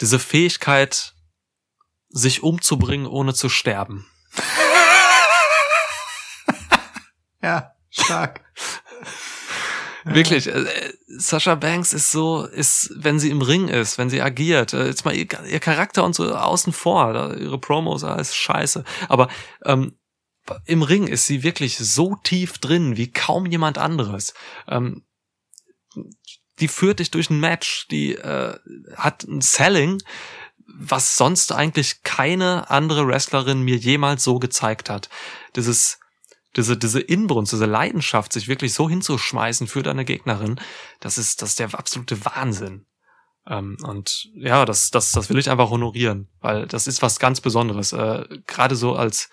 diese Fähigkeit, sich umzubringen, ohne zu sterben. Ja, stark. Wirklich, äh, Sasha Banks ist so, ist, wenn sie im Ring ist, wenn sie agiert, äh, jetzt mal ihr, ihr Charakter und so außen vor, ihre Promos, alles scheiße. Aber ähm, im Ring ist sie wirklich so tief drin wie kaum jemand anderes. Ähm, die führt dich durch ein Match, die äh, hat ein Selling, was sonst eigentlich keine andere Wrestlerin mir jemals so gezeigt hat. Dieses diese, diese Inbrunst, diese Leidenschaft, sich wirklich so hinzuschmeißen für deine Gegnerin, das ist, das ist der absolute Wahnsinn. Ähm, und ja, das, das, das will ich einfach honorieren, weil das ist was ganz Besonderes. Äh, Gerade so als,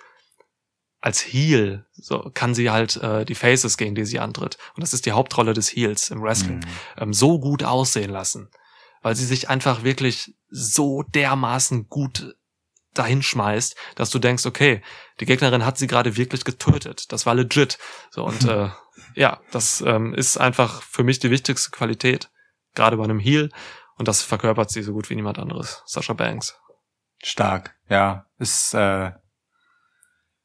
als Heel, so kann sie halt äh, die Faces, gegen die sie antritt. Und das ist die Hauptrolle des Heels im Wrestling. Mhm. Ähm, so gut aussehen lassen. Weil sie sich einfach wirklich so dermaßen gut dahin schmeißt, dass du denkst, okay, die Gegnerin hat sie gerade wirklich getötet. Das war legit. So und äh, ja, das ähm, ist einfach für mich die wichtigste Qualität, gerade bei einem Heel. Und das verkörpert sie so gut wie niemand anderes. Sasha Banks. Stark, ja. Ist äh,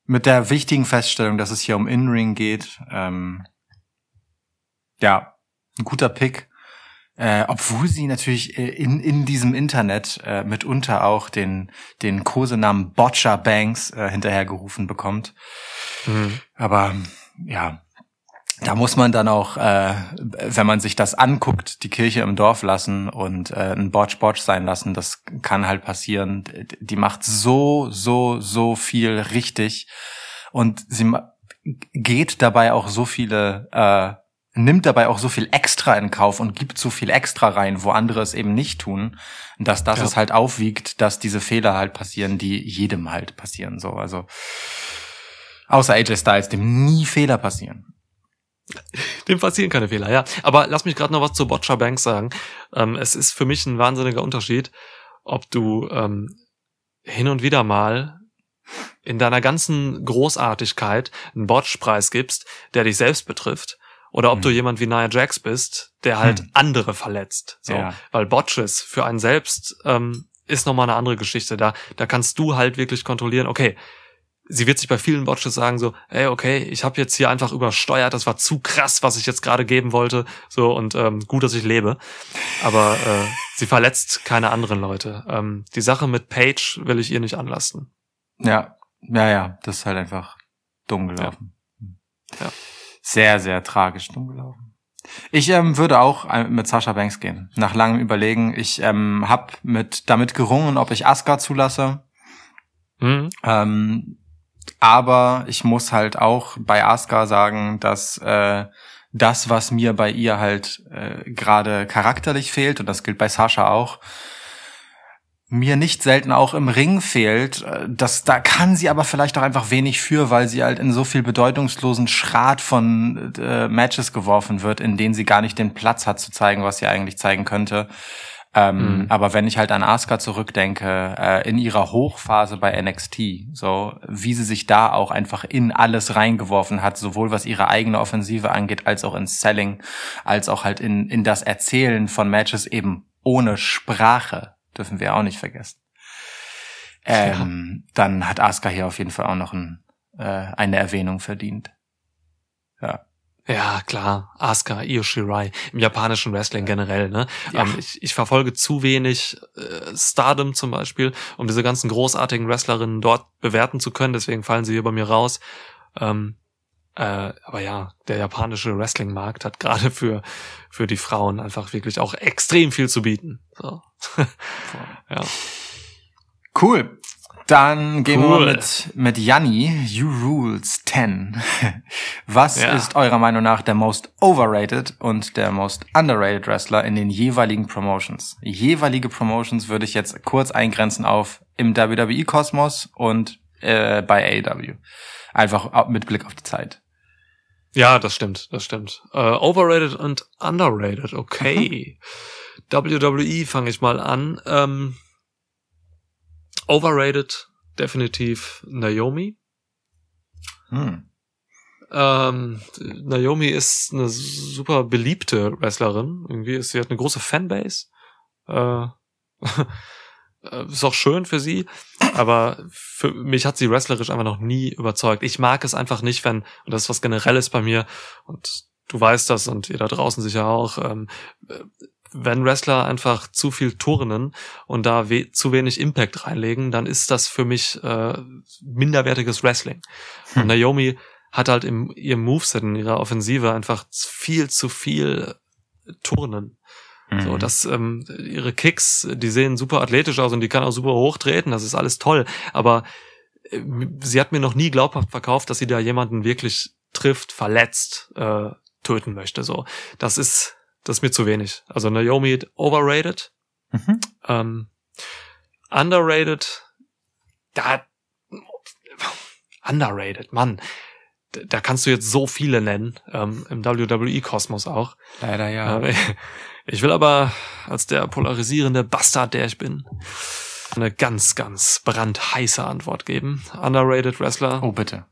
mit der wichtigen Feststellung, dass es hier um In-Ring geht. Ähm, ja, ein guter Pick. Äh, obwohl sie natürlich äh, in, in diesem Internet äh, mitunter auch den, den Kosenamen Botcher Banks äh, hinterhergerufen bekommt. Mhm. Aber ja, da muss man dann auch, äh, wenn man sich das anguckt, die Kirche im Dorf lassen und äh, ein Botch sein lassen. Das kann halt passieren. Die macht so, so, so viel richtig und sie geht dabei auch so viele äh, nimmt dabei auch so viel extra in Kauf und gibt so viel extra rein, wo andere es eben nicht tun, dass das Ja. es halt aufwiegt, dass diese Fehler halt passieren, die jedem halt passieren, so, also, außer AJ Styles, dem nie Fehler passieren. Dem passieren keine Fehler, ja. Aber lass mich gerade noch was zu Botcher Banks sagen. Ähm, es ist für mich ein wahnsinniger Unterschied, ob du ähm, hin und wieder mal in deiner ganzen Großartigkeit einen Botch-Preis gibst, der dich selbst betrifft, oder ob Hm. du jemand wie Nia Jax bist, der halt Hm. andere verletzt. So. Ja. Weil Botches für einen selbst ähm, ist nochmal eine andere Geschichte. Da, da kannst du halt wirklich kontrollieren, okay, sie wird sich bei vielen Botches sagen so, ey, okay, ich habe jetzt hier einfach übersteuert, das war zu krass, was ich jetzt gerade geben wollte, so und ähm, gut, dass ich lebe. Aber äh, sie verletzt keine anderen Leute. Ähm, die Sache mit Paige will ich ihr nicht anlasten. Ja, ja, ja, das ist halt einfach dumm gelaufen. Ja. Sehr, sehr tragisch dumm gelaufen. Ich ähm, würde auch äh, mit Sascha Banks gehen. Nach langem Überlegen. Ich ähm, habe mit damit gerungen, ob ich Asuka zulasse. Mhm. Ähm, aber ich muss halt auch bei Asuka sagen, dass äh, das, was mir bei ihr halt äh, gerade charakterlich fehlt, und das gilt bei Sascha auch, mir nicht selten auch im Ring fehlt. Äh, Das, da kann sie aber vielleicht auch einfach wenig für, weil sie halt in so viel bedeutungslosen Schrat von äh, Matches geworfen wird, in denen sie gar nicht den Platz hat zu zeigen, was sie eigentlich zeigen könnte. Ähm, Mhm. Aber wenn ich halt an Asuka zurückdenke, äh, in ihrer Hochphase bei NXT, so wie sie sich da auch einfach in alles reingeworfen hat, sowohl was ihre eigene Offensive angeht, als auch ins Selling, als auch halt in, in das Erzählen von Matches eben ohne Sprache, dürfen wir auch nicht vergessen. Ähm, Dann hat Asuka hier auf jeden Fall auch noch ein, äh, eine Erwähnung verdient. Ja. Ja, klar. Asuka, Io Shirai. Im japanischen Wrestling generell, ne? Ja. Ähm, ich, ich verfolge zu wenig äh, Stardom zum Beispiel, um diese ganzen großartigen Wrestlerinnen dort bewerten zu können. Deswegen fallen sie hier bei mir raus. Ähm, äh, aber ja, der japanische Wrestling-Markt hat gerade für, für die Frauen einfach wirklich auch extrem viel zu bieten. So. ja. Cool. Dann gehen wir Cool. mal mit, mit Janni, You Rules 10. Was Ja. ist eurer Meinung nach der most overrated und der most underrated Wrestler in den jeweiligen Promotions? Jeweilige Promotions würde ich jetzt kurz eingrenzen auf im WWE-Kosmos und äh, bei AEW. Einfach mit Blick auf die Zeit. Ja, das stimmt, das stimmt. Äh, overrated und underrated, okay. WWE fange ich mal an. Ähm, overrated, definitiv Naomi. Hm. Ähm, Naomi ist eine super beliebte Wrestlerin. Irgendwie ist sie hat eine große Fanbase. Äh, äh, ist auch schön für sie, aber für mich hat sie wrestlerisch einfach noch nie überzeugt. Ich mag es einfach nicht, wenn, und das ist was Generelles bei mir, und du weißt das und ihr da draußen sicher auch, ähm, äh, wenn Wrestler einfach zu viel turnen und da we zu wenig Impact reinlegen, dann ist das für mich äh, minderwertiges Wrestling. Und Naomi hat halt im ihrem Moveset, in ihrer Offensive einfach viel zu viel Turnen. So, Mhm. dass ähm, ihre Kicks, die sehen super athletisch aus und die kann auch super hochtreten, das ist alles toll. Aber äh, sie hat mir noch nie glaubhaft verkauft, dass sie da jemanden wirklich trifft, verletzt, äh, töten möchte. So, das ist das ist mir zu wenig. Also Naomi overrated, Mhm. ähm, underrated, da underrated, Mann. Da- kannst du jetzt so viele nennen, ähm, im WWE-Kosmos auch. Leider ja. Äh, Ich will aber als der polarisierende Bastard, der ich bin, eine ganz, ganz brandheiße Antwort geben. Underrated Wrestler, Oh, bitte.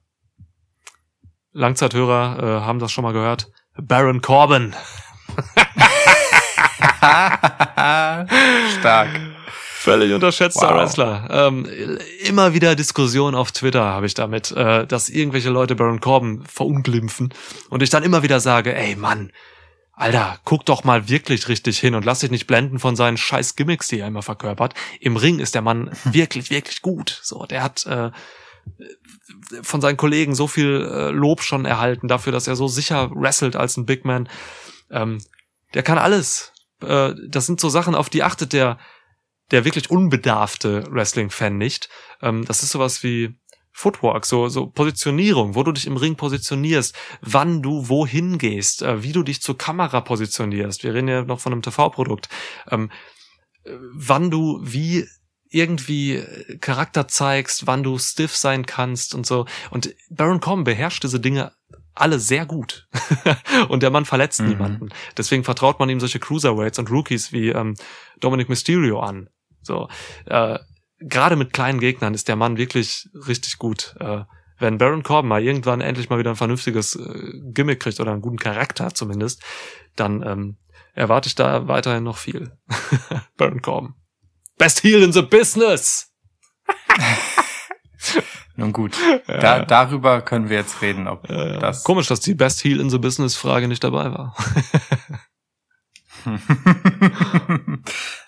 Langzeithörer äh, haben das schon mal gehört. Baron Corbin. Stark. Völlig unterschätzter Wow. Wrestler. Ähm, immer wieder Diskussionen auf Twitter habe ich damit, äh, dass irgendwelche Leute Baron Corbin verunglimpfen und ich dann immer wieder sage, ey Mann, Alter, guck doch mal wirklich richtig hin und lass dich nicht blenden von seinen scheiß Gimmicks, die er immer verkörpert. Im Ring ist der Mann wirklich, wirklich gut. So, der hat äh, von seinen Kollegen so viel äh, Lob schon erhalten dafür, dass er so sicher wrestelt als ein Big Man. Ähm, der kann alles. Äh, das sind so Sachen, auf die achtet der der wirklich unbedarfte Wrestling-Fan nicht. Ähm, das ist sowas wie Footwork, so, so Positionierung, wo du dich im Ring positionierst, wann du wohin gehst, äh, wie du dich zur Kamera positionierst. Wir reden ja noch von einem TV-Produkt. Ähm, äh, wann du wie irgendwie Charakter zeigst, wann du stiff sein kannst und so. Und Baron Corbin beherrscht diese Dinge alle sehr gut. und der Mann verletzt Mhm. niemanden. Deswegen vertraut man ihm solche Cruiserweights und Rookies wie ähm, Dominic Mysterio an. So, äh, gerade mit kleinen Gegnern ist der Mann wirklich richtig gut. Äh, wenn Baron Corbin mal irgendwann endlich mal wieder ein vernünftiges äh, Gimmick kriegt oder einen guten Charakter zumindest, dann ähm, erwarte ich da weiterhin noch viel. Baron Corbin. Best Heel in the Business! Nun gut, da, darüber können wir jetzt reden, ob Äh, das. Komisch, dass die Best Heel in the Business Frage nicht dabei war.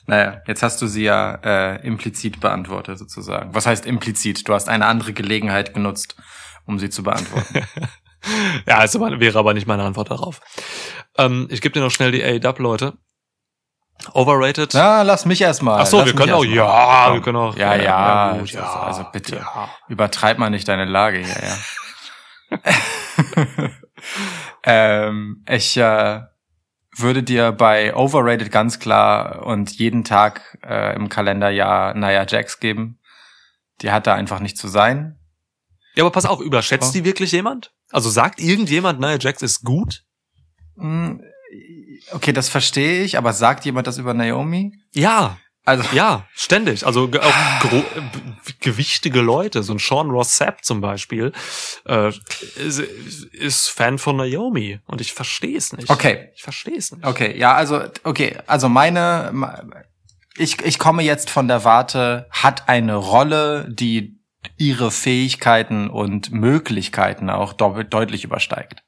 naja, jetzt hast du sie ja äh, implizit beantwortet sozusagen. Was heißt implizit? Du hast eine andere Gelegenheit genutzt, um sie zu beantworten. ja, es wäre aber nicht meine Antwort darauf. Ähm, ich gebe dir noch schnell die AEW-Leute. Overrated. Na, lass mich erstmal. Ach so, lass wir können auch, ja, Komm. wir können auch. Ja, ja, gut, also, bitte. Ja. Übertreib mal nicht deine Lage hier, ja. ähm, ich äh, würde dir bei Overrated ganz klar und jeden Tag äh, im Kalenderjahr Nia Jax geben. Die hat da einfach nicht zu sein. Ja, aber pass auf, überschätzt Oh. die wirklich jemand? Also sagt irgendjemand, Nia Jax ist gut? Hm, Okay, das verstehe ich, aber sagt jemand das über Naomi? Ja, Also ja, ständig. Also auch äh, gewichtige Leute, so ein Sean Ross Sapp zum Beispiel, äh, ist, ist Fan von Naomi und ich verstehe es nicht. Okay. Ich verstehe es nicht. Okay, ja, also, okay, also meine, ich, ich komme jetzt von der Warte, hat eine Rolle, die ihre Fähigkeiten und Möglichkeiten auch deutlich übersteigt.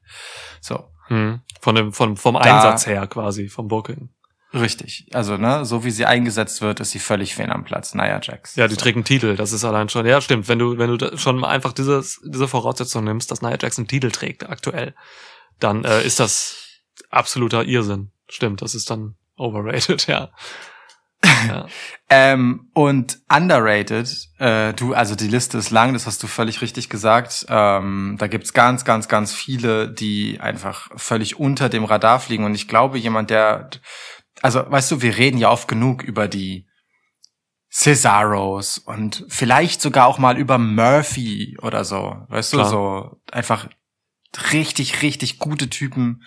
So, Hm. Von dem, von, vom Da- Einsatz her quasi, vom Booking. richtig. Also, ne, so wie sie eingesetzt wird, ist sie völlig fehl am Platz. Nia Jax. Ja, die so. trägt einen Titel, das ist allein schon. Ja, stimmt. Wenn du, wenn du schon einfach dieses, diese Voraussetzung nimmst, dass Nia Jax einen Titel trägt aktuell, dann äh, ist das absoluter Irrsinn. Stimmt, das ist dann overrated, ja. Ja. Ähm, und underrated, äh, du, also die Liste ist lang, das hast du völlig richtig gesagt. Ähm, da gibt's ganz, ganz, ganz viele, die einfach völlig unter dem Radar fliegen. Und ich glaube, jemand, der, also weißt du, wir reden ja oft genug über die Cesaros und vielleicht sogar auch mal über Murphy oder so. Weißt Klar. du, so einfach richtig, richtig gute Typen,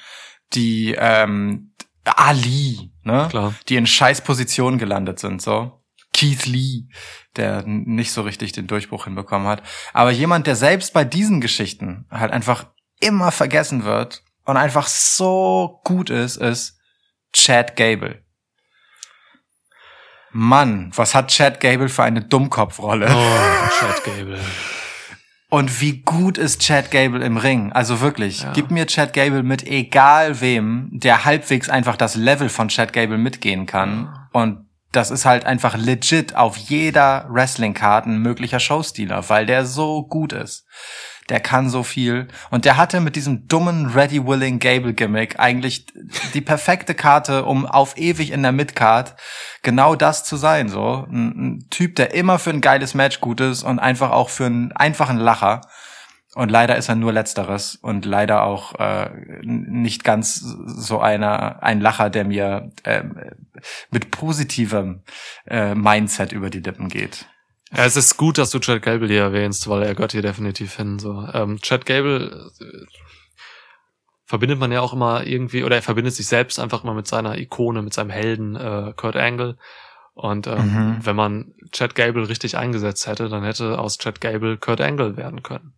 die ähm, Ali, ne? Klar. die in scheiß Positionen gelandet sind, so. Keith Lee, der nicht so richtig den Durchbruch hinbekommen hat. Aber jemand, der selbst bei diesen Geschichten halt einfach immer vergessen wird und einfach so gut ist, ist Chad Gable. Mann, was hat Chad Gable für eine Dummkopfrolle? Oh, Chad Gable. Und wie gut ist Chad Gable im Ring? Also wirklich, Ja. gib mir Chad Gable mit egal wem, der halbwegs einfach das Level von Chad Gable mitgehen kann. Und das ist halt einfach legit auf jeder Wrestling-Card ein möglicher Showstealer, weil der so gut ist. Der kann so viel. Und der hatte mit diesem dummen Ready Willing Gable Gimmick eigentlich die perfekte Karte, um auf ewig in der Midcard genau das zu sein, so. Ein, ein Typ, der immer für ein geiles Match gut ist und einfach auch für einen einfachen Lacher. Und leider ist er nur Letzteres und leider auch äh, nicht ganz so einer ein Lacher, der mir ähm, mit positivem äh, Mindset über die Lippen geht. Ja, es ist gut, dass du Chad Gable hier erwähnst, weil er gehört hier definitiv hin. So, ähm, Chad Gable äh, verbindet man ja auch immer irgendwie, oder er verbindet sich selbst einfach immer mit seiner Ikone, mit seinem Helden äh, Kurt Angle. Und ähm, Mhm. wenn man Chad Gable richtig eingesetzt hätte, dann hätte aus Chad Gable Kurt Angle werden können.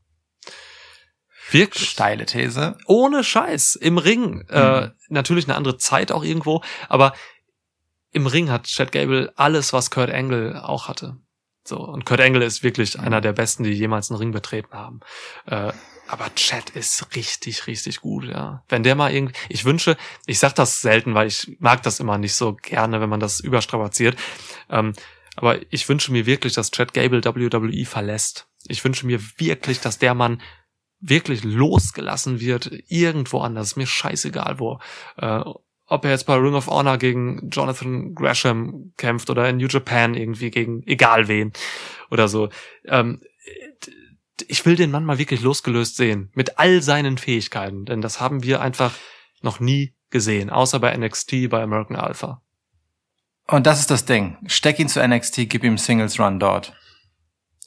Wirklich. Steile These. Ohne Scheiß. Im Ring. Äh, Mhm. natürlich eine andere Zeit auch irgendwo, aber im Ring hat Chad Gable alles, was Kurt Angle auch hatte. So, und Kurt Angle ist wirklich einer der besten, die jemals einen Ring betreten haben. Äh, aber Chad ist richtig, richtig gut, ja. Wenn der mal irgendwie, ich wünsche, ich sag das selten, weil ich mag das immer nicht so gerne, wenn man das überstrapaziert. Ähm, aber ich wünsche mir wirklich, dass Chad Gable WWE verlässt. Ich wünsche mir wirklich, dass der Mann wirklich losgelassen wird, irgendwo anders. Ist mir scheißegal wo. Äh, ob er jetzt bei Ring of Honor gegen Jonathan Gresham kämpft oder in New Japan irgendwie gegen egal wen oder so. Ähm, ich will den Mann mal wirklich losgelöst sehen. Mit all seinen Fähigkeiten. Denn das haben wir einfach noch nie gesehen. Außer bei NXT, bei American Alpha. Und das ist das Ding. Steck ihn zu NXT, gib ihm Singles Run dort.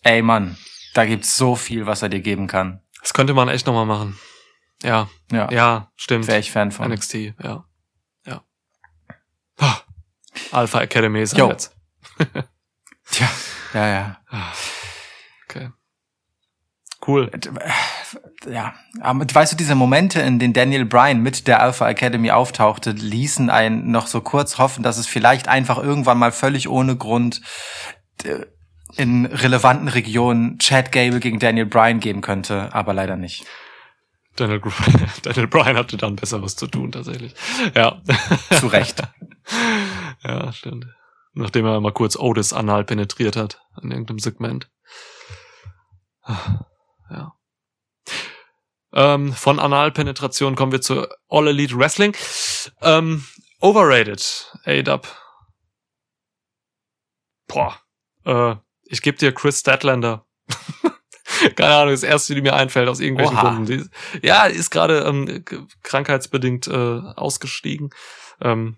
Ey Mann, da gibt's so viel, was er dir geben kann. Das könnte man echt nochmal machen. Ja, Ja, ja, stimmt. wäre ich Fan von. NXT, ja. Ja. Ah, Alpha Academy ist jetzt. Tja, ja, ja. Okay. Cool. Ja, aber weißt du, diese Momente, in denen Daniel Bryan mit der Alpha Academy auftauchte, ließen einen noch so kurz hoffen, dass es vielleicht einfach irgendwann mal völlig ohne Grund äh, in relevanten Regionen Chad Gable gegen Daniel Bryan geben könnte, aber leider nicht. Daniel, Daniel Bryan hatte dann besseres zu tun, tatsächlich. Ja. Zu Recht. ja, stimmt. Nachdem er mal kurz Otis anal penetriert hat in irgendeinem Segment. Ja. Ähm, von Analpenetration kommen wir zu All Elite Wrestling. Ähm, overrated, A-Dub. Boah. Äh, ich gebe dir Chris Statlander. Keine Ahnung, das erste, die mir einfällt, aus irgendwelchen Oha. Gründen. Ja, ist gerade ähm, krankheitsbedingt äh, ausgestiegen. Ähm,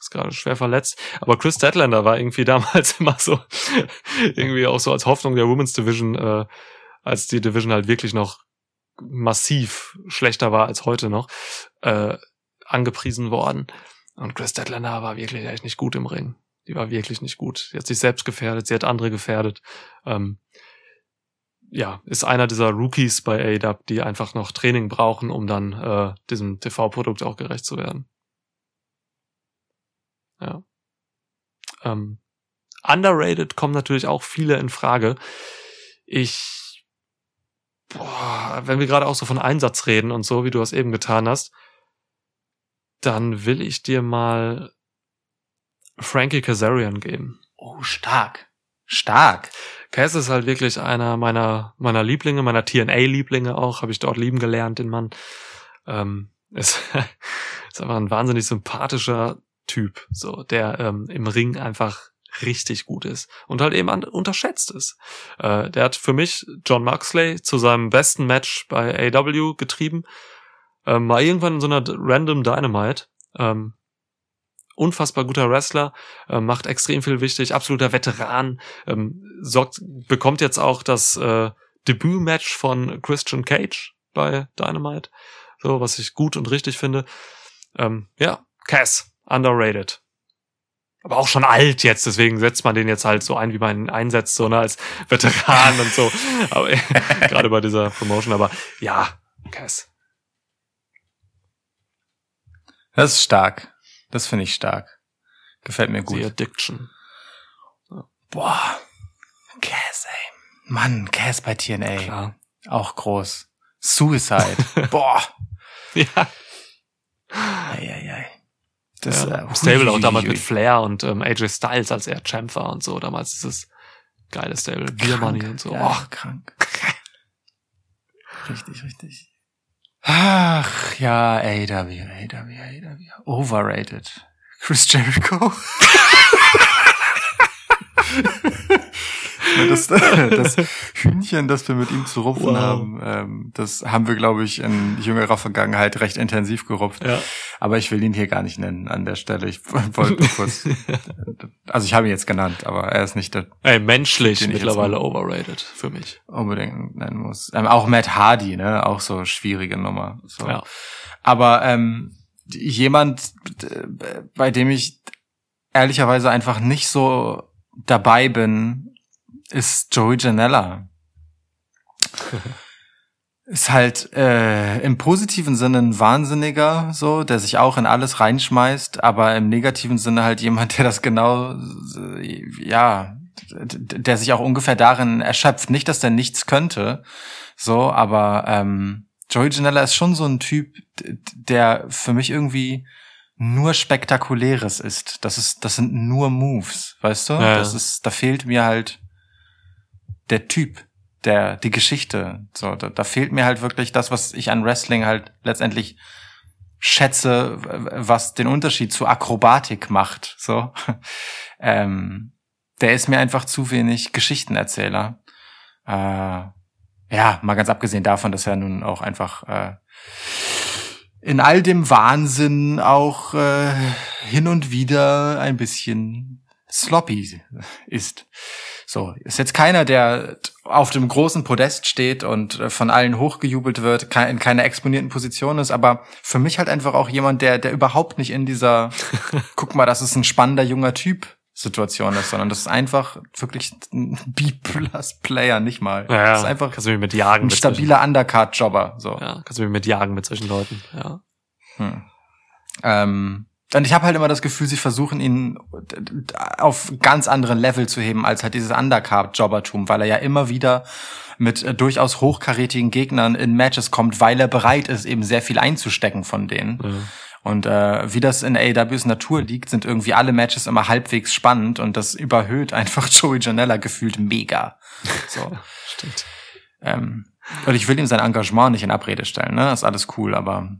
ist gerade schwer verletzt. Aber Chris Statlander war irgendwie damals immer so, irgendwie auch so als Hoffnung der Women's Division, äh, als die Division halt wirklich noch massiv schlechter war als heute noch, äh, angepriesen worden. Und Chris Statlander war wirklich echt nicht gut im Ring. Die war wirklich nicht gut. Sie hat sich selbst gefährdet, sie hat andere gefährdet. Ähm, ja, ist einer dieser Rookies bei AEW, die einfach noch Training brauchen, um dann äh, diesem TV-Produkt auch gerecht zu werden. Ja. Ähm, underrated kommen natürlich auch viele in Frage. Ich, boah, wenn wir gerade auch so von Einsatz reden und so, wie du das eben getan hast, dann will ich dir mal Frankie Kazarian geben. Oh, stark. Stark. Cass ist halt wirklich einer meiner meiner Lieblinge, meiner TNA-Lieblinge auch, habe ich dort lieben gelernt, den Mann. Ähm, ist, ist einfach ein wahnsinnig sympathischer Typ, so der ähm, im Ring einfach richtig gut ist und halt eben unterschätzt ist. Äh, der hat für mich John Moxley zu seinem besten Match bei AW getrieben. Ähm, mal irgendwann in so einer Random Dynamite. Ähm, unfassbar guter Wrestler, äh, macht extrem viel wichtig, absoluter Veteran, ähm, sorgt, bekommt jetzt auch das äh, Debütmatch von Christian Cage bei Dynamite, so was ich gut und richtig finde. Ähm, ja, Cass, underrated. Aber auch schon alt jetzt, deswegen setzt man den jetzt halt so ein, wie man ihn einsetzt, so ne, als Veteran und so. Aber gerade bei dieser Promotion, aber ja, Cass. Das ist stark. Das finde ich stark. Gefällt mir gut. The Addiction. Boah. Cass, ey. Mann, Cass bei TNA. Klar. Auch groß. Suicide. Boah. Ja. Eieiei. Das, ja, äh, Stable auch damals mit Flair und ähm, AJ Styles als er Champ war und so. Damals dieses geile Stable. Beer Krank. Money und so. Ja, Oh, krank. richtig, richtig. Ach, ja, AW, AW, AW. Overrated. Chris Jericho. das, das Hühnchen, das wir mit ihm zu rupfen Wow. haben, ähm, das haben wir, glaube ich, in jüngerer Vergangenheit recht intensiv gerupft. ja. Aber ich will ihn hier gar nicht nennen an der Stelle. Ich wollte nur kurz. also ich habe ihn jetzt genannt, aber er ist nicht der Ey, menschlich mittlerweile overrated für mich. unbedingt nennen muss. Ähm, auch Matt Hardy, ne? Auch so schwierige Nummer. So. Ja. Aber ähm, jemand, bei dem ich ehrlicherweise einfach nicht so dabei bin, ist Joey Janella. ist halt äh, im positiven Sinne ein Wahnsinniger, so, der sich auch in alles reinschmeißt, aber im negativen Sinne halt jemand, der das genau, äh, ja, der sich auch ungefähr darin erschöpft. Nicht, dass der nichts könnte, so, aber ähm, Joey Janella ist schon so ein Typ, der für mich irgendwie nur Spektakuläres ist. Das ist, das sind nur Moves, weißt du? Ja, das ist, da fehlt mir halt der Typ, der, die Geschichte. So, da, da fehlt mir halt wirklich das, was ich an Wrestling halt letztendlich schätze, was den Unterschied zu Akrobatik macht. So, ähm, der ist mir einfach zu wenig Geschichtenerzähler. Äh, ja, mal ganz abgesehen davon, dass er nun auch einfach äh, in all dem Wahnsinn auch äh, hin und wieder ein bisschen sloppy ist. So, ist jetzt keiner, der auf dem großen Podest steht und äh, von allen hochgejubelt wird, in keiner exponierten Position ist, aber für mich halt einfach auch jemand, der, der überhaupt nicht in dieser, guck mal, das ist ein spannender junger Typ Situation ist, sondern das ist einfach wirklich ein B-Plus-Player, nicht mal. Ja. Das ist einfach kannst du mich mit jagen ein mit stabiler Undercard-Jobber, so. Ja, kannst du mich mit jagen mit solchen Leuten. Ja. Hm. Ähm, und ich habe halt immer das Gefühl, sie versuchen ihn auf ganz anderen Level zu heben als halt dieses Undercard-Jobbertum, weil er ja immer wieder mit äh, durchaus hochkarätigen Gegnern in Matches kommt, weil er bereit ist, eben sehr viel einzustecken von denen. ja. Und äh, wie das in AEWs Natur liegt, sind irgendwie alle Matches immer halbwegs spannend und das überhöht einfach Joey Janella gefühlt mega. So. Stimmt. Ähm, und ich will ihm sein Engagement nicht in Abrede stellen, ne? ist alles cool, aber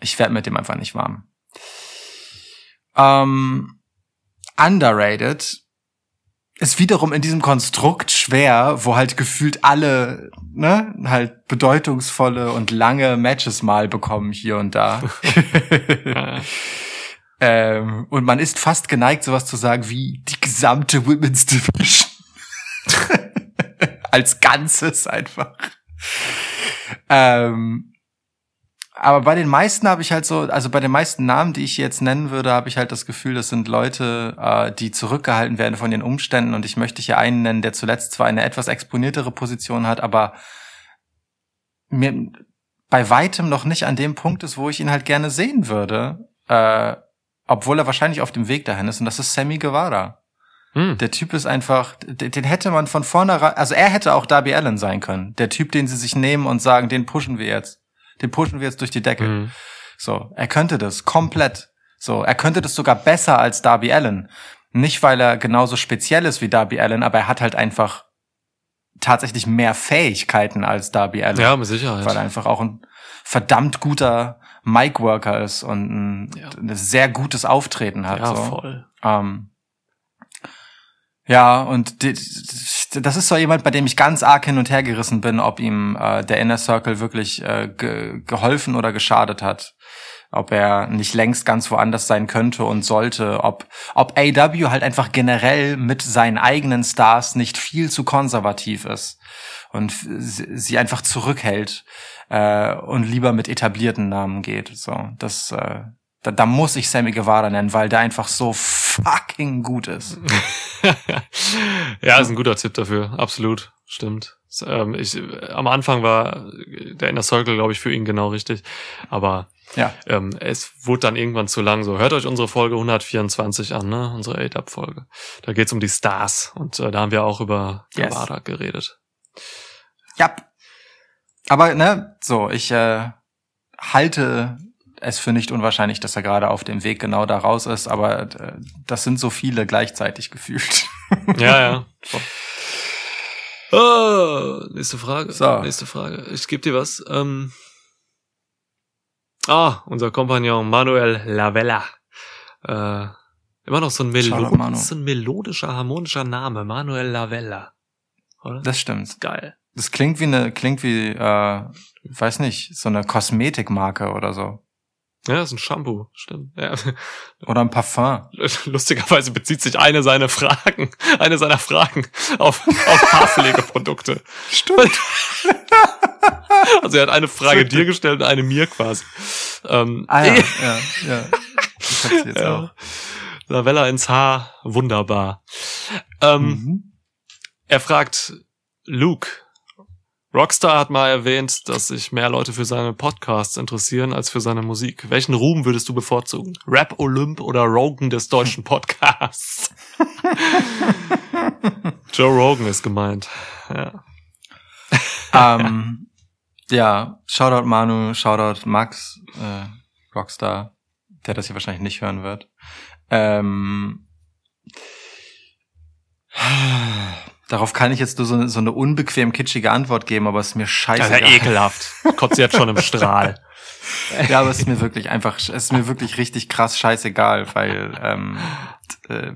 ich werde mit dem einfach nicht warm. Ähm, underrated ist wiederum in diesem Konstrukt schwer, wo halt gefühlt alle, ne, halt bedeutungsvolle und lange Matches mal bekommen hier und da. Ähm, und man ist fast geneigt, sowas zu sagen wie die gesamte Women's Division. Als Ganzes einfach. Ähm, aber bei den meisten habe ich halt so, also bei den meisten Namen, die ich jetzt nennen würde, habe ich halt das Gefühl, das sind Leute, äh, die zurückgehalten werden von den Umständen. Und ich möchte hier einen nennen, der zuletzt zwar eine etwas exponiertere Position hat, aber mir bei weitem noch nicht an dem Punkt ist, wo ich ihn halt gerne sehen würde. Äh, obwohl er wahrscheinlich auf dem Weg dahin ist. Und das ist Sammy Guevara. Hm. Der Typ ist einfach, den, den hätte man von vornherein, also er hätte auch Darby Allen sein können. Der Typ, den sie sich nehmen und sagen, den pushen wir jetzt. Den pushen wir jetzt durch die Decke. Hm. So, er könnte das komplett. So, er könnte das sogar besser als Darby Allen. Nicht, weil er genauso speziell ist wie Darby Allen, aber er hat halt einfach tatsächlich mehr Fähigkeiten als Darby Allen. Ja, mit Sicherheit. Weil er einfach auch ein verdammt guter Mic-Worker ist und ein, Ja. ein sehr gutes Auftreten hat. ja, so. voll. Ähm, ja, und die, das ist so jemand, bei dem ich ganz arg hin und her gerissen bin, ob ihm äh, der Inner Circle wirklich äh, ge geholfen oder geschadet hat. Ob er nicht längst ganz woanders sein könnte und sollte, ob, ob AW halt einfach generell mit seinen eigenen Stars nicht viel zu konservativ ist und sie einfach zurückhält äh, und lieber mit etablierten Namen geht. So, das, äh, da, da muss ich Sammy Guevara nennen, weil der einfach so fucking gut ist. ja, ist ein guter Tipp dafür. Absolut. Stimmt. Ähm, ich, am Anfang war der Inner Circle, glaube ich, für ihn genau richtig. Aber Ja. ähm, es wurde dann irgendwann zu lang. So, hört euch unsere Folge 124 an, ne? Unsere 8-Up-Folge. Da geht's um die Stars. Und äh, da haben wir auch über Yes. Geredet. Ja. Aber ne, so, ich äh, halte es für nicht unwahrscheinlich, dass er gerade auf dem Weg genau da raus ist, aber äh, das sind so viele gleichzeitig gefühlt. Ja, ja. Oh, nächste Frage. So. Nächste Frage. Ich gebe dir was. Ähm, ah, unser Kompagnon Manuel Lavella. Äh, immer noch so ein, Melo so ein melodischer, harmonischer Name. Manuel Lavella. Oder? Das stimmt. geil. Das klingt wie eine, klingt wie, äh, weiß nicht, so eine Kosmetikmarke oder so. Ja, das ist ein Shampoo. Stimmt. Ja. Oder ein Parfum. Lustigerweise bezieht sich eine seiner Fragen, eine seiner Fragen auf, auf Haarpflegeprodukte. Stimmt. Also er hat eine Frage dir gestellt und eine mir quasi. Ähm, Ah ja, ja, ja. Ich hab's jetzt Ja. auch. Lavella ins Haar, wunderbar. Ähm, Mhm. Er fragt Luke. Rockstar hat mal erwähnt, dass sich mehr Leute für seine Podcasts interessieren als für seine Musik. Welchen Ruhm würdest du bevorzugen? Rap Olymp oder Rogan des deutschen Podcasts? Joe Rogan ist gemeint. Ja. ähm, ja, Shoutout Manu, Shoutout Max, äh, Rockstar, der das hier wahrscheinlich nicht hören wird. Ähm, darauf kann ich jetzt nur so, so eine unbequem kitschige Antwort geben, aber es ist mir Das scheiße. ist ja ekelhaft. Kotzt jetzt schon im Strahl. Ja, aber es ist mir wirklich einfach, es ist mir wirklich richtig krass scheißegal, weil ähm, äh,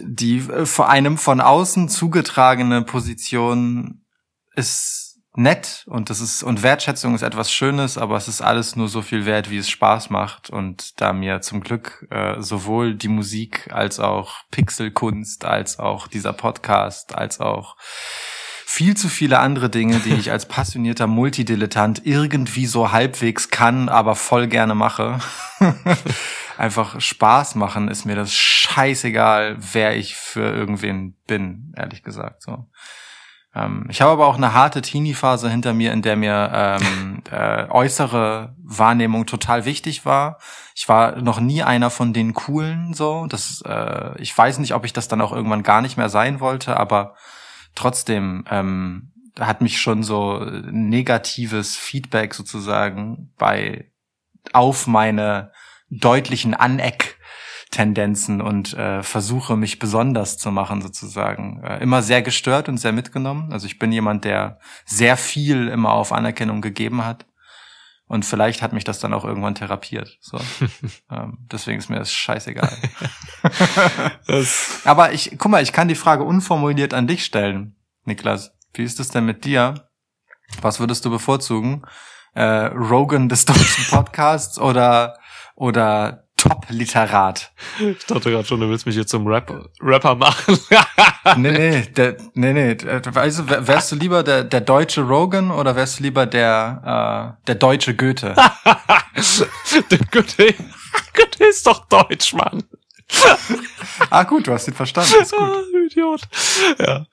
die äh, vor einem von außen zugetragene Position ist nett und das ist und Wertschätzung ist etwas Schönes, aber es ist alles nur so viel wert, wie es Spaß macht und da mir zum Glück äh, sowohl die Musik als auch Pixelkunst als auch dieser Podcast als auch viel zu viele andere Dinge, die ich als passionierter Multidilettant irgendwie so halbwegs kann, aber voll gerne mache. Einfach Spaß machen ist mir das scheißegal, wer ich für irgendwen bin, ehrlich gesagt, so. Ähm, ich habe aber auch eine harte Teenie-Phase hinter mir, in der mir ähm, äh, äußere Wahrnehmung total wichtig war. Ich war noch nie einer von den coolen so. Das, äh, ich weiß nicht, ob ich das dann auch irgendwann gar nicht mehr sein wollte, aber trotzdem ähm, hat mich schon so negatives Feedback sozusagen bei auf meine deutlichen Aneck Tendenzen und äh, versuche mich besonders zu machen sozusagen. Äh, immer sehr gestört und sehr mitgenommen. Also ich bin jemand, der sehr viel immer auf Anerkennung gegeben hat. Und vielleicht hat mich das dann auch irgendwann therapiert. So. ähm, deswegen ist mir das scheißegal. das Aber ich, guck mal, ich kann die Frage unformuliert an dich stellen, Niklas. Wie ist es denn mit dir? Was würdest du bevorzugen? Äh, Rogan des deutschen Podcasts oder oder Top-Literat. Ich dachte gerade schon, du willst mich jetzt zum Rap Rapper machen. nee, nee, der, nee, nee. Weißt du, wärst du lieber der, der deutsche Rogan oder wärst du lieber der, äh, der deutsche Goethe? der Goethe, Goethe ist doch Deutsch, Mann. ah, gut, du hast ihn verstanden. Ist gut. Ah, Idiot. Ja.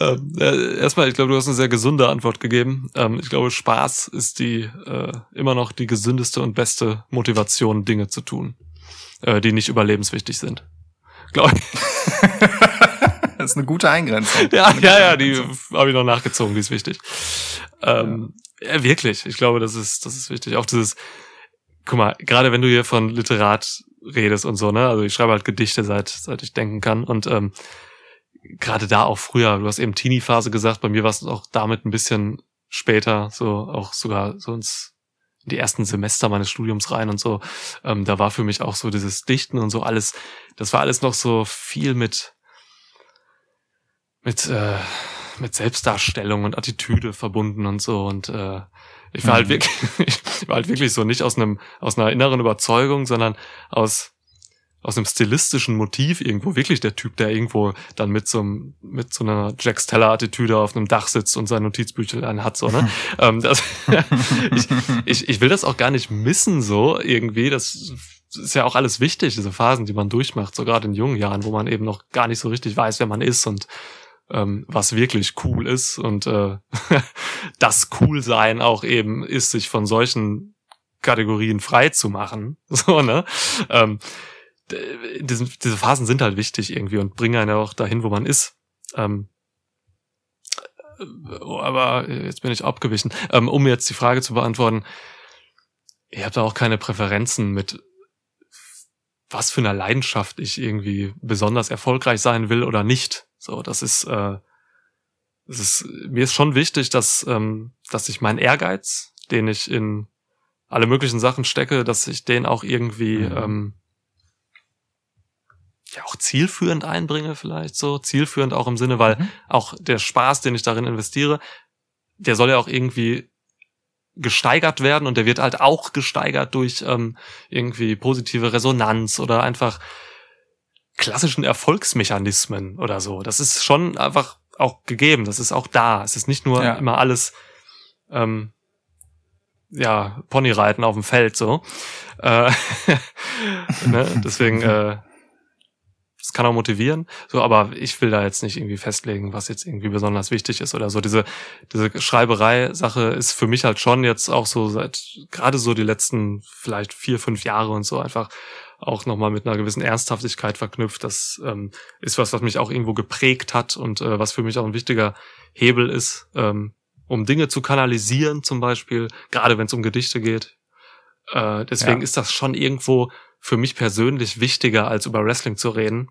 Ähm, äh, erstmal, ich glaube, du hast eine sehr gesunde Antwort gegeben. Ähm, ich glaube, Spaß ist die äh, immer noch die gesündeste und beste Motivation, Dinge zu tun, äh, die nicht überlebenswichtig sind. Glaube ich. das ist eine gute Eingrenzung. Ja, ja, ja, die habe ich noch nachgezogen, die ist wichtig. Ähm, ja. ja, wirklich. Ich glaube, das ist, das ist wichtig. Auch dieses, guck mal, gerade wenn du hier von Literat redest und so, ne? Also ich schreibe halt Gedichte seit, seit ich denken kann. Und ähm, gerade da auch früher, du hast eben Teenie-Phase gesagt, bei mir war es auch damit ein bisschen später, so auch sogar so ins in die ersten Semester meines Studiums rein und so. Ähm, da war für mich auch so dieses Dichten und so alles, das war alles noch so viel mit mit äh, mit Selbstdarstellung und Attitüde verbunden und so und äh, ich war halt mhm. wirklich, ich war halt wirklich so nicht aus einem, aus einer inneren Überzeugung, sondern aus, aus einem stilistischen Motiv irgendwo wirklich der Typ, der irgendwo dann mit so einem, mit so einer Jack Steller Attitüde auf einem Dach sitzt und sein Notizbüchlein hat, so, ne? ähm, das, ich, ich, ich will das auch gar nicht missen, so irgendwie, das ist ja auch alles wichtig, diese Phasen, die man durchmacht, so gerade in jungen Jahren, wo man eben noch gar nicht so richtig weiß, wer man ist und ähm, was wirklich cool ist. Und äh, das Coolsein auch eben ist, sich von solchen Kategorien frei zu machen. So, ne? Ähm, diese, diese Phasen sind halt wichtig irgendwie und bringen einen auch dahin, wo man ist. Ähm, äh, aber jetzt bin ich abgewichen. Ähm, um jetzt die Frage zu beantworten, ich habe da auch keine Präferenzen mit was für einer Leidenschaft ich irgendwie besonders erfolgreich sein will oder nicht. So, das ist, äh, das ist mir ist schon wichtig, dass, ähm, dass ich meinen Ehrgeiz, den ich in alle möglichen Sachen stecke, dass ich den auch irgendwie mhm. ähm, ja auch zielführend einbringe, vielleicht so zielführend auch im Sinne, weil mhm. auch der Spaß, den ich darin investiere, der soll ja auch irgendwie gesteigert werden und der wird halt auch gesteigert durch ähm, irgendwie positive Resonanz oder einfach klassischen Erfolgsmechanismen oder so. Das ist schon einfach auch gegeben. Das ist auch da. Es ist nicht nur ja. immer alles ähm, ja Ponyreiten auf dem Feld so. Äh, ne? Deswegen äh, das kann auch motivieren, so, aber ich will da jetzt nicht irgendwie festlegen, was jetzt irgendwie besonders wichtig ist oder so. Diese, diese Schreiberei-Sache ist für mich halt schon jetzt auch so seit, gerade so die letzten vielleicht vier, fünf Jahre und so einfach auch nochmal mit einer gewissen Ernsthaftigkeit verknüpft. Das ähm, ist was, was mich auch irgendwo geprägt hat und äh, was für mich auch ein wichtiger Hebel ist, ähm, um Dinge zu kanalisieren zum Beispiel, gerade wenn es um Gedichte geht. Äh, deswegen ja. ist das schon irgendwo für mich persönlich wichtiger, als über Wrestling zu reden,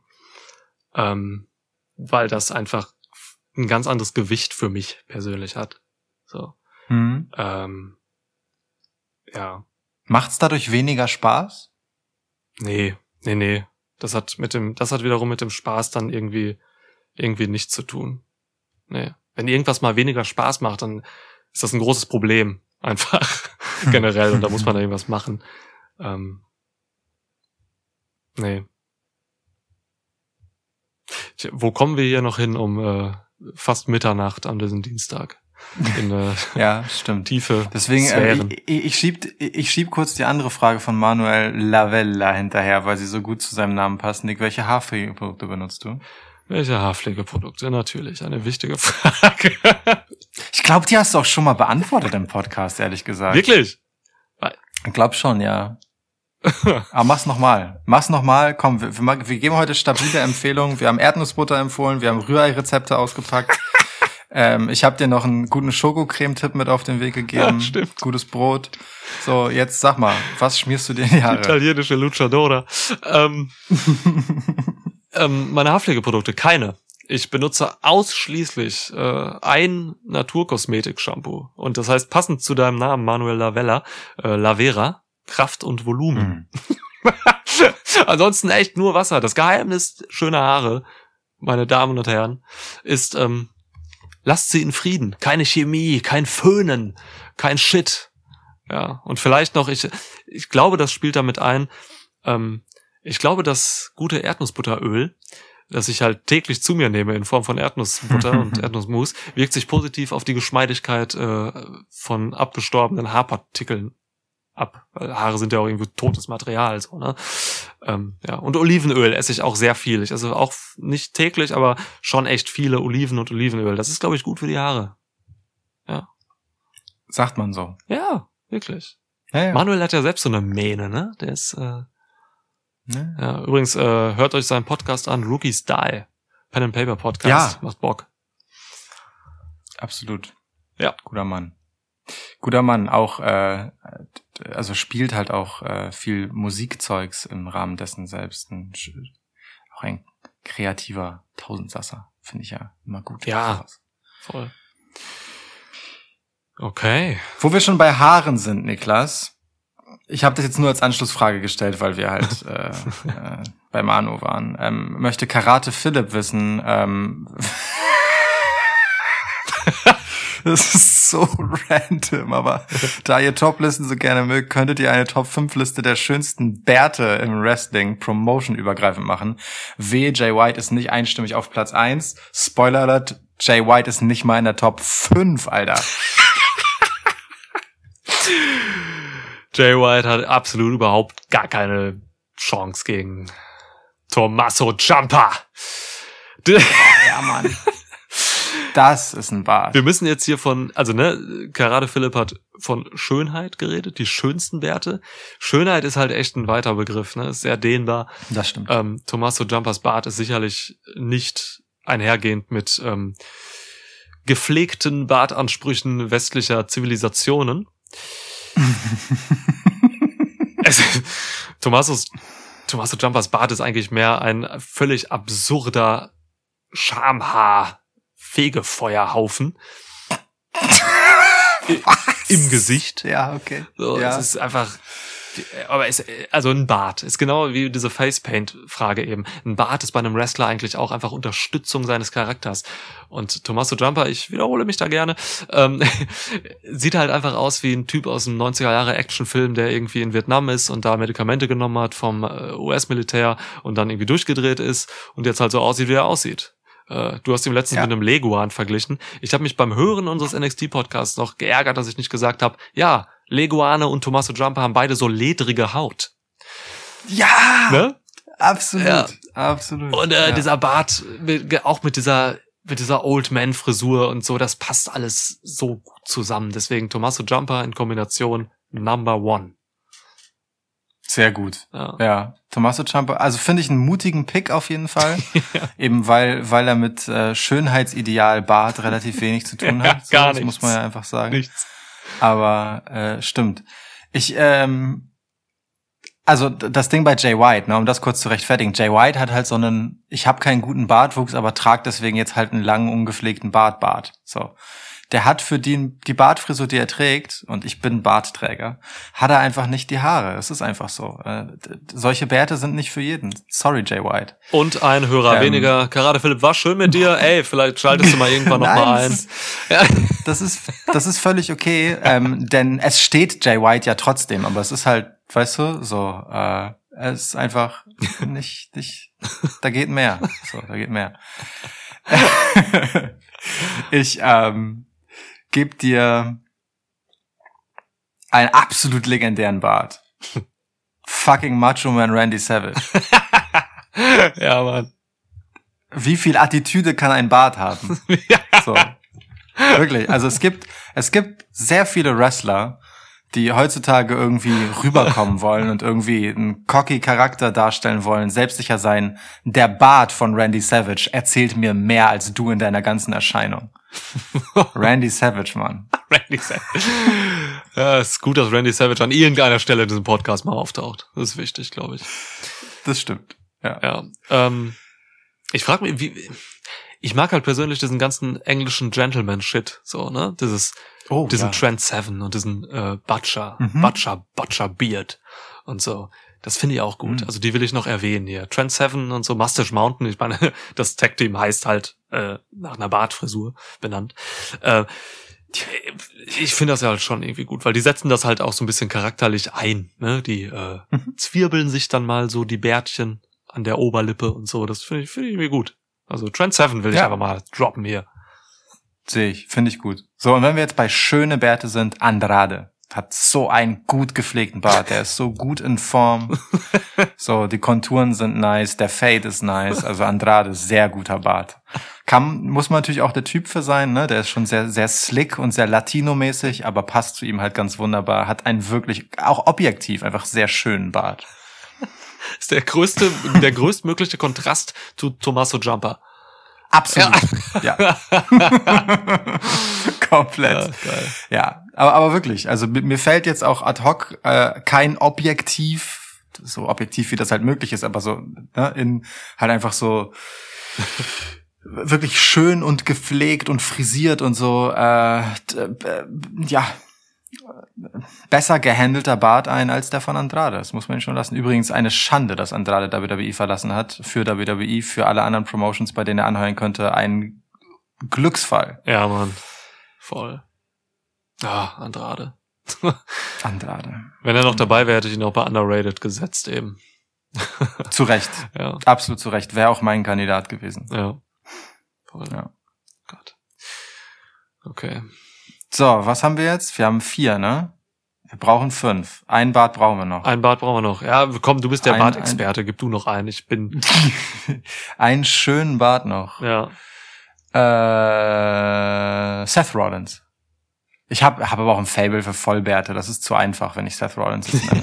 ähm, weil das einfach ein ganz anderes Gewicht für mich persönlich hat. So. Mhm. Ähm, ja. Macht's dadurch weniger Spaß? Nee, nee, nee. Das hat mit dem, das hat wiederum mit dem Spaß dann irgendwie, irgendwie nichts zu tun. Nee. Wenn irgendwas mal weniger Spaß macht, dann ist das ein großes Problem. Einfach generell. Und da muss man da irgendwas machen. Ähm, nee. Tja, Wo kommen wir hier noch hin um äh, fast Mitternacht an diesem Dienstag? In äh, Ja, stimmt. tiefe Deswegen, äh, Sphären. ich, ich, ich schieb, ich schieb kurz die andere Frage von Manuel Lavella hinterher, weil sie so gut zu seinem Namen passt. Nick, welche Haarpflegeprodukte benutzt du? Welche Haarpflegeprodukte? Natürlich, eine wichtige Frage. Ich glaube, die hast du auch schon mal beantwortet im Podcast, ehrlich gesagt. Wirklich? Ich glaube schon, ja. Aber mach's nochmal. Mach's nochmal. Komm, wir, wir, wir geben heute stabile Empfehlungen. Wir haben Erdnussbutter empfohlen, wir haben Rührei-Rezepte ausgepackt. ähm, ich habe dir noch einen guten Schokocreme-Tipp mit auf den Weg gegeben. Ja, stimmt. Gutes Brot. So, jetzt sag mal, was schmierst du dir in die Haare? Italienische Luchadora. Ähm, ähm, meine Haarpflegeprodukte, keine. Ich benutze ausschließlich äh, ein Naturkosmetik-Shampoo. Und das heißt, passend zu deinem Namen, Manuel Lavella, äh, Lavera, Kraft und Volumen. Hm. Ansonsten echt nur Wasser. Das Geheimnis schöner Haare, meine Damen und Herren, ist, ähm, lasst sie in Frieden. Keine Chemie, kein Föhnen, kein Shit. Ja, und vielleicht noch, ich, ich glaube, das spielt damit ein, ähm, ich glaube, das gute Erdnussbutteröl, das ich halt täglich zu mir nehme in Form von Erdnussbutter und Erdnussmus, wirkt sich positiv auf die Geschmeidigkeit äh, von abgestorbenen Haarpartikeln ab. Weil Haare sind ja auch irgendwie totes Material, so, ne? Ähm, ja. Und Olivenöl esse ich auch sehr viel. Ich esse auch nicht täglich, aber schon echt viele Oliven und Olivenöl. Das ist, glaube ich, gut für die Haare. Sagt man so. Ja, wirklich. Ja, ja. Manuel hat ja selbst so eine Mähne, ne? Der ist, äh, Ne? ja, übrigens, äh, hört euch seinen Podcast an, Rookies Die. Pen and Paper Podcast. Ja. Macht Bock. Absolut. Ja. Guter Mann. Guter Mann, auch, äh, also spielt halt auch äh, viel Musikzeugs im Rahmen dessen selbst. Ein, auch ein kreativer Tausendsasser, finde ich ja immer gut. Ja. Voll. Okay. Wo wir schon bei Haaren sind, Niklas. Ich habe das jetzt nur als Anschlussfrage gestellt, weil wir halt äh, äh, bei Manu waren. Ähm, möchte Karate Philipp wissen. Ähm, das ist so random, aber da ihr Toplisten so gerne mögt, könntet ihr eine Top 5 Liste der schönsten Bärte im Wrestling Promotion übergreifend machen. W. Jay White ist nicht einstimmig auf Platz 1. Spoiler Alert, Jay White ist nicht mal in der Top 5, Alter. Jay White hat absolut überhaupt gar keine Chance gegen Tommaso Ciampa. Ja, Mann. Das ist ein Bart. Wir müssen jetzt hier von, also ne, Karate Philipp hat von Schönheit geredet, die schönsten Werte. Schönheit ist halt echt ein weiter Begriff, ne, ist sehr dehnbar. Das stimmt. Ähm, Tommaso Jumpers Bart ist sicherlich nicht einhergehend mit ähm, gepflegten Bartansprüchen westlicher Zivilisationen. es, Tommasos, Tommaso Jumpers Bart ist eigentlich mehr ein völlig absurder Schamhaar-Fegefeuerhaufen. I- Im Gesicht. Ja, okay. So, ja. Es ist einfach, aber es, also ein Bart ist genau wie diese Facepaint-Frage eben. Ein Bart ist bei einem Wrestler eigentlich auch einfach Unterstützung seines Charakters. Und Tommaso Jumper, ich wiederhole mich da gerne, ähm, sieht halt einfach aus wie ein Typ aus einem 90er Jahre Actionfilm, der irgendwie in Vietnam ist und da Medikamente genommen hat vom äh, US-Militär und dann irgendwie durchgedreht ist und jetzt halt so aussieht, wie er aussieht. Äh, Du hast ihn letztens Ja. mit einem Leguan verglichen. Ich habe mich beim Hören unseres NXT-Podcasts noch geärgert, dass ich nicht gesagt habe, ja, Leguane und Tommaso Jumper haben beide so ledrige Haut. ja, Ne? absolut. Ja. Absolut. Und äh, ja. dieser Bart, auch mit dieser mit dieser Old Man Frisur und so, das passt alles so gut zusammen. Deswegen Tommaso Jumper in Kombination Number One. Sehr gut. Ja. Ja, Tommaso Ciampa, also finde ich einen mutigen Pick auf jeden Fall. Eben weil, weil er mit äh, Schönheitsideal Bart relativ wenig zu tun Ja, hat. gar das muss nichts. man ja einfach sagen. Nichts. Aber äh, stimmt. Ich, ähm, also das Ding bei Jay White, ne, um das kurz zu rechtfertigen. Jay White hat halt so einen, ich habe keinen guten Bartwuchs, aber trag deswegen jetzt halt einen langen, ungepflegten Bartbart. So. Der hat für die, die Bartfrisur, die er trägt, und ich bin Bartträger, hat er einfach nicht die Haare. Es ist einfach so. Äh, solche Bärte sind nicht für jeden. Sorry, Jay White. Und ein Hörer Ähm. weniger. Karate Philipp, war schön mit dir. Ey, vielleicht schaltest du mal irgendwann noch mal Nein, ein. das ist- Das ist, das ist völlig okay, ähm, denn es steht Jay White ja trotzdem, aber es ist halt, weißt du, so, äh, es ist einfach nicht, nicht, da geht mehr. So, da geht mehr. ich ähm, gebe dir einen absolut legendären Bart. Fucking Macho Man Randy Savage. ja, Mann. Wie viel Attitüde kann ein Bart haben? So. Wirklich. Also es gibt, es gibt sehr viele Wrestler, die heutzutage irgendwie rüberkommen wollen und irgendwie einen cocky Charakter darstellen wollen, selbstsicher sein. Der Bart von Randy Savage erzählt mir mehr als du in deiner ganzen Erscheinung. Randy Savage, Mann. Randy Savage. Ja, ist gut, dass Randy Savage an irgendeiner Stelle in diesem Podcast mal auftaucht. Das ist wichtig, glaube ich. Das stimmt. Ja. Ja. Ähm, ich frage mich, wie. Ich mag halt persönlich diesen ganzen englischen Gentleman-Shit, so, ne? Dieses, Oh, diesen ja. Trent Seven und diesen äh, Butcher, Mhm. Butcher, Butcher Beard und so. Das finde ich auch gut. Mhm. Also die will ich noch erwähnen hier. Trent Seven und so, Mustache Mountain. Ich meine, das Tag-Team heißt halt äh, nach einer Bartfrisur benannt. Äh, ich finde das ja halt schon irgendwie gut, weil die setzen das halt auch so ein bisschen charakterlich ein. Ne? Die äh, Mhm. zwirbeln sich dann mal so die Bärtchen an der Oberlippe und so. Das finde ich, finde ich irgendwie gut. Also Trent Seven will ich Ja. einfach mal droppen hier. Sehe ich, finde ich gut. So, und wenn wir jetzt bei schöne Bärte sind, Andrade hat so einen gut gepflegten Bart, der ist so gut in Form. So, die Konturen sind nice, der Fade ist nice, also Andrade, sehr guter Bart. Kann, muss man natürlich auch der Typ für sein, ne? Der ist schon sehr, sehr slick und sehr Latino-mäßig, aber passt zu ihm halt ganz wunderbar. Hat einen wirklich, auch objektiv, einfach sehr schönen Bart. ist der größte, der größtmögliche Kontrast zu Tommaso Jumper. Absolut. Ja. Komplett. geil. Ja, aber, aber wirklich, also mi- mir fällt jetzt auch ad hoc äh, kein Objektiv, so objektiv wie das halt möglich ist, aber so ne, in halt einfach so wirklich schön und gepflegt und frisiert und so, äh, äh, ja, besser gehandelter Bart ein als der von Andrade. Das muss man ihn schon lassen. Übrigens eine Schande, dass Andrade WWE verlassen hat. Für WWE, für alle anderen Promotions, bei denen er anheuern könnte, ein Glücksfall. Ja, Mann. Voll. Ah, Andrade. Andrade. Wenn er noch dabei wäre, hätte ich ihn auch bei Underrated gesetzt eben. Zu Recht. Ja, Absolut zu Recht. Wäre auch mein Kandidat gewesen. ja. Voll. Ja. Gott. Okay. So, was haben wir jetzt? Wir haben vier, ne? Wir brauchen fünf. Ein Bart brauchen wir noch. Ein Bart brauchen wir noch. Ja, komm, du bist der Bartexperte. Gib du noch einen. Ich bin, Einen schönen Bart noch. ja. Äh, Seth Rollins. Ich habe hab aber auch ein Fable für Vollbärte. Das ist zu einfach, wenn ich Seth Rollins nenne.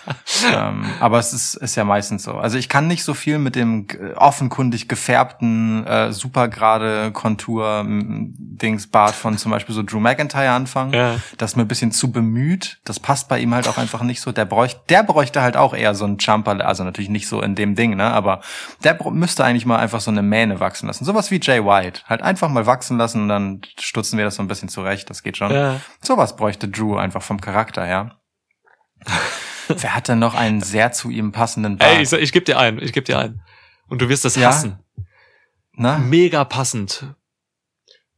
ähm, aber es ist, ist ja meistens so. Also ich kann nicht so viel mit dem offenkundig gefärbten, äh, super gerade Kontur m, Dings Bart von zum Beispiel so Drew McIntyre anfangen. Ja. Das ist mir ein bisschen zu bemüht. Das passt bei ihm halt auch einfach nicht so. Der bräuchte, der bräuchte halt auch eher so einen Jumper, also natürlich nicht so in dem Ding, ne? Aber der müsste eigentlich mal einfach so eine Mähne wachsen lassen. Sowas wie Jay White. Halt einfach mal wachsen lassen und dann stutzen wir das so ein bisschen zurecht. Das geht schon. Ja. Sowas bräuchte Drew einfach vom Charakter her. Wer hat denn noch einen sehr zu ihm passenden Bart? Ey, ich, sag- ich geb dir einen. Ich geb dir einen. Und du wirst das Ja? hassen. Na? Mega passend.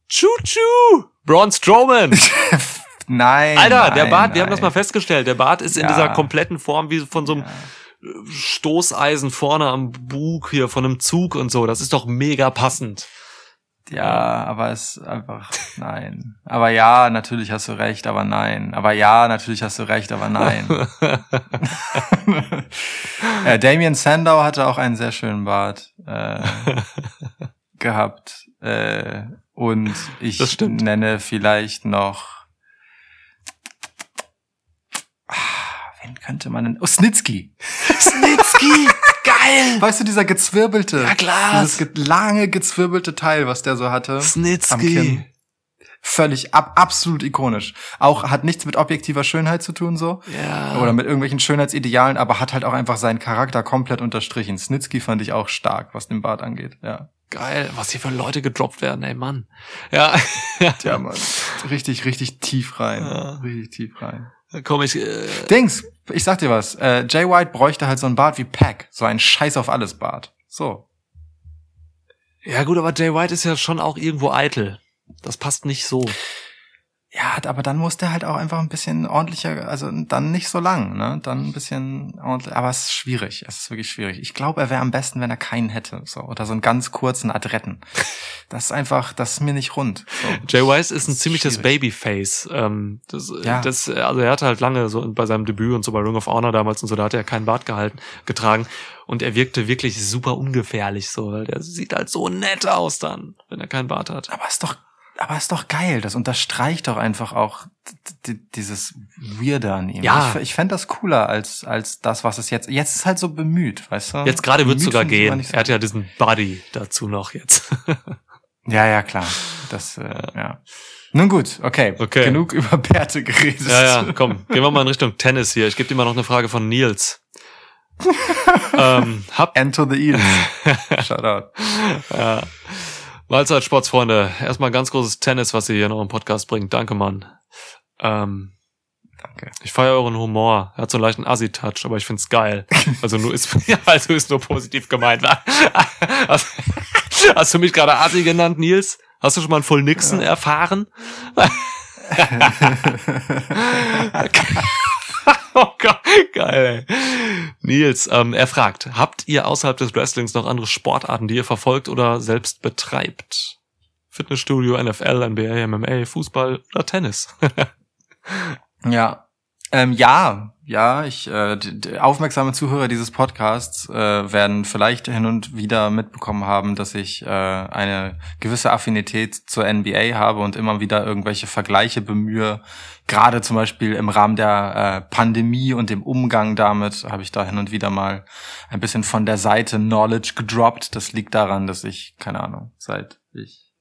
Choo-choo! Braun Strowman! Nein. Alter, der nein, Bart, wir haben das nein. mal festgestellt, der Bart ist in Ja. dieser kompletten Form wie von so einem Stoßeisen vorne am Bug hier, von einem Zug und so. Das ist doch mega passend. Ja, aber es ist einfach nein. Aber ja, natürlich hast du recht, aber nein. Aber ja, natürlich hast du recht, aber nein. äh, Damien Sandow hatte auch einen sehr schönen Bart äh, gehabt. Äh, und ich nenne vielleicht noch. Ah, wen könnte man denn? Oh, Snitsky. Snitsky! Geil! Weißt du, dieser gezwirbelte, Ja, klar. dieses ge lange gezwirbelte Teil, was der so hatte. am Snitsky. Kinn. Völlig ab, absolut ikonisch. Auch hat nichts mit objektiver Schönheit zu tun so Ja. oder mit irgendwelchen Schönheitsidealen, aber hat halt auch einfach seinen Charakter komplett unterstrichen. Snitsky fand ich auch stark, was den Bart angeht. Ja. Geil, was hier für Leute gedroppt werden, ey Mann. Ja, Ja, Mann. Richtig, richtig tief rein. Ja. Richtig tief rein. komm ich. Äh, Dings, ich sag dir was. Äh, Jay White bräuchte halt so ein Bart wie Pack. So ein Scheiß auf alles Bart. So. ja gut, aber Jay White ist ja schon auch irgendwo eitel. Das passt nicht so. Ja, aber dann muss der halt auch einfach ein bisschen ordentlicher, also dann nicht so lang, ne? Dann ein bisschen ordentlich. Aber es ist schwierig. Es ist wirklich schwierig. Ich glaube, er wäre am besten, wenn er keinen hätte. So. Oder so einen ganz kurzen Adretten. Das ist einfach, das ist mir nicht rund. So. Jay Wise ist ein ist ziemliches schwierig. Babyface. Ähm, das, Ja. das, also er hatte halt lange so bei seinem Debüt und so bei Ring of Honor damals und so, da hat er keinen Bart gehalten, getragen und er wirkte wirklich super ungefährlich so, weil der sieht halt so nett aus dann, wenn er keinen Bart hat. Aber ist doch, aber ist doch geil. Das unterstreicht doch einfach auch dieses Weirde an ihm. Ja. Ich, ich fände das cooler als, als das, was es jetzt, jetzt ist halt so bemüht, weißt du? Jetzt gerade wird's sogar gehen. so- Er hat ja diesen Buddy dazu noch jetzt. Ja, ja, klar. Das, äh, ja. Nun gut, okay. Okay. Genug über Bärte geredet. ja, ja, komm, gehen wir mal in Richtung Tennis hier. Ich gebe dir mal noch eine Frage von Nils. ähm, hab Enter the Eels. Shoutout. Ja. Mahlzeit, Sportsfreunde. Erstmal ganz großes Tennis, was ihr hier noch im Podcast bringt. Danke, Mann. Ähm, Danke. ich feiere euren Humor. Er hat so einen leichten Assi-Touch, aber ich find's geil. Also nur ist, ja, also ist nur positiv gemeint. Hast, hast du mich gerade Assi genannt, Nils? Hast du schon mal einen Full Nixon erfahren? Oh Gott, geil. Ey. Nils, ähm, er fragt, habt ihr außerhalb des Wrestlings noch andere Sportarten, die ihr verfolgt oder selbst betreibt? Fitnessstudio, NFL, NBA, MMA, Fußball oder Tennis? Ja. Ähm, ja, ja, ich, äh, aufmerksame Zuhörer dieses Podcasts äh, werden vielleicht hin und wieder mitbekommen haben, dass ich äh, eine gewisse Affinität zur NBA habe und immer wieder irgendwelche Vergleiche bemühe. Gerade zum Beispiel im Rahmen der äh, Pandemie und dem Umgang damit habe ich da hin und wieder mal ein bisschen von der Seite Knowledge gedroppt. Das liegt daran, dass ich, keine Ahnung, seit ich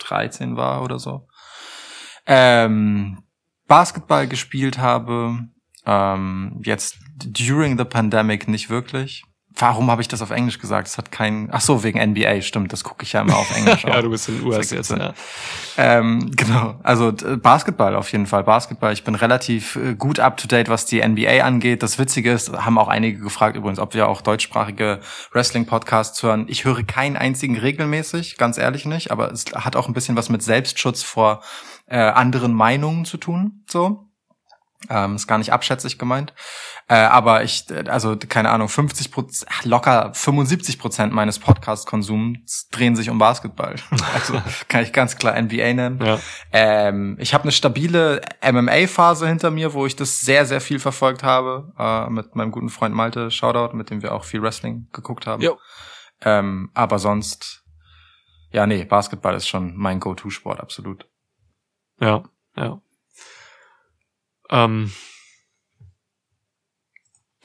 13 war oder so, ähm, Basketball gespielt habe. Ähm, jetzt during the pandemic nicht wirklich. Warum habe ich das auf Englisch gesagt? Es hat kein. Ach so, wegen NBA, stimmt. Das gucke ich ja immer auf Englisch. ja, du bist in den US jetzt, ja. Ähm, genau, also Basketball auf jeden Fall. Basketball, ich bin relativ äh, gut up to date, was die NBA angeht. Das Witzige ist, haben auch einige gefragt übrigens, ob wir auch deutschsprachige Wrestling-Podcasts hören. Ich höre keinen einzigen regelmäßig, ganz ehrlich nicht, aber es hat auch ein bisschen was mit Selbstschutz vor äh, anderen Meinungen zu tun. So. Ähm, ist gar nicht abschätzig gemeint. Äh, aber ich, äh, also keine Ahnung, 50 Prozent, locker 75 Prozent meines Podcast-Konsums drehen sich um Basketball. Also kann ich ganz klar NBA nennen. Ja. Ähm, ich habe eine stabile MMA-Phase hinter mir, wo ich das sehr, sehr viel verfolgt habe. Äh, mit meinem guten Freund Malte, Shoutout, mit dem wir auch viel Wrestling geguckt haben. Jo. Ähm, aber sonst, ja, nee, Basketball ist schon mein Go-To-Sport, absolut. Ja, ja. Ähm,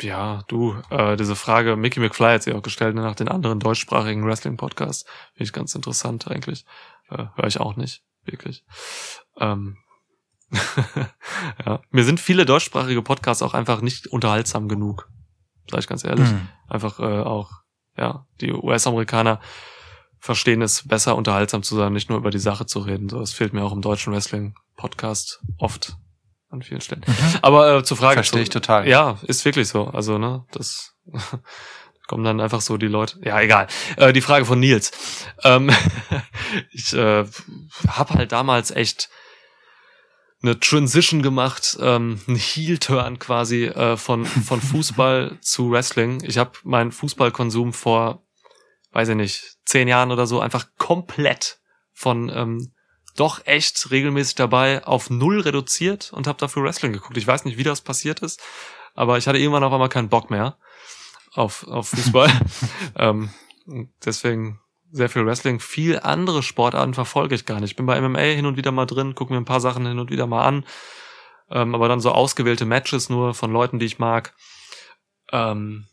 ja, du, äh, diese Frage, Mickey McFly hat sie auch gestellt ne, nach den anderen deutschsprachigen Wrestling-Podcasts. Finde ich ganz interessant eigentlich. Äh, Höre ich auch nicht, wirklich. Ähm, ja. Mir sind viele deutschsprachige Podcasts auch einfach nicht unterhaltsam genug. Sag ich ganz ehrlich. Hm. Einfach äh, auch, ja, die US-Amerikaner verstehen es besser, unterhaltsam zu sein, nicht nur über die Sache zu reden. So, das fehlt mir auch im deutschen Wrestling-Podcast oft an vielen Stellen. Aber äh, zur Frage. Mhm. Verstehe ich total. Ja, ist wirklich so. Also, ne, das kommen dann einfach so die Leute. Ja, egal. Äh, die Frage von Nils. Ähm, ich äh, habe halt damals echt eine Transition gemacht, ähm, ein Heel-Turn quasi äh, von, von Fußball zu Wrestling. Ich habe meinen Fußballkonsum vor, weiß ich nicht, zehn Jahren oder so einfach komplett von ähm, doch echt regelmäßig dabei auf null reduziert und habe dafür Wrestling geguckt. Ich weiß nicht, wie das passiert ist, aber ich hatte irgendwann auf einmal keinen Bock mehr auf, auf Fußball. ähm, deswegen sehr viel Wrestling. Viel andere Sportarten verfolge ich gar nicht. Ich bin bei MMA hin und wieder mal drin, gucke mir ein paar Sachen hin und wieder mal an. Ähm, aber dann so ausgewählte Matches nur von Leuten, die ich mag. Ähm,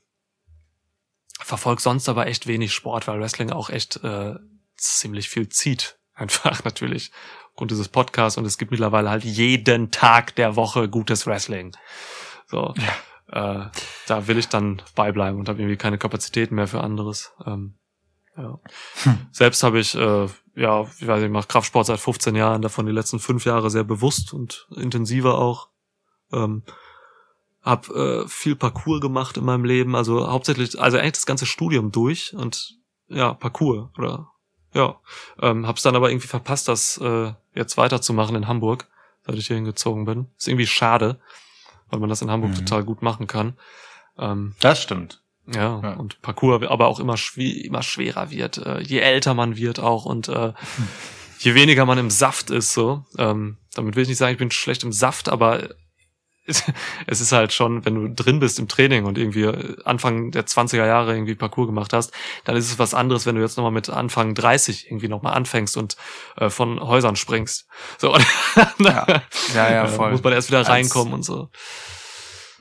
verfolg sonst aber echt wenig Sport, weil Wrestling auch echt äh, ziemlich viel zieht. Einfach natürlich. Aufgrund dieses Podcasts und es gibt mittlerweile halt jeden Tag der Woche gutes Wrestling. So. Äh, da will ich dann beibleiben und habe irgendwie keine Kapazitäten mehr für anderes. Ähm, Ja. Selbst habe ich, äh, ja, ich weiß nicht, ich mache Kraftsport seit 15 Jahren, davon die letzten fünf Jahre sehr bewusst und intensiver auch. Ähm, hab äh, viel Parcours gemacht in meinem Leben, also hauptsächlich, also eigentlich das ganze Studium durch und ja, Parcours oder ja, ähm, hab's dann aber irgendwie verpasst, das äh, jetzt weiterzumachen in Hamburg, seit ich hier hingezogen bin. Ist irgendwie schade, weil man das in Hamburg Mhm. total gut machen kann. Ähm, Das stimmt. ja, Ja. und Parcours aber auch immer, schwi immer schwerer wird, äh, je älter man wird auch und äh, je weniger man im Saft ist, so. Ähm, damit will ich nicht sagen, ich bin schlecht im Saft, aber es, ist halt schon, wenn du drin bist im Training und irgendwie äh, Anfang der 20er Jahre irgendwie Parcours gemacht hast, dann ist es was anderes, wenn du jetzt nochmal mit Anfang 30 irgendwie nochmal anfängst und äh, von Häusern springst. So, Ja, ja, ja, voll. muss man erst wieder Als- reinkommen und so.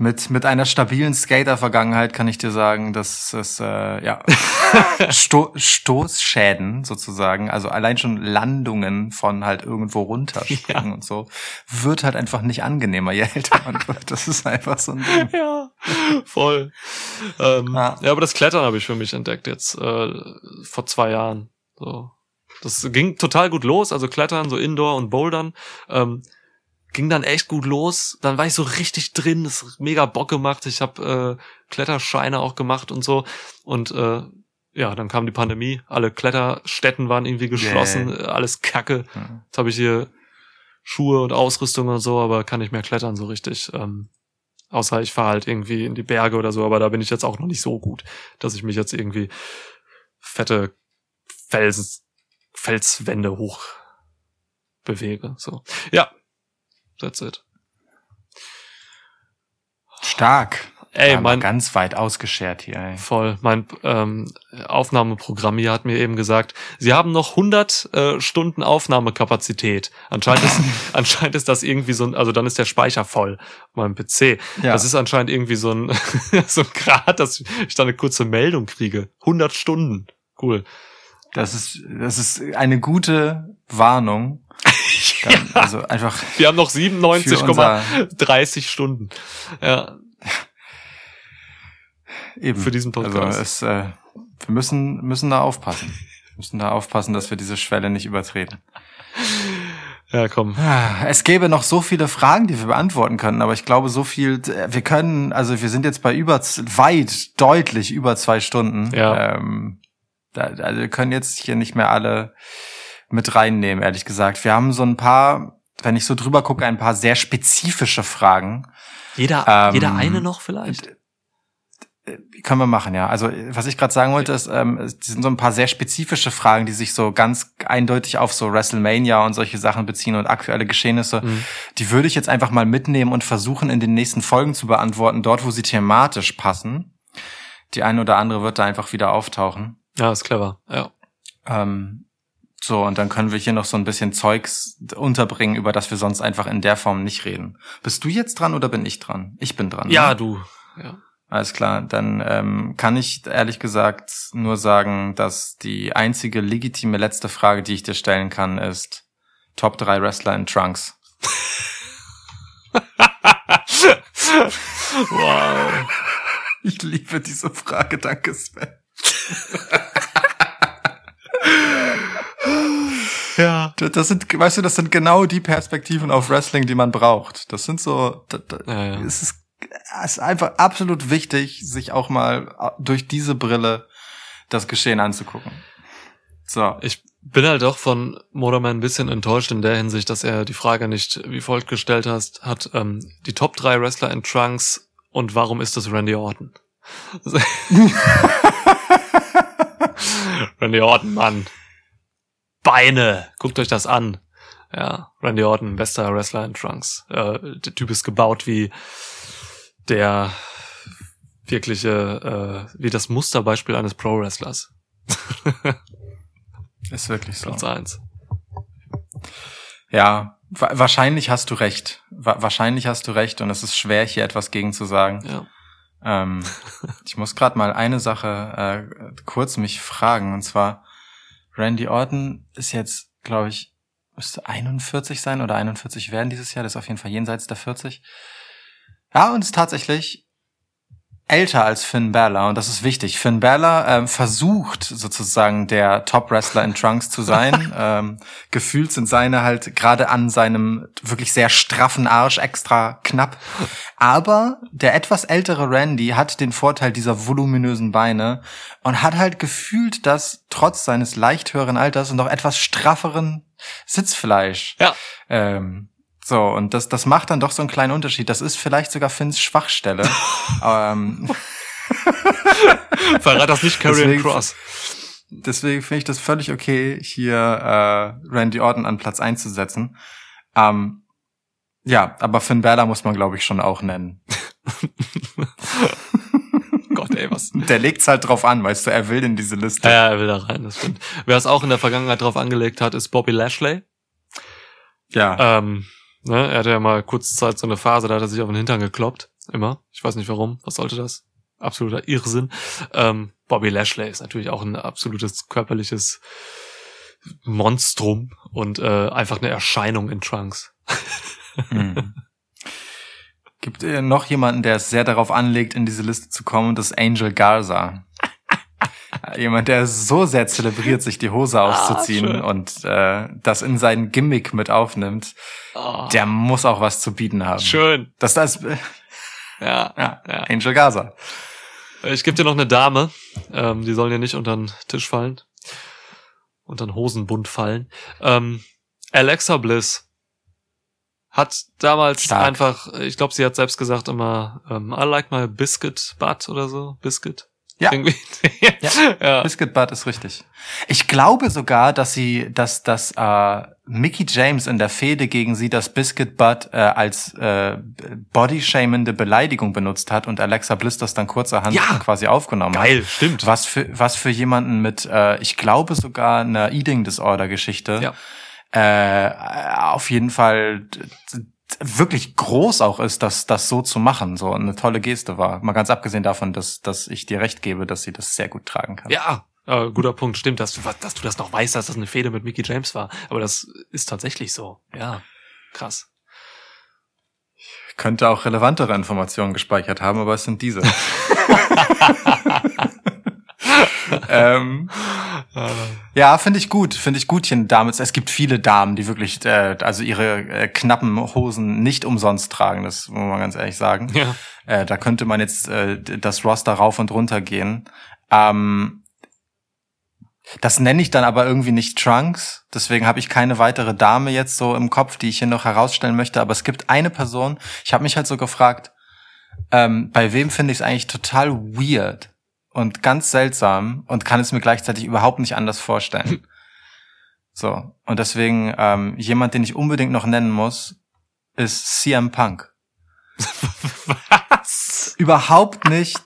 Mit, mit einer stabilen Skater-Vergangenheit kann ich dir sagen, dass es äh, ja Sto Stoßschäden sozusagen, also allein schon Landungen von halt irgendwo runterspringen Ja. und so, wird halt einfach nicht angenehmer, je älter man wird. Das ist einfach so ein Ding. Ja, voll. Ähm, Ja. ja. aber das Klettern habe ich für mich entdeckt jetzt äh, vor zwei Jahren. So, das ging total gut los. Also Klettern, so Indoor und Bouldern, ähm, ging dann echt gut los. Dann war ich so richtig drin. Hat mega Bock gemacht. Ich habe äh, Kletterscheine auch gemacht und so. Und äh, ja, dann kam die Pandemie. Alle Kletterstätten waren irgendwie geschlossen. Yeah. Alles Kacke. Mhm. Jetzt habe ich hier Schuhe und Ausrüstung und so, aber kann nicht mehr klettern so richtig. Ähm, außer ich fahre halt irgendwie in die Berge oder so, aber da bin ich jetzt auch noch nicht so gut, dass ich mich jetzt irgendwie fette Fels, Felswände hoch bewege. So. Ja. That's it. Stark. Ey, Aber mein, ganz weit ausgeschert hier. Ey. Voll. Mein ähm, Aufnahmeprogramm hier hat mir eben gesagt, Sie haben noch 100 äh, Stunden Aufnahmekapazität. Anscheinend ist, anscheinend ist das irgendwie so ein, also dann ist der Speicher voll meinem PC. Ja. Das ist anscheinend irgendwie so ein, so ein Grad, dass ich da eine kurze Meldung kriege. 100 Stunden. Cool. Das ist, das ist eine gute Warnung. Dann, Also einfach Wir haben noch für 97,30 unser, Stunden. Ja, eben. für diesen Podcast. Also es, äh, wir müssen, müssen da aufpassen. Wir müssen da aufpassen, dass wir diese Schwelle nicht übertreten. ja, komm. Es gäbe noch so viele Fragen, die wir beantworten können, aber ich glaube, so viel, wir können, also wir sind jetzt bei über, weit, deutlich über zwei Stunden. Ja. Ähm, da, also wir können jetzt hier nicht mehr alle mit reinnehmen, ehrlich gesagt. Wir haben so ein paar, wenn ich so drüber gucke, ein paar sehr spezifische Fragen. Jeder, Ähm, jeder eine noch vielleicht? Können wir machen, ja. Also was ich gerade sagen wollte, ist, ähm, es sind so ein paar sehr spezifische Fragen, die sich so ganz eindeutig auf so WrestleMania und solche Sachen beziehen und aktuelle Geschehnisse. Mhm. Die würde ich jetzt einfach mal mitnehmen und versuchen, in den nächsten Folgen zu beantworten, dort, wo sie thematisch passen. Die eine oder andere wird da einfach wieder auftauchen. Ja, ist clever. Ja. Ähm, so, und dann können wir hier noch so ein bisschen Zeugs unterbringen, über das wir sonst einfach in der Form nicht reden. Bist du jetzt dran oder bin ich dran? Ich bin dran. Ja, ne? du. Ja. Alles klar, dann ähm, kann ich ehrlich gesagt nur sagen, dass die einzige legitime letzte Frage, die ich dir stellen kann, ist Top 3 Wrestler in Trunks. wow. Ich liebe diese Frage, danke Sven. Ja. Das sind, weißt du, das sind genau die Perspektiven auf Wrestling, die man braucht. Das sind so, da, da, Ja, ja. es ist, es ist einfach absolut wichtig, sich auch mal äh, durch diese Brille das Geschehen anzugucken. So. Ich bin halt doch von Motorman ein bisschen enttäuscht in der Hinsicht, dass er die Frage nicht wie folgt gestellt hast, hat, ähm, die Top 3 Wrestler in Trunks und warum ist das Randy Orton? Randy Orton, Mann. Beine! Guckt euch das an. Ja, Randy Orton, bester Wrestler in Trunks. Äh, der Typ ist gebaut wie der wirkliche, äh, wie das Musterbeispiel eines Pro-Wrestlers. Ist wirklich so. Platz eins. Ja, wa wahrscheinlich hast du recht. Wa wahrscheinlich hast du recht und es ist schwer, hier etwas gegen zu sagen. Ja. Ähm, ich muss gerade mal eine Sache äh, kurz mich fragen und zwar Randy Orton ist jetzt, glaube ich, müsste 41 sein oder 41 werden dieses Jahr. Das ist auf jeden Fall jenseits der 40. Ja, und ist tatsächlich älter als Finn Balor und das ist wichtig. Finn Balor ähm, versucht sozusagen der Top-Wrestler in Trunks zu sein. ähm, gefühlt sind seine halt gerade an seinem wirklich sehr straffen Arsch extra knapp. Aber der etwas ältere Randy hat den Vorteil dieser voluminösen Beine und hat halt gefühlt das trotz seines leicht höheren Alters und noch etwas strafferen Sitzfleisch. Ja. Ähm, so, und das, das macht dann doch so einen kleinen Unterschied. Das ist vielleicht sogar Finns Schwachstelle. ähm, Verrat das nicht Deswegen- Cross. deswegen finde ich das völlig okay, hier äh, Randy Orton an Platz einzusetzen. Ähm, ja, aber Finn Balor muss man, glaube ich, schon auch nennen. Gott, ey, was. Der legt's halt drauf an, weißt du, er will in diese Liste. Ja, ja, er will da rein, das stimmt. Wer es auch in der Vergangenheit drauf angelegt hat, ist Bobby Lashley. Ja, Ähm, ne, er hatte ja mal kurze Zeit so eine Phase, da hat er sich auf den Hintern gekloppt. Immer. Ich weiß nicht warum. Was sollte das? Absoluter Irrsinn. Ähm, Bobby Lashley ist natürlich auch ein absolutes körperliches Monstrum und äh, einfach eine Erscheinung in Trunks. Mhm. Gibt äh, noch jemanden, der es sehr darauf anlegt, in diese Liste zu kommen? Das ist Angel Garza. Äh, Jemand, der so sehr zelebriert, sich die Hose auszuziehen schön. und äh, das in sein Gimmick mit aufnimmt, Oh, der muss auch was zu bieten haben. schön. Das das Ja. ja, Ja. Angel Garza. Ich gebe dir noch eine Dame. Ähm, die sollen ja nicht unter den Tisch fallen. Unter den Hosenbund fallen. Ähm, Alexa Bliss hat damals Stark. einfach, ich glaube, sie hat selbst gesagt immer, ähm, I like my biscuit butt oder so. Biscuit. Ja. Irgendwie. Ja. ja. Biscuit Butt ist richtig. Ich glaube sogar, dass sie, dass, dass äh, Mickey James in der Fehde gegen sie das Biscuit Butt äh, als äh, bodyshamende Beleidigung benutzt hat und Alexa Bliss das dann kurzerhand Ja. quasi aufgenommen hat. Geil, stimmt. Was für, was für jemanden mit, äh, ich glaube sogar einer Eating Disorder Geschichte, Ja. äh, auf jeden Fall wirklich groß auch ist, das, das so zu machen, so eine tolle Geste war. Mal ganz abgesehen davon, dass, dass ich dir recht gebe, dass sie das sehr gut tragen kann. Ja, äh, guter Punkt. Stimmt, dass du, dass du das noch weißt, dass das eine Fehde mit Mickey James war. Aber das ist tatsächlich so. Ja, krass. Könnte auch relevantere Informationen gespeichert haben, aber es sind diese. ähm, ja, finde ich gut, finde ich gut, hier Damen. Es gibt viele Damen, die wirklich, äh, also ihre äh, knappen Hosen nicht umsonst tragen, das muss man ganz ehrlich sagen. Ja. Äh, da könnte man jetzt äh, das Roster rauf und runter gehen. Ähm, das nenne ich dann aber irgendwie nicht Trunks. Deswegen habe ich keine weitere Dame jetzt so im Kopf, die ich hier noch herausstellen möchte. Aber es gibt eine Person. Ich habe mich halt so gefragt, ähm, bei wem finde ich es eigentlich total weird und ganz seltsam und kann es mir gleichzeitig überhaupt nicht anders vorstellen. so und deswegen ähm, jemand, den ich unbedingt noch nennen muss, ist CM Punk Was? überhaupt nicht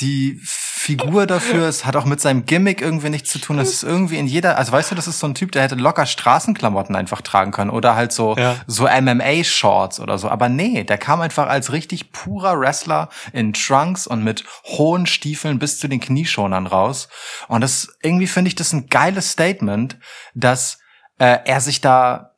die Figur dafür. Es hat auch mit seinem Gimmick irgendwie nichts zu tun. Das ist irgendwie in jeder, also weißt du, das ist so ein Typ, der hätte locker Straßenklamotten einfach tragen können oder halt so, Ja. so MMA-Shorts oder so. Aber nee, der kam einfach als richtig purer Wrestler in Trunks und mit hohen Stiefeln bis zu den Knieschonern raus. Und das, irgendwie finde ich das ein geiles Statement, dass äh, er sich da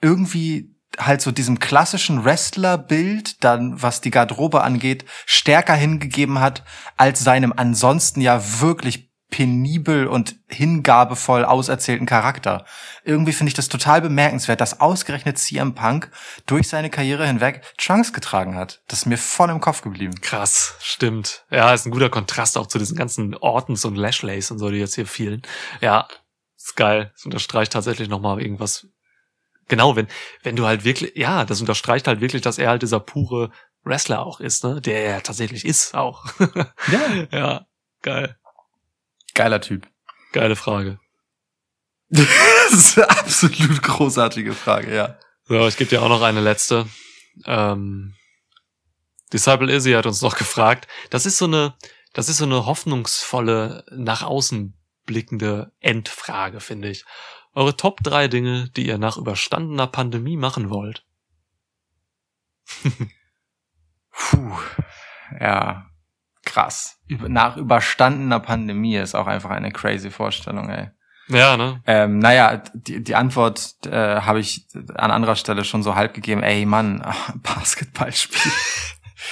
irgendwie halt so diesem klassischen Wrestler-Bild, dann was die Garderobe angeht, stärker hingegeben hat, als seinem ansonsten ja wirklich penibel und hingabevoll auserzählten Charakter. Irgendwie finde ich das total bemerkenswert, dass ausgerechnet CM Punk durch seine Karriere hinweg Trunks getragen hat. Das ist mir voll im Kopf geblieben. Krass, stimmt. Ja, ist ein guter Kontrast auch zu diesen ganzen Ortons und Lashleys und so, die jetzt hier fielen. Ja, ist geil. Das unterstreicht tatsächlich nochmal irgendwas. Genau, wenn, wenn du halt wirklich, ja, das unterstreicht halt wirklich, dass er halt dieser pure Wrestler auch ist, ne? Der er tatsächlich ist auch. Ja. ja, geil. Geiler Typ. Geile Frage. Das ist eine absolut großartige Frage, ja. So, ich gebe dir auch noch eine letzte. Ähm, Disciple Izzy hat uns noch gefragt. Das ist so eine, das ist so eine hoffnungsvolle, nach außen blickende Endfrage, finde ich. Eure Top drei Dinge, die ihr nach überstandener Pandemie machen wollt. Puh, ja, krass. Nach überstandener Pandemie ist auch einfach eine crazy Vorstellung, ey. Ja, ne? Ähm, naja, die, die Antwort äh, habe ich an anderer Stelle schon so halb gegeben. Ey, Mann, Basketballspiel.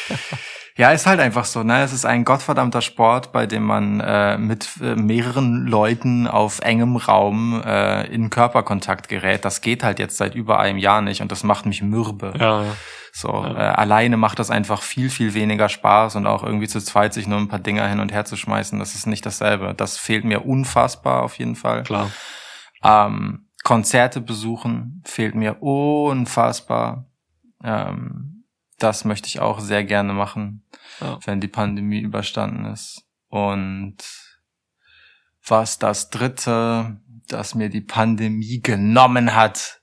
Ja, ist halt einfach so, ne? Es ist ein gottverdammter Sport, bei dem man äh, mit äh, mehreren Leuten auf engem Raum äh, in Körperkontakt gerät. Das geht halt jetzt seit über einem Jahr nicht und das macht mich mürbe. Ja, ja. So, äh, alleine macht das einfach viel, viel weniger Spaß und auch irgendwie zu zweit sich nur ein paar Dinger hin und her zu schmeißen, das ist nicht dasselbe. Das fehlt mir unfassbar auf jeden Fall. klar. Ähm, Konzerte besuchen fehlt mir unfassbar. Ähm, das möchte ich auch sehr gerne machen, Ja. wenn die Pandemie überstanden ist. Und was das dritte, das mir die Pandemie genommen hat.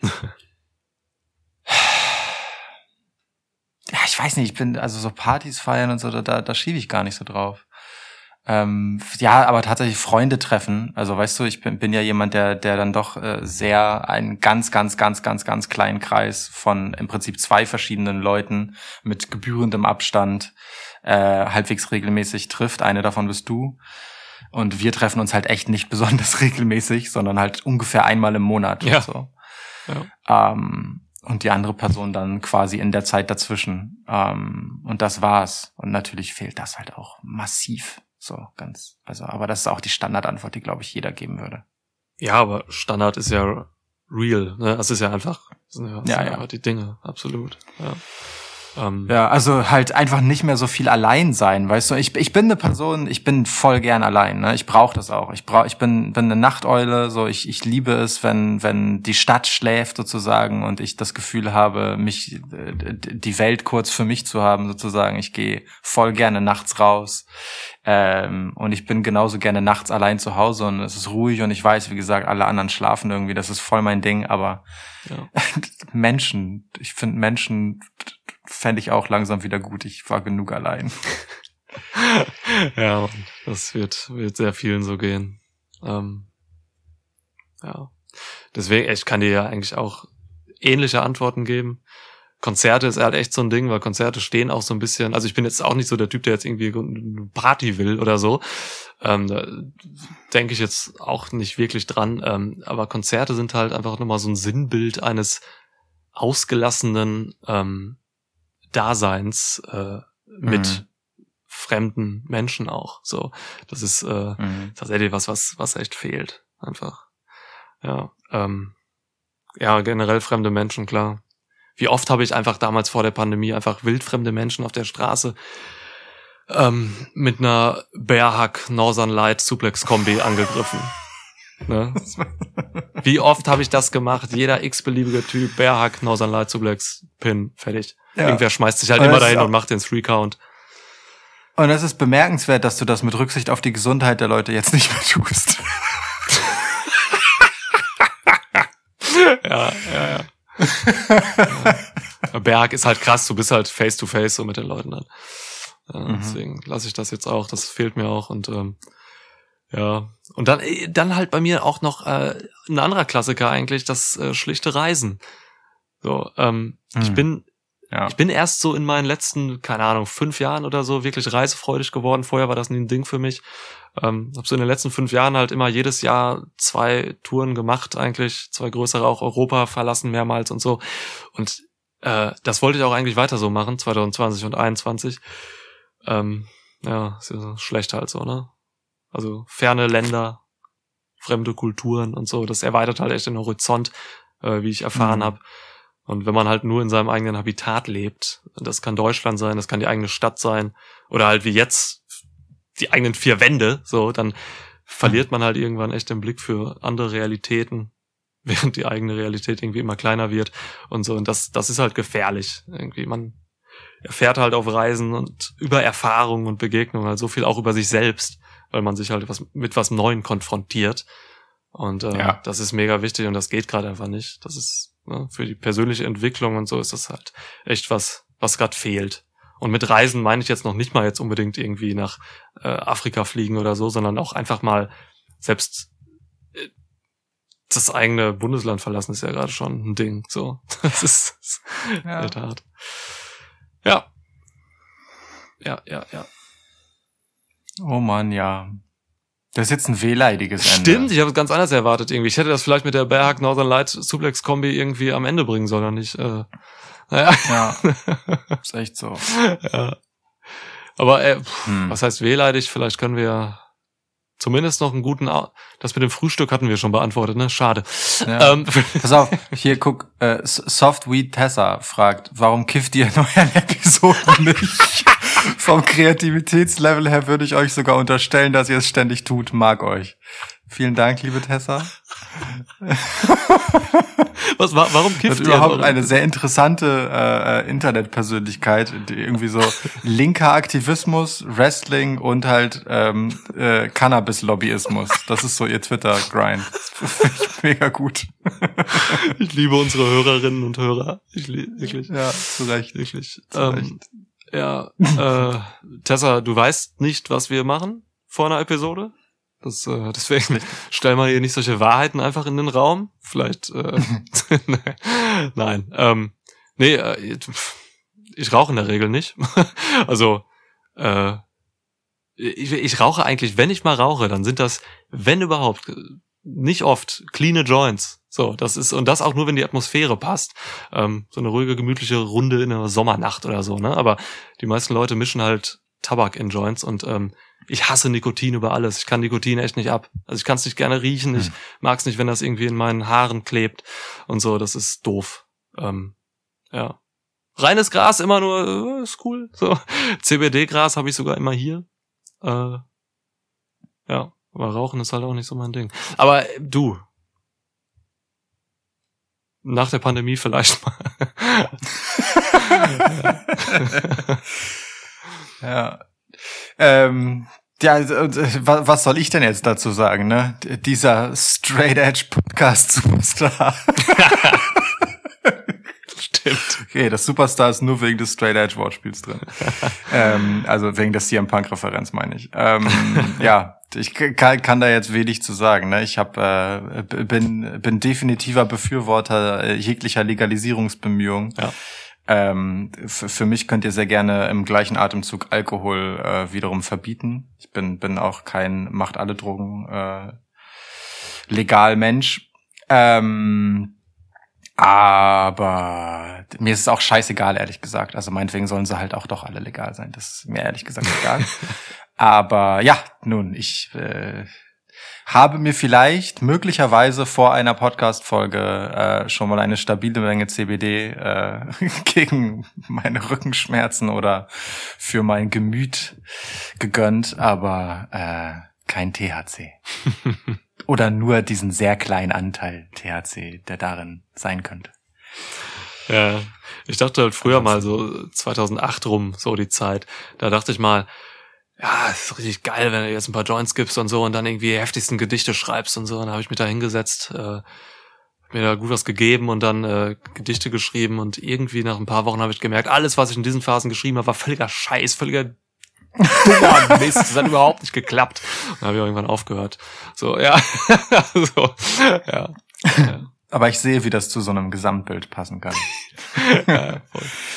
ja, ich weiß nicht, ich bin, also so Partys feiern und so, da, da, da schiebe ich gar nicht so drauf. Ähm, ja, aber tatsächlich Freunde treffen. Also weißt du, ich bin, bin ja jemand, der, der dann doch äh, sehr einen ganz, ganz, ganz, ganz, ganz kleinen Kreis von im Prinzip zwei verschiedenen Leuten mit gebührendem Abstand äh, halbwegs regelmäßig trifft. Eine davon bist du. Und wir treffen uns halt echt nicht besonders regelmäßig, sondern halt ungefähr einmal im Monat. Ja. So. ähm, und die andere Person dann quasi in der Zeit dazwischen. Ähm, und das war's. Und natürlich fehlt das halt auch massiv. So ganz. Also, aber das ist auch die Standardantwort, die glaube ich jeder geben würde. Ja, aber Standard ist ja real. Ne? Das ist ja einfach das sind ja, das Ja, sind ja. die Dinge, absolut. Ja. Ähm, Ja, also halt einfach nicht mehr so viel allein sein, weißt du? Ich, ich bin eine Person, ich bin voll gern allein, ne? Ich brauche das auch. Ich brauch, ich bin, bin eine Nachteule, so ich, ich liebe es, wenn, wenn die Stadt schläft sozusagen und ich das Gefühl habe, mich äh, die Welt kurz für mich zu haben, sozusagen. Ich gehe voll gerne nachts raus. Ähm, und ich bin genauso gerne nachts allein zu Hause und es ist ruhig und ich weiß, wie gesagt, alle anderen schlafen irgendwie. Das ist voll mein Ding, aber Ja. Menschen, ich finde Menschen fände ich auch langsam wieder gut. Ich war genug allein. ja, das wird, wird sehr vielen so gehen. Ähm, ja. Deswegen, ich kann dir ja eigentlich auch ähnliche Antworten geben. Konzerte ist halt echt so ein Ding, weil Konzerte stehen auch so ein bisschen, also ich bin jetzt auch nicht so der Typ, der jetzt irgendwie eine Party will oder so. Ähm, da denke ich jetzt auch nicht wirklich dran. Ähm, aber Konzerte sind halt einfach nochmal so ein Sinnbild eines ausgelassenen ähm, Daseins äh, mit Mhm. fremden Menschen auch. So, das ist äh, tatsächlich was, was, was echt fehlt. Einfach. Ja. Ähm, ja, generell fremde Menschen, klar. Wie oft habe ich einfach damals vor der Pandemie einfach wildfremde Menschen auf der Straße ähm, mit einer Bearhack Northern Light Suplex Kombi angegriffen. Ne? Wie oft habe ich das gemacht? Jeder x-beliebige Typ, Bearhack, Northern Light Suplex, Pin, fertig. Ja. Irgendwer schmeißt sich halt Und immer dahin und macht den Three Count. Und es ist bemerkenswert, dass du das mit Rücksicht auf die Gesundheit der Leute jetzt nicht mehr tust. Ja, ja, ja. ja. Berg ist halt krass, du bist halt face to face so mit den Leuten dann. Ja, Mhm. Deswegen lasse ich das jetzt auch, das fehlt mir auch und ähm, ja. Und dann, äh, dann halt bei mir auch noch äh, ein anderer Klassiker eigentlich, das äh, schlichte Reisen. So, ähm, ich Mhm. bin Ja. ich bin erst so in meinen letzten, keine Ahnung, fünf Jahren oder so wirklich reisefreudig geworden. Vorher war das nie ein Ding für mich. Ähm, hab so in den letzten fünf Jahren halt immer jedes Jahr zwei Touren gemacht, eigentlich, zwei größere auch Europa verlassen mehrmals und so. Und äh, das wollte ich auch eigentlich weiter so machen, 2020 und 2021. Ähm, ja, ist ja so schlecht halt so, ne? Also ferne Länder, fremde Kulturen und so, das erweitert halt echt den Horizont, äh, wie ich erfahren Mhm. habe. Und wenn man halt nur in seinem eigenen Habitat lebt, das kann Deutschland sein, das kann die eigene Stadt sein, oder halt wie jetzt die eigenen vier Wände, so, dann verliert man halt irgendwann echt den Blick für andere Realitäten, während die eigene Realität irgendwie immer kleiner wird und so. Und das, das ist halt gefährlich. Irgendwie, man erfährt halt auf Reisen und über Erfahrungen und Begegnungen halt so viel auch über sich selbst, weil man sich halt was, mit was Neuem konfrontiert. Und äh, Ja. das ist mega wichtig und das geht gerade einfach nicht. Das ist ne, für die persönliche Entwicklung und so ist das halt echt was, was gerade fehlt. Und mit Reisen meine ich jetzt noch nicht mal jetzt unbedingt irgendwie nach äh, Afrika fliegen oder so, sondern auch einfach mal selbst äh, das eigene Bundesland verlassen ist ja gerade schon ein Ding. So, das ist, das ist Ja. in der Tat. Ja. Ja, ja, ja. Oh Mann, ja. Das ist jetzt ein wehleidiges Ende. Stimmt, ich habe es ganz anders erwartet irgendwie. Ich hätte das vielleicht mit der Berg Northern Light Suplex Kombi irgendwie am Ende bringen sollen nicht äh, Naja, Ja. Ist echt so. ja. Aber äh, pff, Hm. was heißt wehleidig? Vielleicht können wir zumindest noch einen guten. Au das mit dem Frühstück hatten wir schon beantwortet, ne? Schade. Ja. Ähm, Pass auf, hier guck, äh, Softweed Tessa fragt, warum kifft ihr in euren Episoden nicht? Vom Kreativitätslevel her würde ich euch sogar unterstellen, dass ihr es ständig tut. Mag euch. Vielen Dank, liebe Tessa. was, wa warum kifft ihr? überhaupt Warum- eine sehr interessante äh, Internetpersönlichkeit, die irgendwie so linker Aktivismus, Wrestling und halt ähm, äh, Cannabis-Lobbyismus. Das ist so ihr Twitter-Grind. Das finde ich mega gut. Ich liebe unsere Hörerinnen und Hörer. Ich liebe wirklich. Ja, zu Recht. Wirklich. Zu Ähm, ja, äh, Tessa, du weißt nicht, was wir machen vor einer Episode. Das, äh, deswegen stell mal hier nicht solche Wahrheiten einfach in den Raum. Vielleicht, äh, nein. Ähm, nee, äh, ich rauche in der Regel nicht. also, äh, ich, ich rauche eigentlich, wenn ich mal rauche, dann sind das, wenn überhaupt, nicht oft, cleane Joints. So, das ist, und das auch nur, wenn die Atmosphäre passt. Ähm, so eine ruhige, gemütliche Runde in einer Sommernacht oder so, ne? Aber die meisten Leute mischen halt Tabak in Joints und ähm, ich hasse Nikotin über alles. Ich kann Nikotin echt nicht ab. Also ich kann es nicht gerne riechen. Ich Hm. mag es nicht, wenn das irgendwie in meinen Haaren klebt und so. Das ist doof. Ähm, ja. Reines Gras immer nur, äh, ist cool. So. CBD-Gras habe ich sogar immer hier. Äh, ja, aber Rauchen ist halt auch nicht so mein Ding. Aber äh, du. Nach der Pandemie vielleicht mal. Ja. Ähm, ja, wa- was soll ich denn jetzt dazu sagen, ne? Dieser Straight Edge Podcast Superstar. Stimmt. Okay, das Superstar ist nur wegen des Straight Edge Wortspiels drin. ähm, also wegen der CM Punk Referenz meine ich. Ähm, ja, ich kann, kann da jetzt wenig zu sagen. Ne? Ich hab, äh, bin bin definitiver Befürworter äh, jeglicher Legalisierungsbemühungen. Ja. Ähm, für, mich könnt ihr sehr gerne im gleichen Atemzug Alkohol äh, wiederum verbieten. Ich bin bin auch kein macht alle Drogen äh, legal Mensch. Ähm, aber mir ist es auch scheißegal, ehrlich gesagt. Also meinetwegen sollen sie halt auch doch alle legal sein. Das ist mir ehrlich gesagt egal. aber ja, nun, ich äh, habe mir vielleicht möglicherweise vor einer Podcast-Folge äh, schon mal eine stabile Menge CBD äh, gegen meine Rückenschmerzen oder für mein Gemüt gegönnt, aber äh, kein THC. Oder nur diesen sehr kleinen Anteil THC, der darin sein könnte. Ja, ich dachte halt früher mal so 2008 rum, so die Zeit. Da dachte ich mal, ja, ist richtig geil, wenn du jetzt ein paar Joints gibst und so und dann irgendwie die heftigsten Gedichte schreibst und so. Und dann habe ich mich da hingesetzt, äh, mir da gut was gegeben und dann äh, Gedichte geschrieben und irgendwie nach ein paar Wochen habe ich gemerkt, alles, was ich in diesen Phasen geschrieben habe, war völliger Scheiß, völliger dummer Mist. Das hat überhaupt nicht geklappt. Und dann habe ich irgendwann aufgehört. So, ja. so, ja. ja. Aber ich sehe, wie das zu so einem Gesamtbild passen kann. ja.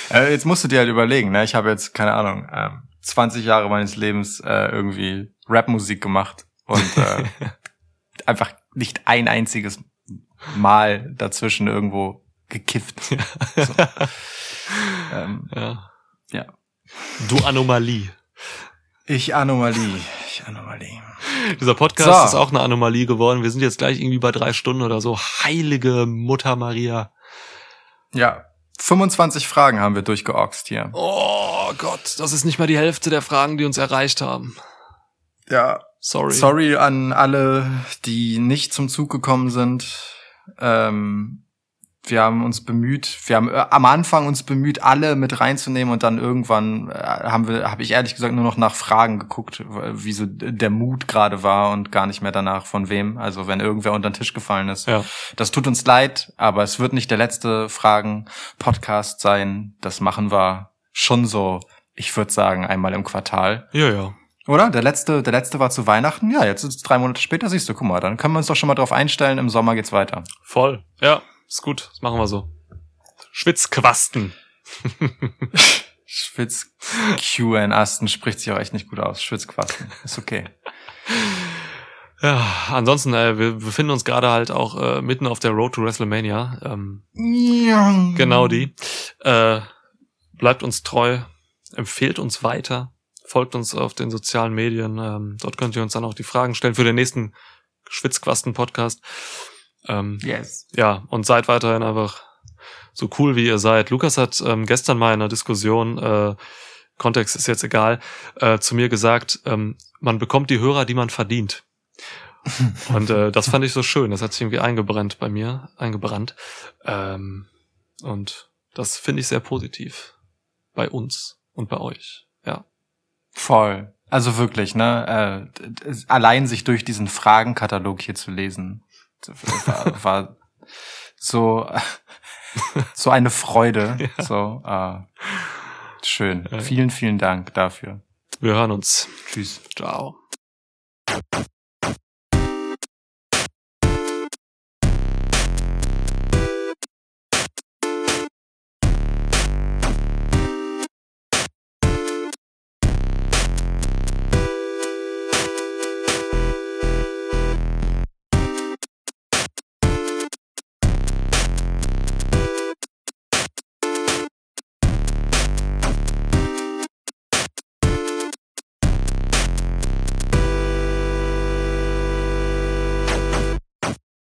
Äh, jetzt musst du dir halt überlegen, ne? Ich habe jetzt, keine Ahnung, ähm, 20 Jahre meines Lebens äh, irgendwie Rapmusik gemacht und äh, einfach nicht ein einziges Mal dazwischen irgendwo gekifft. So. Ähm, ja. ja. Du Anomalie. Ich Anomalie. Ich Anomalie. Dieser Podcast So. ist auch eine Anomalie geworden. Wir sind jetzt gleich irgendwie bei drei Stunden oder so. Heilige Mutter Maria. Ja. 25 Fragen haben wir durchgeoxt hier. Oh Gott, das ist nicht mal die Hälfte der Fragen, die uns erreicht haben. Ja. Sorry. Sorry an alle, die nicht zum Zug gekommen sind. Ähm, wir haben uns bemüht, wir haben äh, am Anfang uns bemüht, alle mit reinzunehmen und dann irgendwann äh, haben wir, habe ich ehrlich gesagt nur noch nach Fragen geguckt, wie so der Mut gerade war und gar nicht mehr danach von wem. Also wenn irgendwer unter den Tisch gefallen ist. Ja. Das tut uns leid, aber es wird nicht der letzte Fragen-Podcast sein. Das machen wir schon so, ich würde sagen, einmal im Quartal. Ja, ja. Oder? Der letzte, der letzte war zu Weihnachten. Ja, jetzt ist es drei Monate später, siehst du, guck mal, dann können wir uns doch schon mal drauf einstellen, im Sommer geht's weiter. Voll. Ja, ist gut. Das machen wir so. Schwitzquasten. Schwitz Q in Asten spricht sich auch echt nicht gut aus. Schwitzquasten. Ist okay. Ja, ansonsten, äh, wir befinden uns gerade halt auch äh, mitten auf der Road to WrestleMania. Ähm, genau die. Äh, bleibt uns treu, empfehlt uns weiter, folgt uns auf den sozialen Medien. Ähm, dort könnt ihr uns dann auch die Fragen stellen für den nächsten Schwitzquasten-Podcast. Ähm, Yes. ja, und seid weiterhin einfach so cool, wie ihr seid. Lukas hat ähm, gestern mal in einer Diskussion, äh, Kontext ist jetzt egal, äh, zu mir gesagt, ähm, man bekommt die Hörer, die man verdient. und äh, das fand ich so schön. Das hat sich irgendwie eingebrannt bei mir, eingebrannt. Ähm, und das finde ich sehr positiv bei uns und bei euch. Ja. Voll. Also wirklich, ne? Äh, allein sich durch diesen Fragenkatalog hier zu lesen, war, war so so eine Freude. So äh, schön. Ja. Vielen, vielen Dank dafür. Wir hören uns. Tschüss. Ciao.